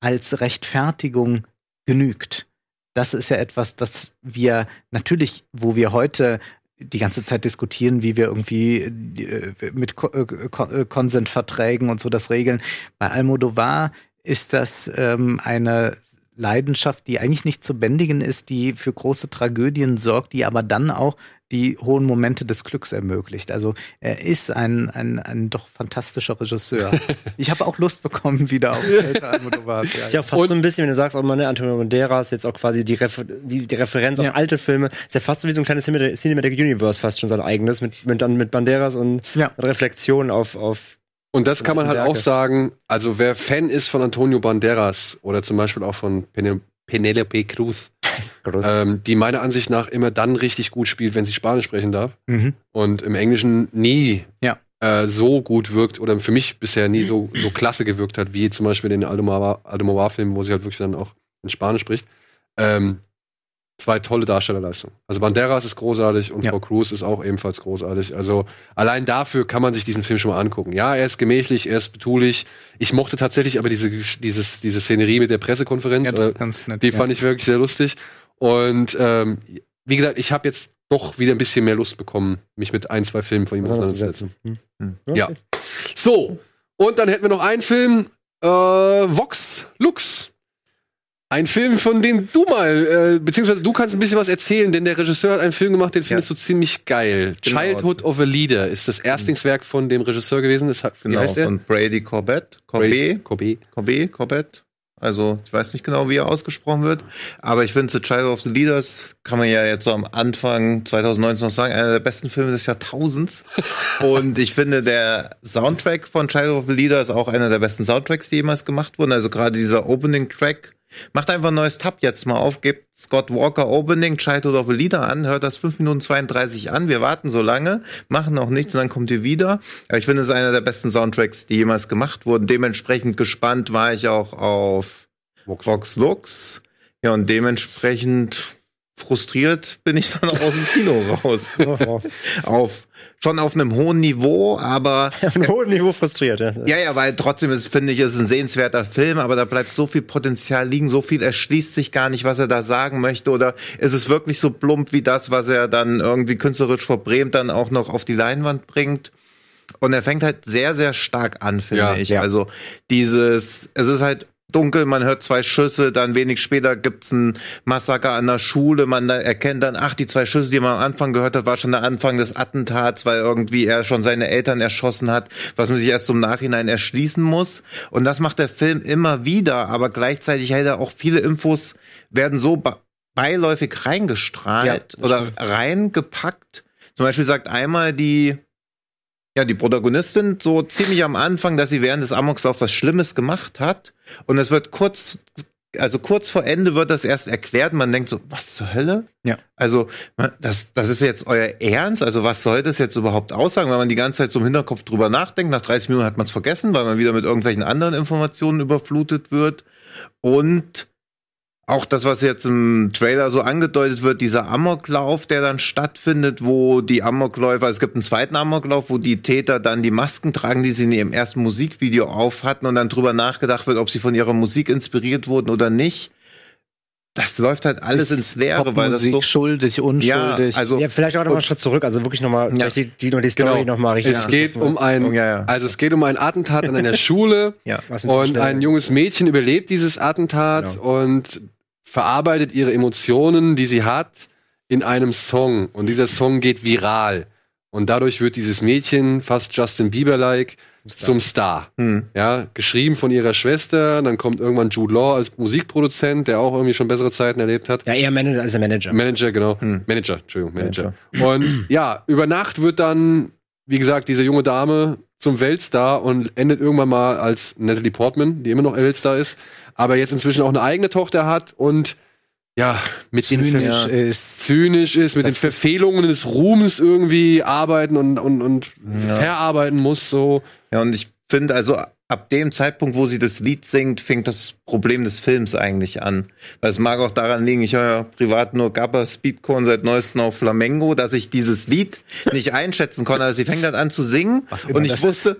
als Rechtfertigung genügt. Das ist ja etwas, das wir natürlich, wo wir heute die ganze Zeit diskutieren, wie wir irgendwie äh, mit Ko äh, äh, Konsentverträgen und so das regeln. Bei Almodovar ist das ähm, eine Leidenschaft, die eigentlich nicht zu bändigen ist, die für große Tragödien sorgt, die aber dann auch die hohen Momente des Glücks ermöglicht. Also er ist ein, ein, ein doch fantastischer Regisseur. ich habe auch Lust bekommen wieder auf ältere Almodovar. Ist ja auch fast so ein bisschen, wenn du sagst, auch mal, ne, Antonio Banderas, jetzt auch quasi die, Refer die, die Referenz Ja. auf alte Filme, ist ja fast so wie so ein kleines Cinema- Cinematic Universe, fast schon sein eigenes, mit, mit, dann mit Banderas und Ja. Reflexion auf, auf Und das kann man halt Werke. auch sagen, also wer Fan ist von Antonio Banderas oder zum Beispiel auch von Pene- Penelope Cruz, ähm, die meiner Ansicht nach immer dann richtig gut spielt, wenn sie Spanisch sprechen darf Mhm. und im Englischen nie Ja. äh, so gut wirkt oder für mich bisher nie so, so klasse gewirkt hat, wie zum Beispiel in den Almodovar- Almodovar-Filmen, wo sie halt wirklich dann auch in Spanisch spricht. Ähm, zwei tolle Darstellerleistungen. Also Banderas ist großartig und Ja. Frau Cruz ist auch ebenfalls großartig. Also allein dafür kann man sich diesen Film schon mal angucken. Ja, er ist gemächlich, er ist betulich. Ich mochte tatsächlich aber diese, dieses, diese Szenerie mit der Pressekonferenz. Ja, das äh, ist ganz nett. die ja. fand ich wirklich sehr lustig. Und ähm, wie gesagt, ich habe jetzt doch wieder ein bisschen mehr Lust bekommen, mich mit ein, zwei Filmen von ihm auseinanderzusetzen. Hm. Ja. So, und dann hätten wir noch einen Film, äh, Vox Lux. Ein Film, von dem du mal, äh, beziehungsweise du kannst ein bisschen was erzählen, denn der Regisseur hat einen Film gemacht, den findest du ziemlich geil. Genau. Childhood of a Leader ist das Erstlingswerk von dem Regisseur gewesen. Das hat, wie Genau, heißt er? von Brady Corbett. Corbett. Corbet. Corbett, Corbett. Also, ich weiß nicht genau, wie er ausgesprochen wird. Aber ich finde, The Child of the Leaders kann man ja jetzt so am Anfang 2019 noch sagen, einer der besten Filme des Jahrtausends. Und ich finde, der Soundtrack von Child of the Leader ist auch einer der besten Soundtracks, die jemals gemacht wurden. Also gerade dieser Opening-Track. Macht einfach ein neues Tab jetzt mal auf, gebt Scott Walker Opening, Childhood of a Leader an, hört das 5 Minuten 32 an, wir warten so lange, machen noch nichts und dann kommt ihr wieder. Ich finde, es ist einer der besten Soundtracks, die jemals gemacht wurden. Dementsprechend gespannt war ich auch auf Vox Lux. Ja, und dementsprechend frustriert bin ich dann auch aus dem Kino raus. auf, schon auf einem hohen Niveau, aber auf einem hohen Niveau frustriert, ja. ja, ja, weil trotzdem ist, finde ich, ist es ein sehenswerter Film, aber da bleibt so viel Potenzial liegen, so viel erschließt sich gar nicht, was er da sagen möchte, oder ist es wirklich so plump wie das, was er dann irgendwie künstlerisch vor Bremen dann auch noch auf die Leinwand bringt? Und er fängt halt sehr, sehr stark an, finde Ja, ich. ja. Also dieses, es ist halt dunkel, man hört zwei Schüsse, dann wenig später gibt's ein Massaker an der Schule, man erkennt dann, ach, die zwei Schüsse, die man am Anfang gehört hat, war schon der Anfang des Attentats, weil irgendwie er schon seine Eltern erschossen hat, was man sich erst im Nachhinein erschließen muss. Und das macht der Film immer wieder, aber gleichzeitig hält er auch viele Infos, werden so be- beiläufig reingestrahlt Ja, oder reingepackt. Zum Beispiel sagt einmal die ja, die Protagonistin so ziemlich am Anfang, dass sie während des Amokslaufs was Schlimmes gemacht hat. Und es wird kurz also kurz vor Ende wird das erst erklärt. Man denkt so, was zur Hölle? Ja. Also, das, das ist jetzt euer Ernst? Also, was soll das jetzt überhaupt aussagen, wenn man die ganze Zeit so im Hinterkopf drüber nachdenkt? Nach 30 Minuten hat man es vergessen, weil man wieder mit irgendwelchen anderen Informationen überflutet wird. Und auch das, was jetzt im Trailer so angedeutet wird, dieser Amoklauf, der dann stattfindet, wo die Amokläufer, es gibt einen zweiten Amoklauf, wo die Täter dann die Masken tragen, die sie in ihrem ersten Musikvideo auf hatten und dann drüber nachgedacht wird, ob sie von ihrer Musik inspiriert wurden oder nicht. Das läuft halt alles ins Leere, weil das so schuldig, unschuldig. Ja, also Ja, vielleicht auch noch mal einen Schritt zurück, also wirklich nochmal, Ja. die, die, die Story noch mal richtig. Es geht um ein, Ja, ja. also es geht um ein Attentat an einer Schule. ja. Was ein bisschen Und schnell- ein junges Mädchen überlebt dieses Attentat und verarbeitet ihre Emotionen, die sie hat, in einem Song. Und dieser Song geht viral. Und dadurch wird dieses Mädchen fast Justin Bieber-like zum Star. Hm. Ja, geschrieben von ihrer Schwester. Dann kommt irgendwann Jude Law als Musikproduzent, der auch irgendwie schon bessere Zeiten erlebt hat. ja, eher Manager als der Manager. Manager, genau. Hm. Manager, Entschuldigung, Manager. Und ja, über Nacht wird dann, wie gesagt, diese junge Dame zum Weltstar und endet irgendwann mal als Natalie Portman, die immer noch Weltstar ist, aber jetzt inzwischen auch eine eigene Tochter hat und ja, mit den zynisch Ver- ist. zynisch ist, mit den Das Verfehlungen des Ruhms irgendwie arbeiten und, und, und verarbeiten muss, so. Ja, und ich finde, also ab dem Zeitpunkt, wo sie das Lied singt, fängt das Problem des Films eigentlich an. Weil es mag auch daran liegen, ich höre ja privat nur Gabba Speedcore und seit neuestem auch Flamengo, dass ich dieses Lied nicht einschätzen konnte. Also sie fängt dann an zu singen Was und ich wusste,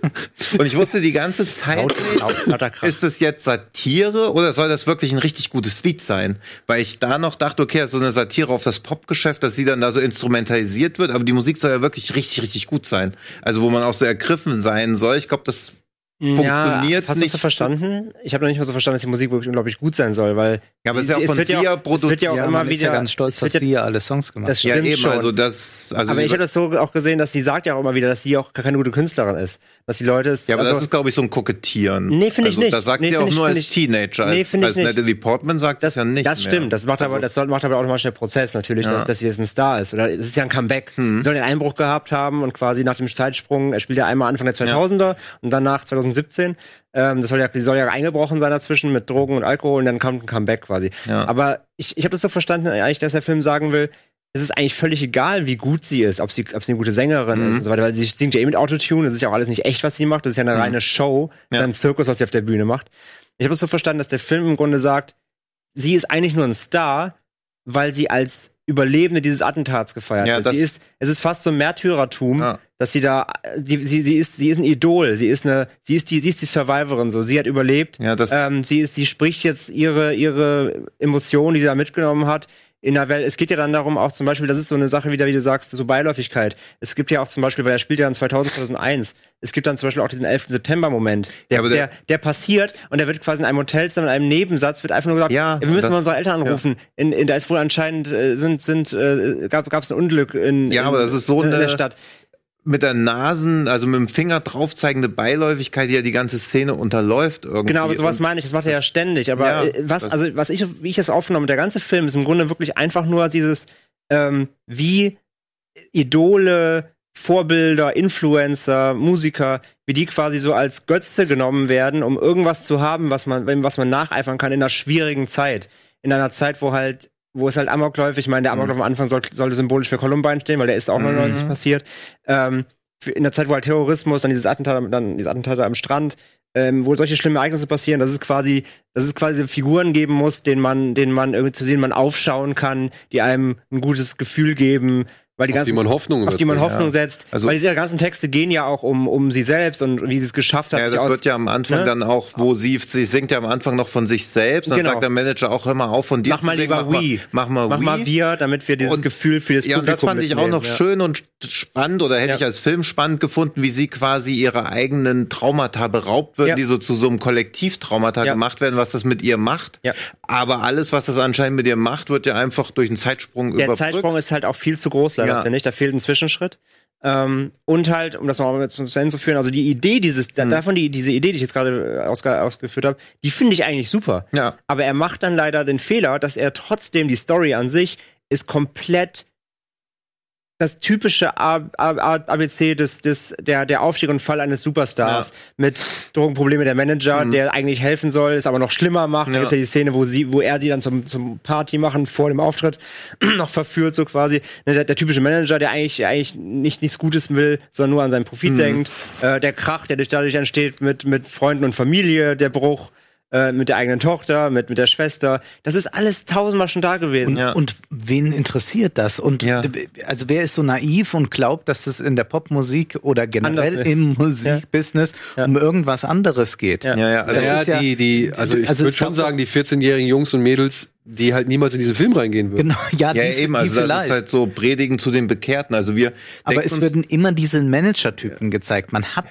und ich wusste die ganze Zeit nicht, ist das jetzt Satire oder soll das wirklich ein richtig gutes Lied sein? Weil ich da noch dachte, okay, so eine Satire auf das Popgeschäft, dass sie dann da so instrumentalisiert wird, aber die Musik soll ja wirklich richtig, richtig gut sein. Also wo man auch so ergriffen sein soll. Ich glaube, das funktioniert hast du nicht. das so verstanden? Ich habe noch nicht mal so verstanden, dass die Musik wirklich unglaublich gut sein soll, weil Ja, aber es ist ja auch von wird ja Sia wird ja auch produziert. Ja, immer man ist ja wieder- ganz stolz, dass ja- ja alle Songs gemacht das hat. Ja, stimmt eben, schon. also das, also aber ich habe das so auch gesehen, dass sie sagt ja auch immer wieder, dass sie auch gar keine gute Künstlerin ist. Dass die Leute es. ja, aber also, das ist, glaube ich, so ein Kokettieren. Nee, finde ich also, nicht. Das sagt Nee, sie auch ich- nur als ich- Teenager. Nee, Als, finde ich als nicht. Natalie Portman sagt das, das, ja nicht das mehr. stimmt. Das macht aber, Also- das macht aber automatisch der Prozess natürlich, Ja. dass, dass sie jetzt ein Star ist. Oder es ist ja ein Comeback. Hm. Sie soll den Einbruch gehabt haben und quasi nach dem Zeitsprung, er spielt ja einmal Anfang der 2000er und danach 2017. Ähm, das soll ja, die soll ja eingebrochen sein dazwischen mit Drogen und Alkohol und dann kommt ein Comeback quasi. Ja. Aber ich, ich habe das so verstanden, eigentlich, dass der Film sagen will, es ist eigentlich völlig egal, wie gut sie ist, ob sie, ob sie eine gute Sängerin Mhm. ist und so weiter, weil sie singt ja eh mit Autotune, das ist ja auch alles nicht echt, was sie macht, das ist ja eine reine Show, das ist Ja. ein Zirkus, was sie auf der Bühne macht. Ich habe es so verstanden, dass der Film im Grunde sagt, sie ist eigentlich nur ein Star, weil sie als Überlebende dieses Attentats gefeiert Ja, wird. Sie ist, es ist fast so ein Märtyrertum, Ja. dass sie da, die, sie, sie ist, sie ist ein Idol, sie ist eine, sie ist die, sie ist die Survivorin, so, sie hat überlebt, Ja, das- ähm, sie ist, sie spricht jetzt ihre, ihre Emotionen, die sie da mitgenommen hat, in der Welt. Es geht ja dann darum auch zum Beispiel, das ist so eine Sache wieder, wie du sagst, so Beiläufigkeit. Es gibt ja auch zum Beispiel, weil er spielt ja dann 2000, 2001, es gibt dann zum Beispiel auch diesen 11. September-Moment, der, aber der, der- der passiert und der wird quasi in einem Hotelzimmer, in einem Nebensatz, wird einfach nur gesagt, Ja, wir müssen das- mal unsere Eltern anrufen. In, in, da ist wohl anscheinend, äh, sind, sind, äh, gab es ein Unglück in, Ja, in, aber das ist so in, in der eine- Stadt. Mit der Nasen, also mit dem Finger drauf zeigende Beiläufigkeit, die ja die ganze Szene unterläuft irgendwie. Genau, aber sowas meine ich, das macht er ja ständig. Aber Ja, äh, was, also was ich, wie ich das aufgenommen, der ganze Film ist im Grunde wirklich einfach nur dieses, ähm, wie Idole, Vorbilder, Influencer, Musiker, wie die quasi so als Götze genommen werden, um irgendwas zu haben, was man, was man nacheifern kann in einer schwierigen Zeit. In einer Zeit, wo halt, wo es halt Amokläufe, ich meine, der Amoklauf am Anfang soll, sollte symbolisch für Columbine stehen, weil der ist auch 99 passiert. Ähm, in der Zeit, wo halt Terrorismus, dann dieses Attentat, dann dieses Attentat am Strand, ähm, wo solche schlimme Ereignisse passieren, dass es quasi, dass es quasi Figuren geben muss, denen man, denen man irgendwie zu sehen man aufschauen kann, die einem ein gutes Gefühl geben, weil die Auf die ganzen, man Hoffnung auf die man Hoffnung ja. setzt. Also- weil diese ganzen Texte gehen ja auch um, um sie selbst und wie sie es geschafft hat. Ja, das aus- wird ja am Anfang ne? dann auch, wo sie, sie singt ja am Anfang noch von sich selbst. Dann Genau. sagt der Manager auch, mal auf von dir Mach zu mal singen, lieber mach mal, we. Mach mal, Mach we. mal wir, damit wir dieses Und- Gefühl für das Ja, und Publikum das fand ich auch noch ja. schön und spannend oder hätte Ja. ich als Film spannend gefunden, wie sie quasi ihre eigenen Traumata beraubt Ja. die so zu so einem Kollektivtraumata Ja. gemacht werden, was das mit ihr macht. Ja. Aber alles, was das anscheinend mit ihr macht, wird ja einfach durch einen Zeitsprung Der überbrückt. Zeitsprung ist halt auch viel zu groß, leider, Ja. finde ich. Da fehlt ein Zwischenschritt. Ähm, und halt, um das nochmal zu Ende zu führen, also die Idee dieses, Mhm. davon die, diese Idee, die ich jetzt gerade äh, ausge, ausgeführt habe, die finde ich eigentlich super. Ja. Aber er macht dann leider den Fehler, dass er trotzdem die Story an sich ist komplett das typische ABC des, des, der, der Aufstieg und Fall eines Superstars mit Drogenprobleme der Manager, der eigentlich helfen soll, es aber noch schlimmer macht. Da Ja. gibt's ja die Szene, wo sie, wo er sie dann zum, zum Party machen vor dem Auftritt noch verführt, so quasi. Ne, Der, der typische Manager, der eigentlich, eigentlich nicht nichts Gutes will, sondern nur an seinen Profit denkt. Äh, der Krach, der durch- dadurch entsteht mit, mit Freunden und Familie, der Bruch. Äh, mit der eigenen Tochter, mit, mit der Schwester. Das ist alles tausendmal schon da gewesen. Und, und wen interessiert das? Und Ja. also wer ist so naiv und glaubt, dass es in der Popmusik oder generell im Musikbusiness um irgendwas anderes geht? Ja. Ja, ja, also Das ja, ist ja- die, die, also ich also würde schon sagen, die 14-jährigen Jungs und Mädels, die halt niemals in diesen Film reingehen würden. Genau, ja, ja, die, eben, die also das vielleicht. ist halt so Predigen zu den Bekehrten. Also wir Aber es uns- werden immer diese Manager-Typen gezeigt. Man hat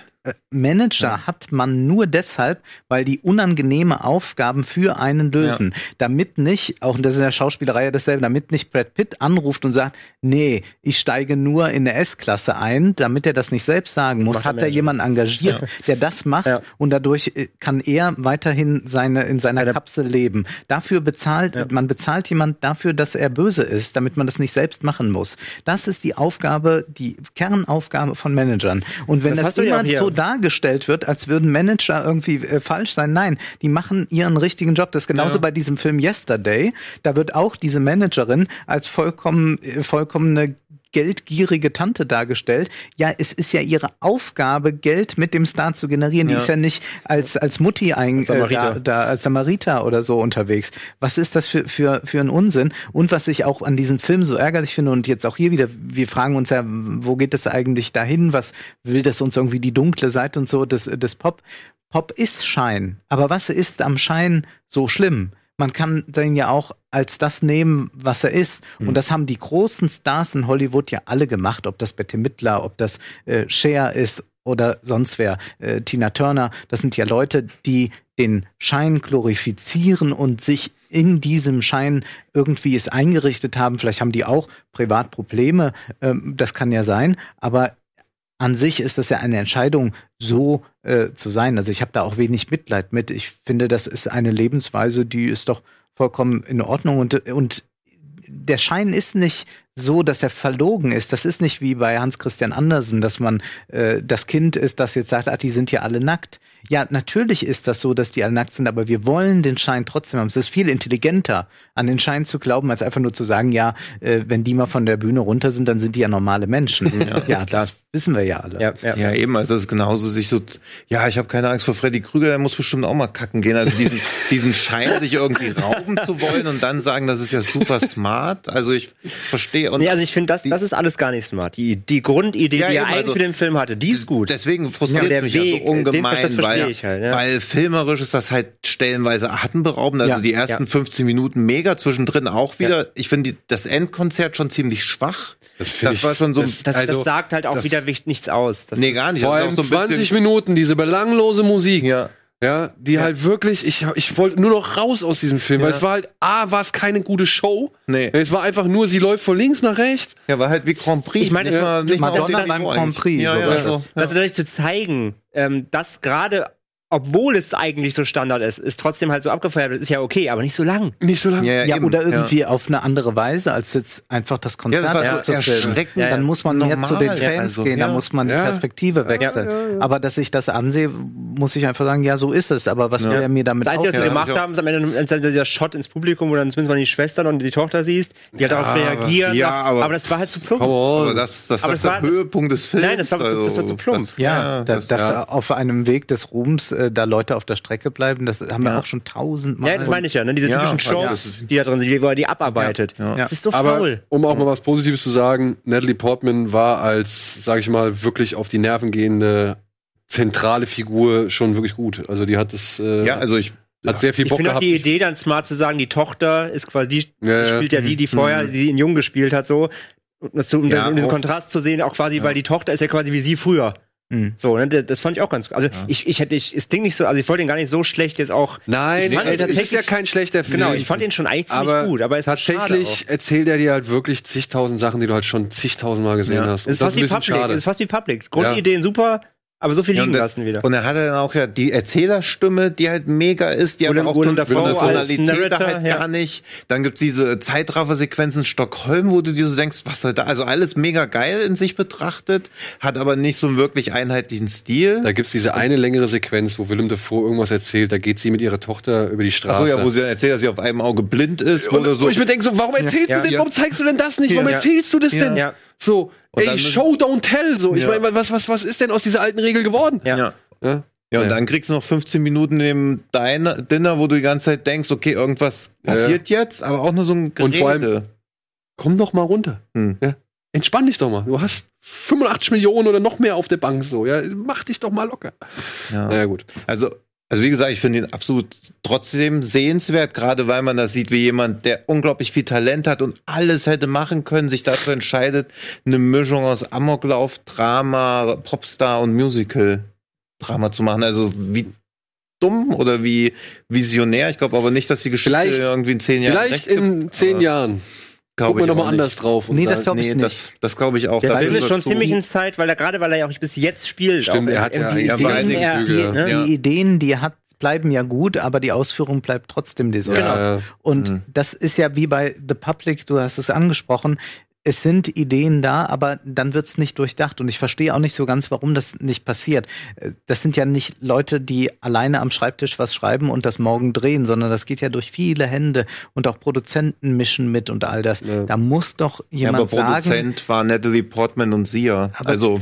Manager hat man nur deshalb, weil die unangenehme Aufgaben für einen lösen. Damit nicht, auch das ist in der Schauspielerei ja dasselbe, damit nicht Brad Pitt anruft und sagt, nee, ich steige nur in eine S-Klasse ein, damit er das nicht selbst sagen muss, der hat er jemanden engagiert, der das macht Ja. und dadurch äh, kann er weiterhin seine in seiner Kapsel leben. Dafür bezahlt man bezahlt jemand dafür, dass er böse ist, damit man das nicht selbst machen muss. Das ist die Aufgabe, die Kernaufgabe von Managern. Und wenn Das das, ja hier. so dargestellt wird, als würden Manager irgendwie äh, falsch sein, nein, die machen ihren richtigen Job. Das ist genauso bei diesem Film Yesterday. Da wird auch diese Managerin als vollkommen äh, vollkommene geldgierige Tante dargestellt. Ja, es ist ja ihre Aufgabe, Geld mit dem Star zu generieren. Die ist ja nicht als, als Mutti ein, Als äh, da, da als Samariter oder so unterwegs. Was ist das für, für, für ein Unsinn? Und was ich auch an diesem Film so ärgerlich finde und jetzt auch hier wieder, wir fragen uns ja, wo geht das eigentlich dahin? Was will das uns irgendwie die dunkle Seite und so des, des Pop? Pop ist Schein. Aber was ist am Schein so schlimm? Man kann den ja auch als das nehmen, was er ist. Und das haben die großen Stars in Hollywood ja alle gemacht, ob das Bette Midler, ob das äh, Cher ist oder sonst wer, äh, Tina Turner. Das sind ja Leute, die den Schein glorifizieren und sich in diesem Schein irgendwie es eingerichtet haben. Vielleicht haben die auch Privatprobleme, ähm, das kann ja sein, aber an sich ist das ja eine Entscheidung, so äh, zu sein. Also ich habe da auch wenig Mitleid mit. Ich finde, das ist eine Lebensweise, die ist doch vollkommen in Ordnung und, und der Schein ist nicht so, dass er verlogen ist. Das ist nicht wie bei Hans Christian Andersen, dass man äh, das Kind ist, das jetzt sagt, ach, die sind ja alle nackt. Ja, natürlich ist das so, dass die alle nackt sind, aber wir wollen den Schein trotzdem haben. Es ist viel intelligenter, an den Schein zu glauben, als einfach nur zu sagen, ja, äh, wenn die mal von der Bühne runter sind, dann sind die ja normale Menschen. Ja, das wissen wir ja alle. Ja, ja. Ja, eben, also es ist genauso sich so, ja, ich habe keine Angst vor Freddy Krüger, der muss bestimmt auch mal kacken gehen. Also diesen, diesen Schein, sich irgendwie rauben zu wollen und dann sagen, das ist ja super smart. Also ich verstehe und Nee, also ich finde, das, das ist alles gar nicht smart. Die, die Grundidee, Ja, die er eigentlich also- mit dem Film hatte, die ist gut. Deswegen frustriert Ja, mich ja Weg, so ungemein, den- das verstehe weil, ich halt, ja. weil filmerisch ist das halt stellenweise atemberaubend. Also Ja. die ersten Ja. 15 Minuten mega, zwischendrin auch wieder. Ich finde das Endkonzert schon ziemlich schwach. Das Das, war schon so. das- Das, Also, das sagt halt auch das- wieder nichts aus. Das nee, gar nicht. Vor Das ist allem auch so ein 20 bisschen- Minuten, diese belanglose Musik. Ja. Ja, die halt wirklich, ich, ich wollte nur noch raus aus diesem Film, weil es war halt, A, war es keine gute Show. Nee. Es war einfach nur, sie läuft von links nach rechts. Ja, war halt wie Grand Prix. Ich meine, nicht mal, nicht mal Madonna beim Grand eigentlich. Prix, Ja, so ja, so. das. Also dadurch zu zeigen, ähm, dass gerade, obwohl es eigentlich so Standard ist, ist trotzdem halt so abgefeiert wird, ist ja okay, aber nicht so lang. Nicht so lange. Ja, ja, Ja, oder irgendwie auf eine andere Weise, als jetzt einfach das Konzert Ja, das zu filmen. Dann muss man mehr zu den normal. Fans Ja, also, gehen, dann ja. muss man die Ja. Perspektive wechseln. Aber dass ich das ansehe, muss ich einfach sagen, ja, so ist es. Aber was will er mir damit Das Einzige, was sie aufhören? gemacht ja. haben, ist am Ende als dieser Shot ins Publikum, wo dann zumindest mal die Schwestern und die Tochter siehst, die halt darauf reagieren. ja, aber- aber das war halt zu plump. Aber das, das, Aber das das der war- das- Höhepunkt des Films. Nein, das war zu- das war zu plump. das- Ja, da, das, ja. auf einem Weg des Ruhms, äh, da Leute auf der Strecke bleiben, das haben wir auch schon tausendmal. Ja, das meine ich ja, ne? Diese Ja, typischen Shows, das ist- die da drin sind, die, wo er die abarbeitet. Ja. Das ist so Aber faul. um auch mal was Positives zu sagen, Natalie Portman war als, sage ich mal, wirklich auf die Nerven gehende zentrale Figur schon wirklich gut. Also die hat das, äh, Ja, also ich. hat sehr viel Ich Bock finde auch die Idee dann smart zu sagen, die Tochter ist quasi die, Ja, die ja. spielt ja die, die vorher Mhm. sie in Jung gespielt hat, so. Und das, um, Ja, um diesen auch- Kontrast zu sehen, auch quasi, weil die Tochter ist ja quasi wie sie früher. Mhm. So, ne, das, das fand ich auch ganz, also ich, ich hätte, ich, es klingt nicht so, also ich wollte ihn gar nicht so schlecht jetzt auch, Nein, Ich fand ihn es ist ja kein schlechter Film. genau, ich fand ihn schon eigentlich ziemlich aber gut, aber es ist tatsächlich erzählt er dir halt wirklich zigtausend Sachen, die du halt schon zigtausend Mal gesehen Ja. hast. Es ist Und fast wie ein bisschen Public, schade. es ist fast wie Public. Grundideen super, Aber so viel Ja, liegen und, das, lassen wieder. und er hatte dann auch ja die Erzählerstimme, die halt mega ist, die Willem- aber auch Willem von Dafoe der als Tonalität Narrator, halt ja. gar nicht. Dann gibt's diese Zeitraffer-Sequenzen in Stockholm, wo du dir so denkst, was soll da? Also alles mega geil in sich betrachtet, hat aber nicht so einen wirklich einheitlichen Stil. Da gibt's diese eine längere Sequenz, wo Willem Dafoe irgendwas erzählt. Da geht sie mit ihrer Tochter über die Straße. Achso, ja, wo sie dann erzählt, dass sie auf einem Auge blind ist, wo und, du so wo ich mir denke, so, warum erzählst Ja. du denn, Ja. warum zeigst du denn das nicht? Warum Ja. erzählst du das Ja. denn? So, Und ey, show, don't tell. So, ich Ja. meine, was, was, was ist denn aus dieser alten Regel geworden? Ja. ja. Ja. Ja, und Ja. dann kriegst du noch 15 Minuten im Diner, Dinner, wo du die ganze Zeit denkst, okay, irgendwas Ja, passiert jetzt, aber auch nur so ein Gerede. Und vor allem- Komm doch mal runter. Hm. Ja. Entspann dich doch mal. Du hast 85 Millionen oder noch mehr auf der Bank so. Ja, mach dich doch mal locker. ja. Naja, gut. Also, also wie gesagt, ich finde ihn absolut trotzdem sehenswert, gerade weil man das sieht, wie jemand, der unglaublich viel Talent hat und alles hätte machen können, sich dazu entscheidet, eine Mischung aus Amoklauf, Drama, Popstar und Musical-Drama zu machen. Also wie dumm oder wie visionär. Ich glaube aber nicht, dass die Geschichte Vielleicht- irgendwie in zehn Jahren Vielleicht in zehn Jahren. Gucken wir ich nochmal anders drauf. und Nee, das sagen- glaub ich Nee, nicht. das, das glaube ich auch. Der Dafür Film ist schon ziemlich in Zeit, weil er gerade, weil er ja auch bis jetzt spielt. Stimmt, auch, er hat ja die, ja, Ideen, er- die, ja. die Ideen, die er hat, bleiben ja gut, aber die Ausführung bleibt trotzdem desolat. Ja, ja. Und Mhm. das ist ja wie bei The Public, du hast es angesprochen, es sind Ideen da, aber dann wird's nicht durchdacht. Und ich verstehe auch nicht so ganz, warum das nicht passiert. Äh, Das sind ja nicht Leute, die alleine am Schreibtisch was schreiben und das morgen drehen, sondern das geht ja durch viele Hände und auch Produzenten mischen mit und all das. Ja. Da muss doch Ja, aber jemand sagen, Produzent war Natalie Portman und Sia. Aber- also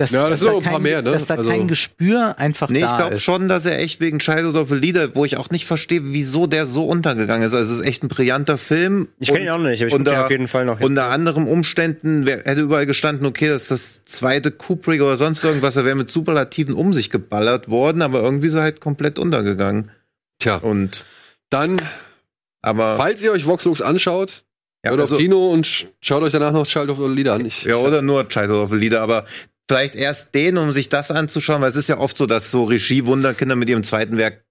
dass, Ja, das dass sind da noch ein paar kein, mehr, ne? dass da Also- kein Gespür einfach Nee, ich da glaube ist. schon, dass er echt wegen Childhood of a Leader, wo ich auch nicht verstehe, wieso der so untergegangen ist. Also es ist echt ein brillanter Film. Ich kenne ihn auch nicht, aber ich unter, auf jeden Fall noch. jetzt. Unter anderen Umständen wär, hätte überall gestanden, okay, das ist das zweite Kubrick oder sonst irgendwas, er wäre mit Superlativen um sich geballert worden, aber irgendwie ist er halt komplett untergegangen. Tja, Und dann, aber falls ihr euch Voxlux anschaut, ja, hört also- auf Kino und sch- schaut euch danach noch Child of the Lieder an. Ich, Ja, oder nur Childhood of a Leader, aber vielleicht erst den, um sich das anzuschauen, weil es ist ja oft so, dass so Regie-Wunderkinder mit ihrem zweiten Werk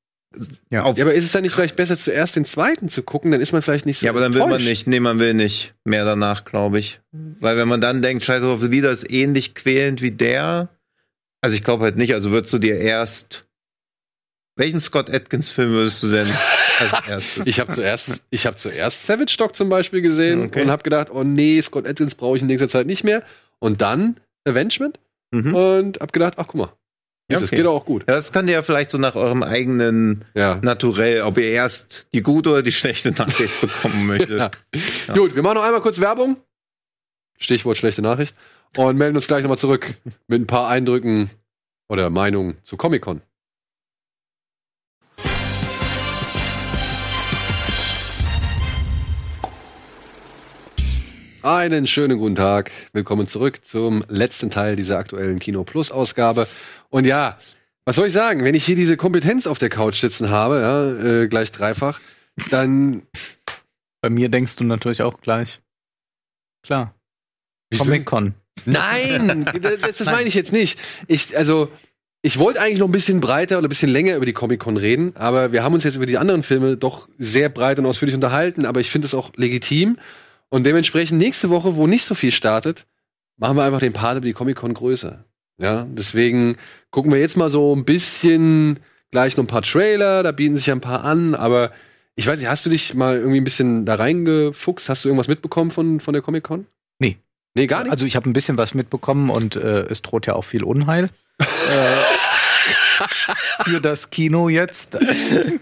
Ja. auf Ja, aber ist es dann nicht vielleicht besser, zuerst den zweiten zu gucken? Dann ist man vielleicht nicht so Ja, aber dann will man enttäuscht. nicht. Nee, man will nicht mehr danach, glaube ich. Weil wenn man dann denkt, Shadow of the Leader ist ähnlich quälend wie der, also ich glaube halt nicht, also würdest du dir erst welchen Scott Atkins Film würdest du denn als erstes? Ich habe zuerst, ich habe zuerst Savage Dog zum Beispiel gesehen Okay. und habe gedacht, oh nee, Scott Atkins brauche ich in nächster Zeit nicht mehr. Und dann Avengement Mhm. und habe gedacht, ach guck mal, Ja, das okay. geht doch auch gut. Ja, das könnt ihr ja vielleicht so nach eurem eigenen Ja. Naturell, ob ihr erst die gute oder die schlechte Nachricht bekommen möchtet. Ja. Gut, wir machen noch einmal kurz Werbung. Stichwort schlechte Nachricht. Und melden uns gleich nochmal zurück mit ein paar Eindrücken oder Meinungen zu Comic-Con. Einen schönen guten Tag. Willkommen zurück zum letzten Teil dieser aktuellen Kino Plus Ausgabe. Und ja, was soll ich sagen? Wenn ich hier diese Kompetenz auf der Couch sitzen habe, ja, äh, gleich dreifach, dann Bei mir denkst du natürlich auch gleich. Klar. Comic-Con. Nein, das, das meine ich jetzt nicht. Ich, also, ich wollte eigentlich noch ein bisschen breiter oder ein bisschen länger über die Comic-Con reden, aber wir haben uns jetzt über die anderen Filme doch sehr breit und ausführlich unterhalten, aber ich finde es auch legitim. Und dementsprechend nächste Woche, wo nicht so viel startet, machen wir einfach den Part über die Comic-Con größer. Ja, deswegen gucken wir jetzt mal so ein bisschen gleich noch ein paar Trailer, da bieten sich ja ein paar an, aber ich weiß nicht, hast du dich mal irgendwie ein bisschen da reingefuchst? Hast du irgendwas mitbekommen von, von der Comic-Con? Nee. Nee, gar nicht? Also ich habe ein bisschen was mitbekommen und äh, es droht ja auch viel Unheil. äh, für das Kino jetzt.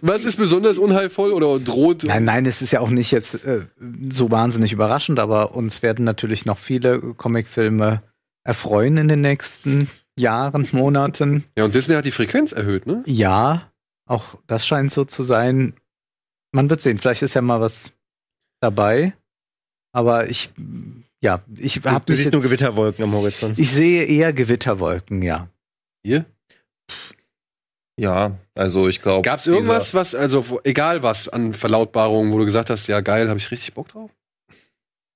Was ist besonders unheilvoll oder droht? Nein, nein, es ist ja auch nicht jetzt äh, so wahnsinnig überraschend, aber uns werden natürlich noch viele Comicfilme erfreuen in den nächsten Jahren, Monaten. Ja, und Disney hat die Frequenz erhöht, ne? Ja, auch das scheint so zu sein. Man wird sehen, vielleicht ist ja mal was dabei. Aber ich, ja, ich habe du siehst nur Gewitterwolken am Horizont. Ich sehe eher Gewitterwolken, ja. Hier? Ja, also ich glaube. Gab es irgendwas, was, also wo- egal was an Verlautbarungen, wo du gesagt hast, ja geil, habe ich richtig Bock drauf?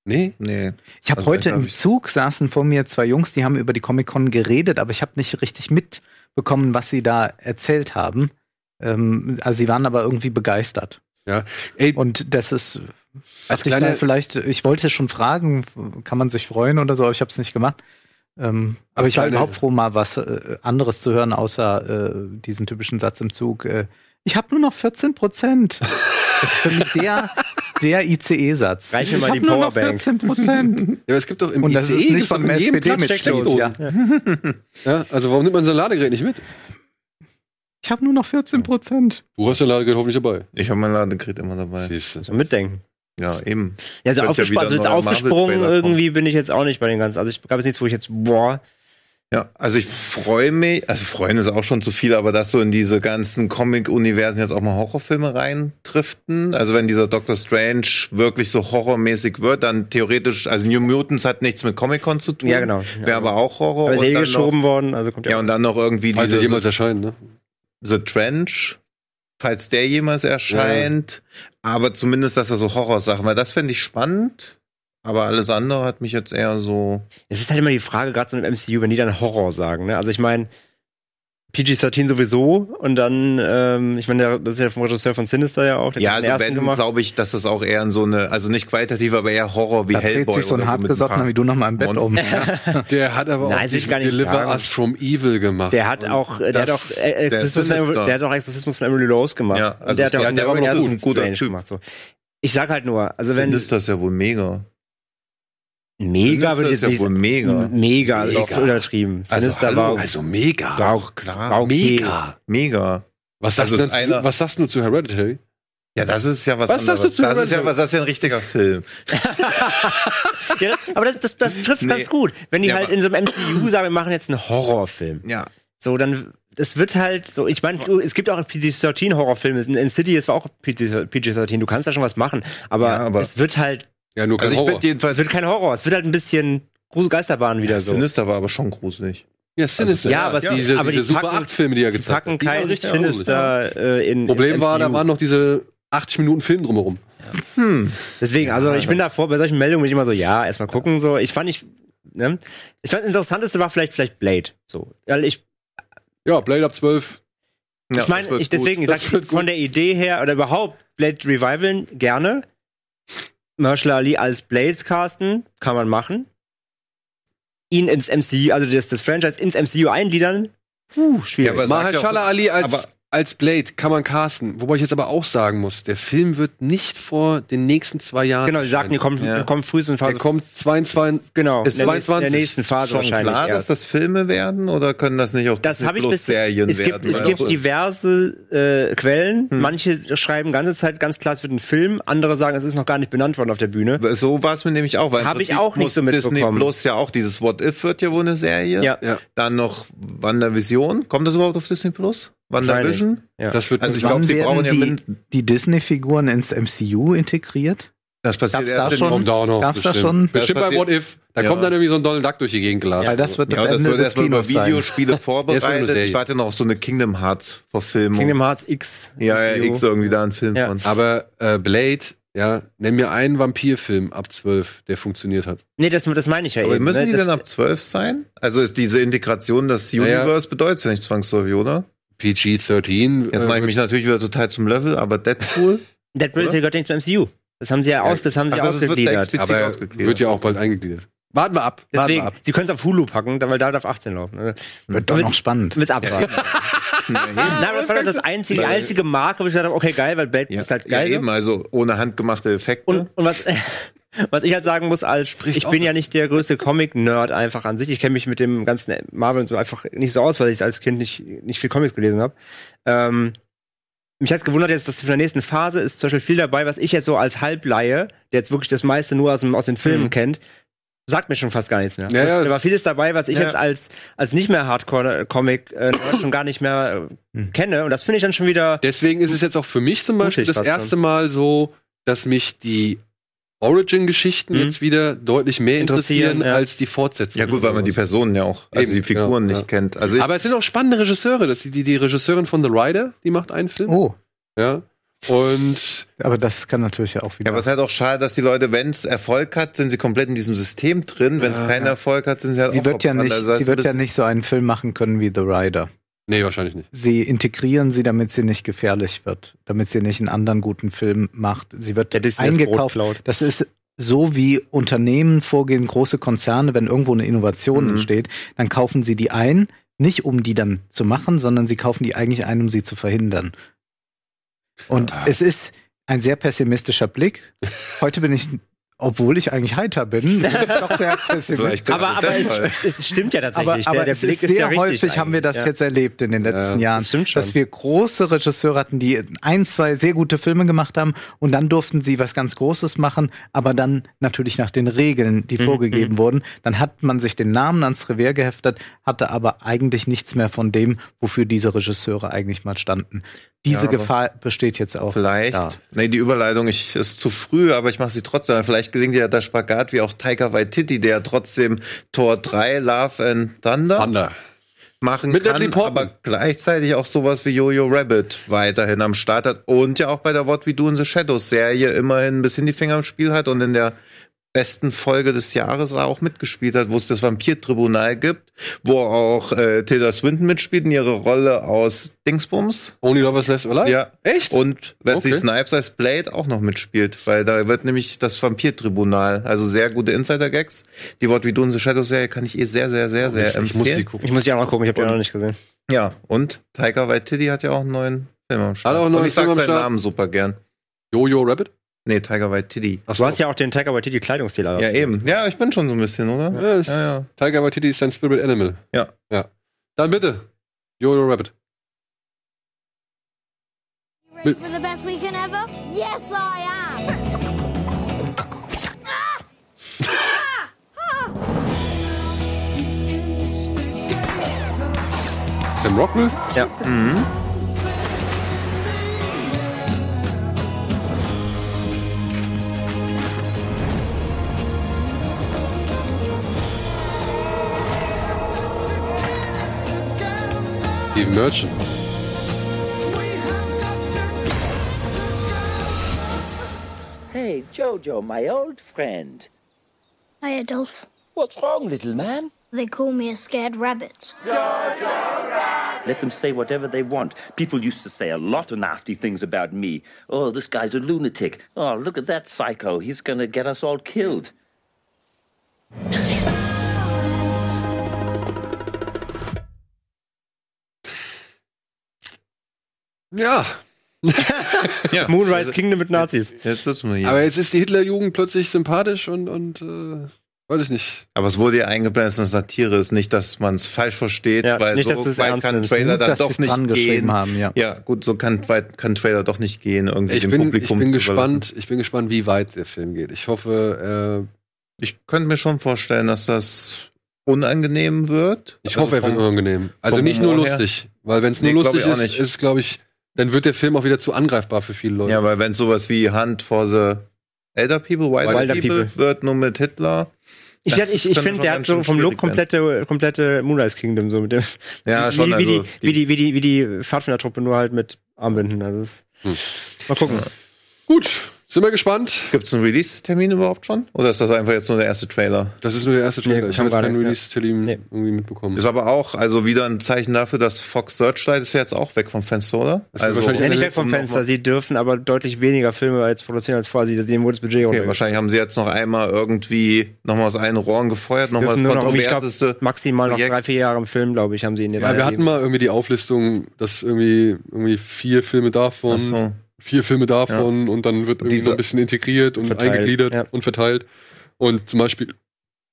Nee? Nee. Ich habe Also heute im Zug saßen vor mir zwei Jungs, die haben über die Comic-Con geredet, aber ich habe nicht richtig mitbekommen, was sie da erzählt haben. Ähm, also sie waren aber irgendwie begeistert. Ja. Ey, Und das ist, als ich kleine, vielleicht, ich wollte schon fragen, kann man sich freuen oder so, aber ich habe es nicht gemacht. Ähm, aber ich war überhaupt froh, mal was äh, anderes zu hören, außer äh, diesen typischen Satz im Zug. Äh, ich habe nur noch 14 Prozent. Das ist für mich der, der ICE-Satz. Ich mal hab die nur noch Powerbank. 14 Prozent. Ja, aber es gibt doch im Und das ist ICE nicht von SPD mitsteckdosen. Steckdosen. Ja. Ja, also warum nimmt man so ein Ladegerät nicht mit? Ich habe nur noch 14 Prozent. Du hast dein Ladegerät hoffentlich dabei. Ich habe mein Ladegerät immer dabei. Siehst du. Mitdenken. Ja, eben. Ja, so, Könnte ja also jetzt aufgesprungen irgendwie bin ich jetzt auch nicht bei den ganzen. Also ich gab es nichts, wo ich jetzt, boah, Ja, also ich freue mich, also freuen ist auch schon zu viel, aber dass so in diese ganzen Comic-Universen jetzt auch mal Horrorfilme reindriften. Also wenn dieser Doctor Strange wirklich so horrormäßig wird, dann theoretisch, also New Mutants hat nichts mit Comic-Con zu tun. Ja, genau. Wäre aber auch Horror. aber ist Und eh dann geschoben noch, worden, also kommt ja. ja, und dann noch irgendwie diese jemals erscheint, ne? The Trench, falls der jemals erscheint. Aber zumindest, dass er so Horrorsachen, weil das fände ich spannend. Aber alles andere hat mich jetzt eher so. Es ist halt immer die Frage, gerade so im MCU, wenn die dann Horror sagen, ne? Also ich meine, PG-13 sowieso und dann, ähm, ich meine, das ist ja vom Regisseur von Sinister ja auch, der Ja, also wenn, glaube ich, dass das auch eher in so eine, also nicht qualitativ, aber eher Horror wie Da dreht Hellboy. sich so ein oder mit hartgesottener wie du noch mal im Bett um. Der hat aber Nein, auch nicht Deliver sagen. Us from Evil gemacht. Der hat auch, der hat auch äh, Exorzismus, der von, Sinister. der hat auch Exorzismus von Emily Rose gemacht. Ja, also der hat auch ja, der war der aber ersten ein guter Typ. gemacht. So. Ich sag halt nur, also wenn Sinister ist ja wohl mega. Mega würde ich ja wohl mega. mega, das ist Mega. übertrieben. Also, hallo. war also mega. war auch klar, war okay. Mega. Mega. Was sagst, Also du was sagst du zu Hereditary? Ja, das ist ja was, Was sagst anderes. du zu das ist ja Hereditary? was, das ist ja ein richtiger Film. Ja, das, aber das, das, das trifft Nee. ganz gut. Wenn die Ja, halt in so einem MCU sagen, wir machen jetzt einen Horrorfilm. Ja. So, dann, das wird halt so, ich meine, es gibt auch PG-13-Horrorfilme. In Insidious war auch PG-13. Du kannst da schon was machen. Aber, Ja, aber- es wird halt, Ja, nur kein Also ich Horror. jedenfalls, es wird kein Horror. Es wird halt ein bisschen Grusel Geisterbahn wieder so. Sinister war aber schon gruselig. ja, Sinister. ja, aber- diese, aber diese die Super packen- 8 Filme, die er gezeigt packen hat. die waren kein. Sinister äh, in Problem war, da waren noch diese 80 Minuten Film drumherum. Deswegen, also ich bin davor, bei solchen Meldungen bin ich immer so, ja, erstmal gucken, so. Ich fand nicht, ne? Ich fand, das Interessanteste war vielleicht, vielleicht Blade, so. Weil ich, Ja, Blade ab 12. Ja, ich meine, ich deswegen, ich sag, von der Idee her, oder überhaupt Blade Revivalen, gerne. Marshall Ali als Blades casten, kann man machen. Ihn ins MCU, also das, das Franchise ins MCU eingliedern, puh, schwierig. Ja, Mahershala Ali als, aber- als Blade kann man casten. Wobei ich jetzt aber auch sagen muss, der Film wird nicht vor den nächsten zwei Jahren. genau, die sagten, die kommen, Ja. kommen frühestens in Phase, Der kommt 22. genau, ist in der, nächsten- 22 der nächsten Phase schon wahrscheinlich klar, dass erst. das Filme werden oder können das nicht auch Das Disney habe ich Plus Serien es gibt, werden? es Weil gibt diverse äh, Quellen. Manche schreiben ganze Zeit ganz klar, es wird ein Film. Andere sagen, es ist noch gar nicht benannt worden auf der Bühne. So war es mir nämlich auch. weil im Hab ich auch nicht so Disney mitbekommen. Plus ja auch dieses What If wird ja wohl eine Serie. Ja. Ja. Dann noch WandaVision. Kommt das überhaupt auf Disney Plus? WandaVision? Ja. Das wird Also ich glaube, sie brauchen ja die, die Disney-Figuren ins MCU integriert? Das passiert Gab's erst da in- schon? kommt da auch noch. Gab's da bestimmt. schon? Bestimmt Das bei What If. Da Ja. kommt dann irgendwie so ein Donald Duck durch die Gegend geladen. Weil das wird das Ja, das Ende wird des über Kinos sein. Videospiele vorbereitet. Ich warte noch auf so eine Kingdom Hearts Verfilmung. Kingdom Hearts X. ja, ja. X irgendwie da ein Film Ja. von. Aber äh, Blade, ja, nenn mir einen Vampirfilm ab 12, der funktioniert hat. Nee, das, das meine ich ja Aber eben. müssen ne? die das, denn ab 12 sein? Also ist diese Integration des Naja. Universe bedeutet ja nicht zwangsläufig, oder? PG-13. Jetzt mache ich mich natürlich wieder total zum Level, aber Deadpool. Deadpool ist ja gehört nicht zum MCU. Das haben sie ja, Ja, aus, das haben sie ach, wird ausgegliedert. explizit aber ausgegliedert. wird ja auch bald eingegliedert. Warten wir ab. Warten Deswegen, wir ab. sie können es auf Hulu packen, weil da darf 18 laufen. ne? Wird doch noch spannend. Will's abwarten. Nein, aber das war das einzige, die einzige Marke, wo ich gesagt habe, okay, geil, weil Blade Ja, ist halt ja, geil. eben, also ohne handgemachte Effekte. Und, und was, was ich halt sagen muss, als ich bin ja nicht der größte Comic-Nerd einfach an sich. Ich kenne mich mit dem ganzen Marvel und so einfach nicht so aus, weil ich als Kind nicht, nicht viel Comics gelesen habe. Ähm, mich hat's gewundert jetzt, dass in der nächsten Phase ist zum Beispiel viel dabei, was ich jetzt so als Halbleihe, der jetzt wirklich das meiste nur aus, dem, aus den Filmen kennt, sagt mir schon fast gar nichts mehr. Ja, ja. da war vieles dabei, was ich Ja. jetzt als, als nicht mehr Hardcore-Comic äh, schon gar nicht mehr äh, kenne. Und das finde ich dann schon wieder. Deswegen ist es jetzt auch für mich zum Beispiel das erste Mal so, dass mich die Origin-Geschichten Mhm. jetzt wieder deutlich mehr interessieren, Interessieren, ja. als die Fortsetzung. ja gut, weil man die Personen ja auch, also Eben, die Figuren ja, nicht ja. kennt. Also ich, Aber es sind auch spannende Regisseure. Das ist die, die Regisseurin von The Rider, die macht einen Film. Oh, Ja. Und aber das kann natürlich ja auch wieder. ja, aber es ist halt auch schade, dass die Leute, wenn es Erfolg hat, sind sie komplett in diesem System drin. Wenn es Ja, keinen ja. Erfolg hat, sind sie halt sie auch wird ja nicht, Also sie wird ein ja nicht so einen Film machen können wie The Rider. Nee, wahrscheinlich nicht. Sie integrieren sie, damit sie nicht gefährlich wird, damit sie nicht einen anderen guten Film macht. Sie wird Brot eingekauft. Das ist so wie Unternehmen vorgehen, große Konzerne, wenn irgendwo eine Innovation Mhm. entsteht, dann kaufen sie die ein, nicht um die dann zu machen, sondern sie kaufen die eigentlich ein, um sie zu verhindern. Und Ah. es ist ein sehr pessimistischer Blick. Heute bin ich, obwohl ich eigentlich heiter bin, bin ich doch sehr pessimistisch. Aber, aber der es, es stimmt ja Aber, tatsächlich. aber der, der es Blick ist sehr ja richtig häufig haben wir das eigentlich, jetzt erlebt in den letzten Ja, Jahren, das stimmt schon. dass wir große Regisseure hatten, die ein, zwei sehr gute Filme gemacht haben und dann durften sie was ganz Großes machen, aber dann natürlich nach den Regeln, die vorgegeben wurden. Dann hat man sich den Namen ans Revier geheftet, hatte aber eigentlich nichts mehr von dem, wofür diese Regisseure eigentlich mal standen. Diese Ja, Gefahr besteht jetzt auch. Vielleicht. da. Nee, die Überleitung ich, ist zu früh, aber ich mache sie trotzdem. Vielleicht gelingt ja der Spagat wie auch Taika Waititi, der trotzdem Tor 3, Love and Thunder, Thunder. machen Mit kann, aber gleichzeitig auch sowas wie Jojo Rabbit weiterhin am Start hat und ja auch bei der What We Do in the Shadows Serie immerhin ein bisschen die Finger im Spiel hat und in der besten Folge des Jahres auch mitgespielt hat, wo es das Vampirtribunal gibt, wo auch äh, Tilda Swinton mitspielt in ihre Rolle aus Dingsbums. Only Lovers Left Alive? Ja. Echt? Und Wesley Okay. Snipes als Blade auch noch mitspielt, weil da wird nämlich das Vampirtribunal, also sehr gute Insider-Gags. Die What We Do in the Shadows Serie kann ich eh sehr, sehr, sehr, sehr ich, ich muss empfehlen. die gucken. Ich muss die auch noch gucken, ich habe die auch noch nicht gesehen. Ja, und Taika Waititi hat ja auch einen neuen Film am Start. Hat auch einen neuen und ich sag seinen Start? Namen super gern. Jojo Rabbit? Nee, Tiger Waititi. Ach Du hast ja auch den Taika Waititi Kleidungsstil. aber- Ja, eben. Ja, ich bin schon so ein bisschen, oder? Ja, ist, Ja, ja. Tiger Waititi ist ein Spirit Animal. Ja. Ja. Dann bitte. Jojo Rabbit. Ready for the best weekend ever? Yes, I am. Sam Rockwell? Ja. Steve Merchant. Hey, Jojo, my old friend. Hi, Adolf. What's wrong, little man? They call me a scared rabbit. Let them say whatever they want. People used to say a lot of nasty things about me. Oh, this guy's a lunatic. Oh, look at that psycho. He's gonna get us all killed. Ja. Moonrise Kingdom mit Nazis. Jetzt sitzen wir hier. Aber jetzt ist die Hitlerjugend plötzlich sympathisch und, und äh, weiß ich nicht. Aber es wurde ja eingeblendet, dass Satire ist, nicht, dass man es falsch versteht, Ja, weil nicht, so dass weit kann ein nimmst. Trailer dann dass doch nicht dran geschrieben gehen. haben, ja. ja, gut, so kann, weit, kann Trailer doch nicht gehen, irgendwie Ich dem bin, ich Publikum bin zu gespannt, ich bin gespannt, wie weit der Film geht. Ich hoffe, äh, Ich könnte mir schon vorstellen, dass das unangenehm wird. ich Also hoffe, er wird vom- unangenehm. Also nicht nur Humor her? lustig, weil wenn es nur Nee, lustig ich ist, nicht. ist glaube ich, dann wird der Film auch wieder zu angreifbar für viele Leute. Ja, weil wenn sowas wie Hunt for the Elder People, Wilder, Wilder People, People. wird nur mit Hitler. Ich, ich, ich finde, der hat so vom Look komplette, komplette Moonrise Kingdom, so mit dem. Ja, wie, schon, Wie, also die, wie, die, wie, die, wie die Pfadfindertruppe, nur halt mit Armbinden. Also das, Hm. Mal gucken. Gut, sind wir gespannt. Gibt es einen Release-Termin überhaupt schon? Oder ist das einfach jetzt nur der erste Trailer? Das ist nur der erste Trailer. Nee, ich habe jetzt keinen Release-Termin Nee. irgendwie mitbekommen. Ist aber auch, also wieder ein Zeichen dafür, dass Fox Searchlight ist ja jetzt auch weg vom Fenster, oder? Das Also, wahrscheinlich Ja, nicht weg vom Fenster. Sie dürfen aber deutlich weniger Filme als produzieren als vorher. Sie denen wurde das Budget Okay, wahrscheinlich haben sie jetzt noch einmal irgendwie nochmal aus allen Rohren gefeuert, nochmal das nur noch, glaub, kontroverseste. maximal noch Projekt. drei, vier Jahre im Film, glaube ich, haben sie ihn jetzt. ja, wir hatten mal irgendwie die Auflistung, dass irgendwie, irgendwie vier Filme davon, Ach so. Vier Filme davon und dann wird irgendwie so ein bisschen integriert und Verteilt, eingegliedert ja. und verteilt. Und zum Beispiel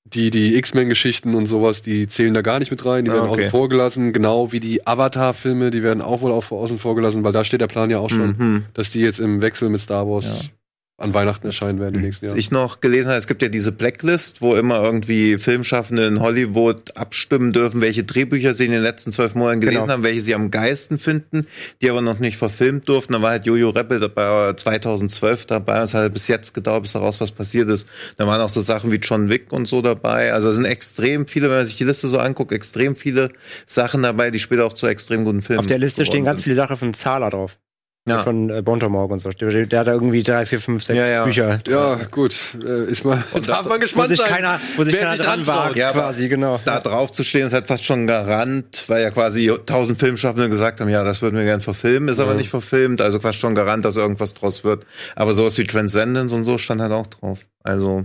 die, die X-Men-Geschichten und sowas, die zählen da gar nicht mit rein, die Ah, werden okay. außen vor gelassen, genau wie die Avatar-Filme, die werden auch wohl auch außen vor gelassen, weil da steht der Plan ja auch schon, Mhm. dass die jetzt im Wechsel mit Star Wars an Weihnachten erscheinen werden im nächsten Was Jahr. ich noch gelesen habe, es gibt ja diese Blacklist, wo immer irgendwie Filmschaffende in Hollywood abstimmen dürfen, welche Drehbücher sie in den letzten zwölf Monaten gelesen Genau. haben, welche sie am geisten finden, die aber noch nicht verfilmt durften. Da war halt Jojo Rebel dabei, 2012 dabei. Es hat halt bis jetzt gedauert, bis daraus was passiert ist. Da waren auch so Sachen wie John Wick und so dabei. Also es sind extrem viele, wenn man sich die Liste so anguckt, extrem viele Sachen dabei, die später auch zu extrem guten Filmen Auf der Liste stehen ganz viele Sachen von Zahler drauf. Ja. Von äh, Bontomorg und so. Der, der hat da irgendwie drei, vier, fünf, sechs Ja, ja. Bücher. Ja, gut. Äh, ist mal, darf man Wo gespannt sich sein. keiner, wo sich keiner sich dran wagt, Ja, quasi, genau. Da drauf zu stehen, ist halt fast schon ein Garant, weil ja quasi tausend Filmschaffende gesagt haben, ja, das würden wir gerne verfilmen, ist aber nicht verfilmt, also fast schon Garant, dass irgendwas draus wird. Aber sowas wie Transcendence und so stand halt auch drauf. Also,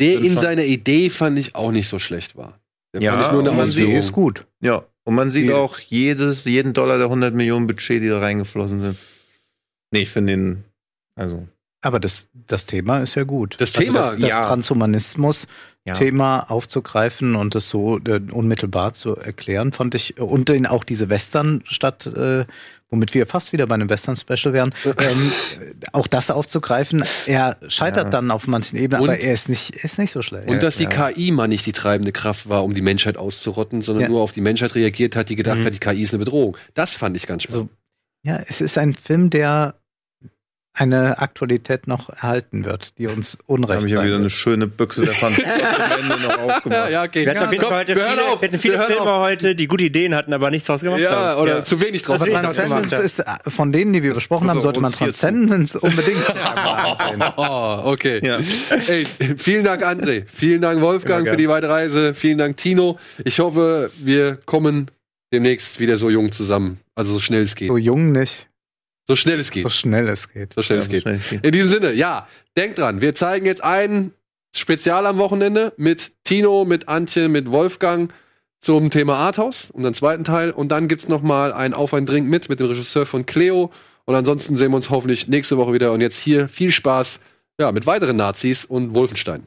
Der in schon. seiner Idee fand ich auch nicht so schlecht war. Der Ja, fand ich nur eine man Ausführung. ist gut. ja. Und man sieht Die- auch jedes, jeden Dollar der 100 Millionen Budget, die da reingeflossen sind. Nee, ich finde den, also, Aber das, das Thema ist ja gut. Das Thema, das, das ja. Transhumanismus-Thema aufzugreifen und das so äh, unmittelbar zu erklären, fand ich, und den auch diese Western-Stadt, äh, womit wir fast wieder bei einem Western-Special wären, ähm, auch das aufzugreifen. Er scheitert Ja. dann auf manchen Ebenen, Und- aber er ist nicht, ist nicht so schlecht. Und dass die Ja. KI mal nicht die treibende Kraft war, um die Menschheit auszurotten, sondern Ja. nur auf die Menschheit reagiert hat, die gedacht Mhm. hat, die KI ist eine Bedrohung. Das fand ich ganz spannend. Ja, es ist ein Film, der eine Aktualität noch erhalten wird, die uns da unrecht habe ich ja wieder wird. eine schöne Büchse der Fantasie am Ende noch aufgemacht. ja, okay. Wir hatten auf jeden Komm, Fall heute viele, viele hören Filme auf. heute, die gute Ideen hatten, aber nichts draus gemacht Ja, haben. oder Ja. zu wenig draus. Das gemacht Transcendence ist äh, von denen, die wir besprochen haben, sollte man. Transcendence unbedingt. Oh, okay. Ja. Ey, vielen Dank, André. Vielen Dank, Wolfgang, für die weitere Reise. Vielen Dank, Tino. Ich hoffe, wir kommen demnächst wieder so jung zusammen. Also so schnell es geht. So jung nicht, So schnell es geht. so schnell es geht. So schnell Ja, es so geht. schnell es geht. In diesem Sinne, ja, denkt dran, wir zeigen jetzt ein Spezial am Wochenende mit Tino, mit Antje, mit Wolfgang zum Thema Arthouse, unseren zweiten Teil. Und dann gibt's noch mal ein Auf ein Drink mit, mit dem Regisseur von Cleo. Und ansonsten sehen wir uns hoffentlich nächste Woche wieder. Und jetzt hier viel Spaß ja, mit weiteren Nazis und Wolfenstein.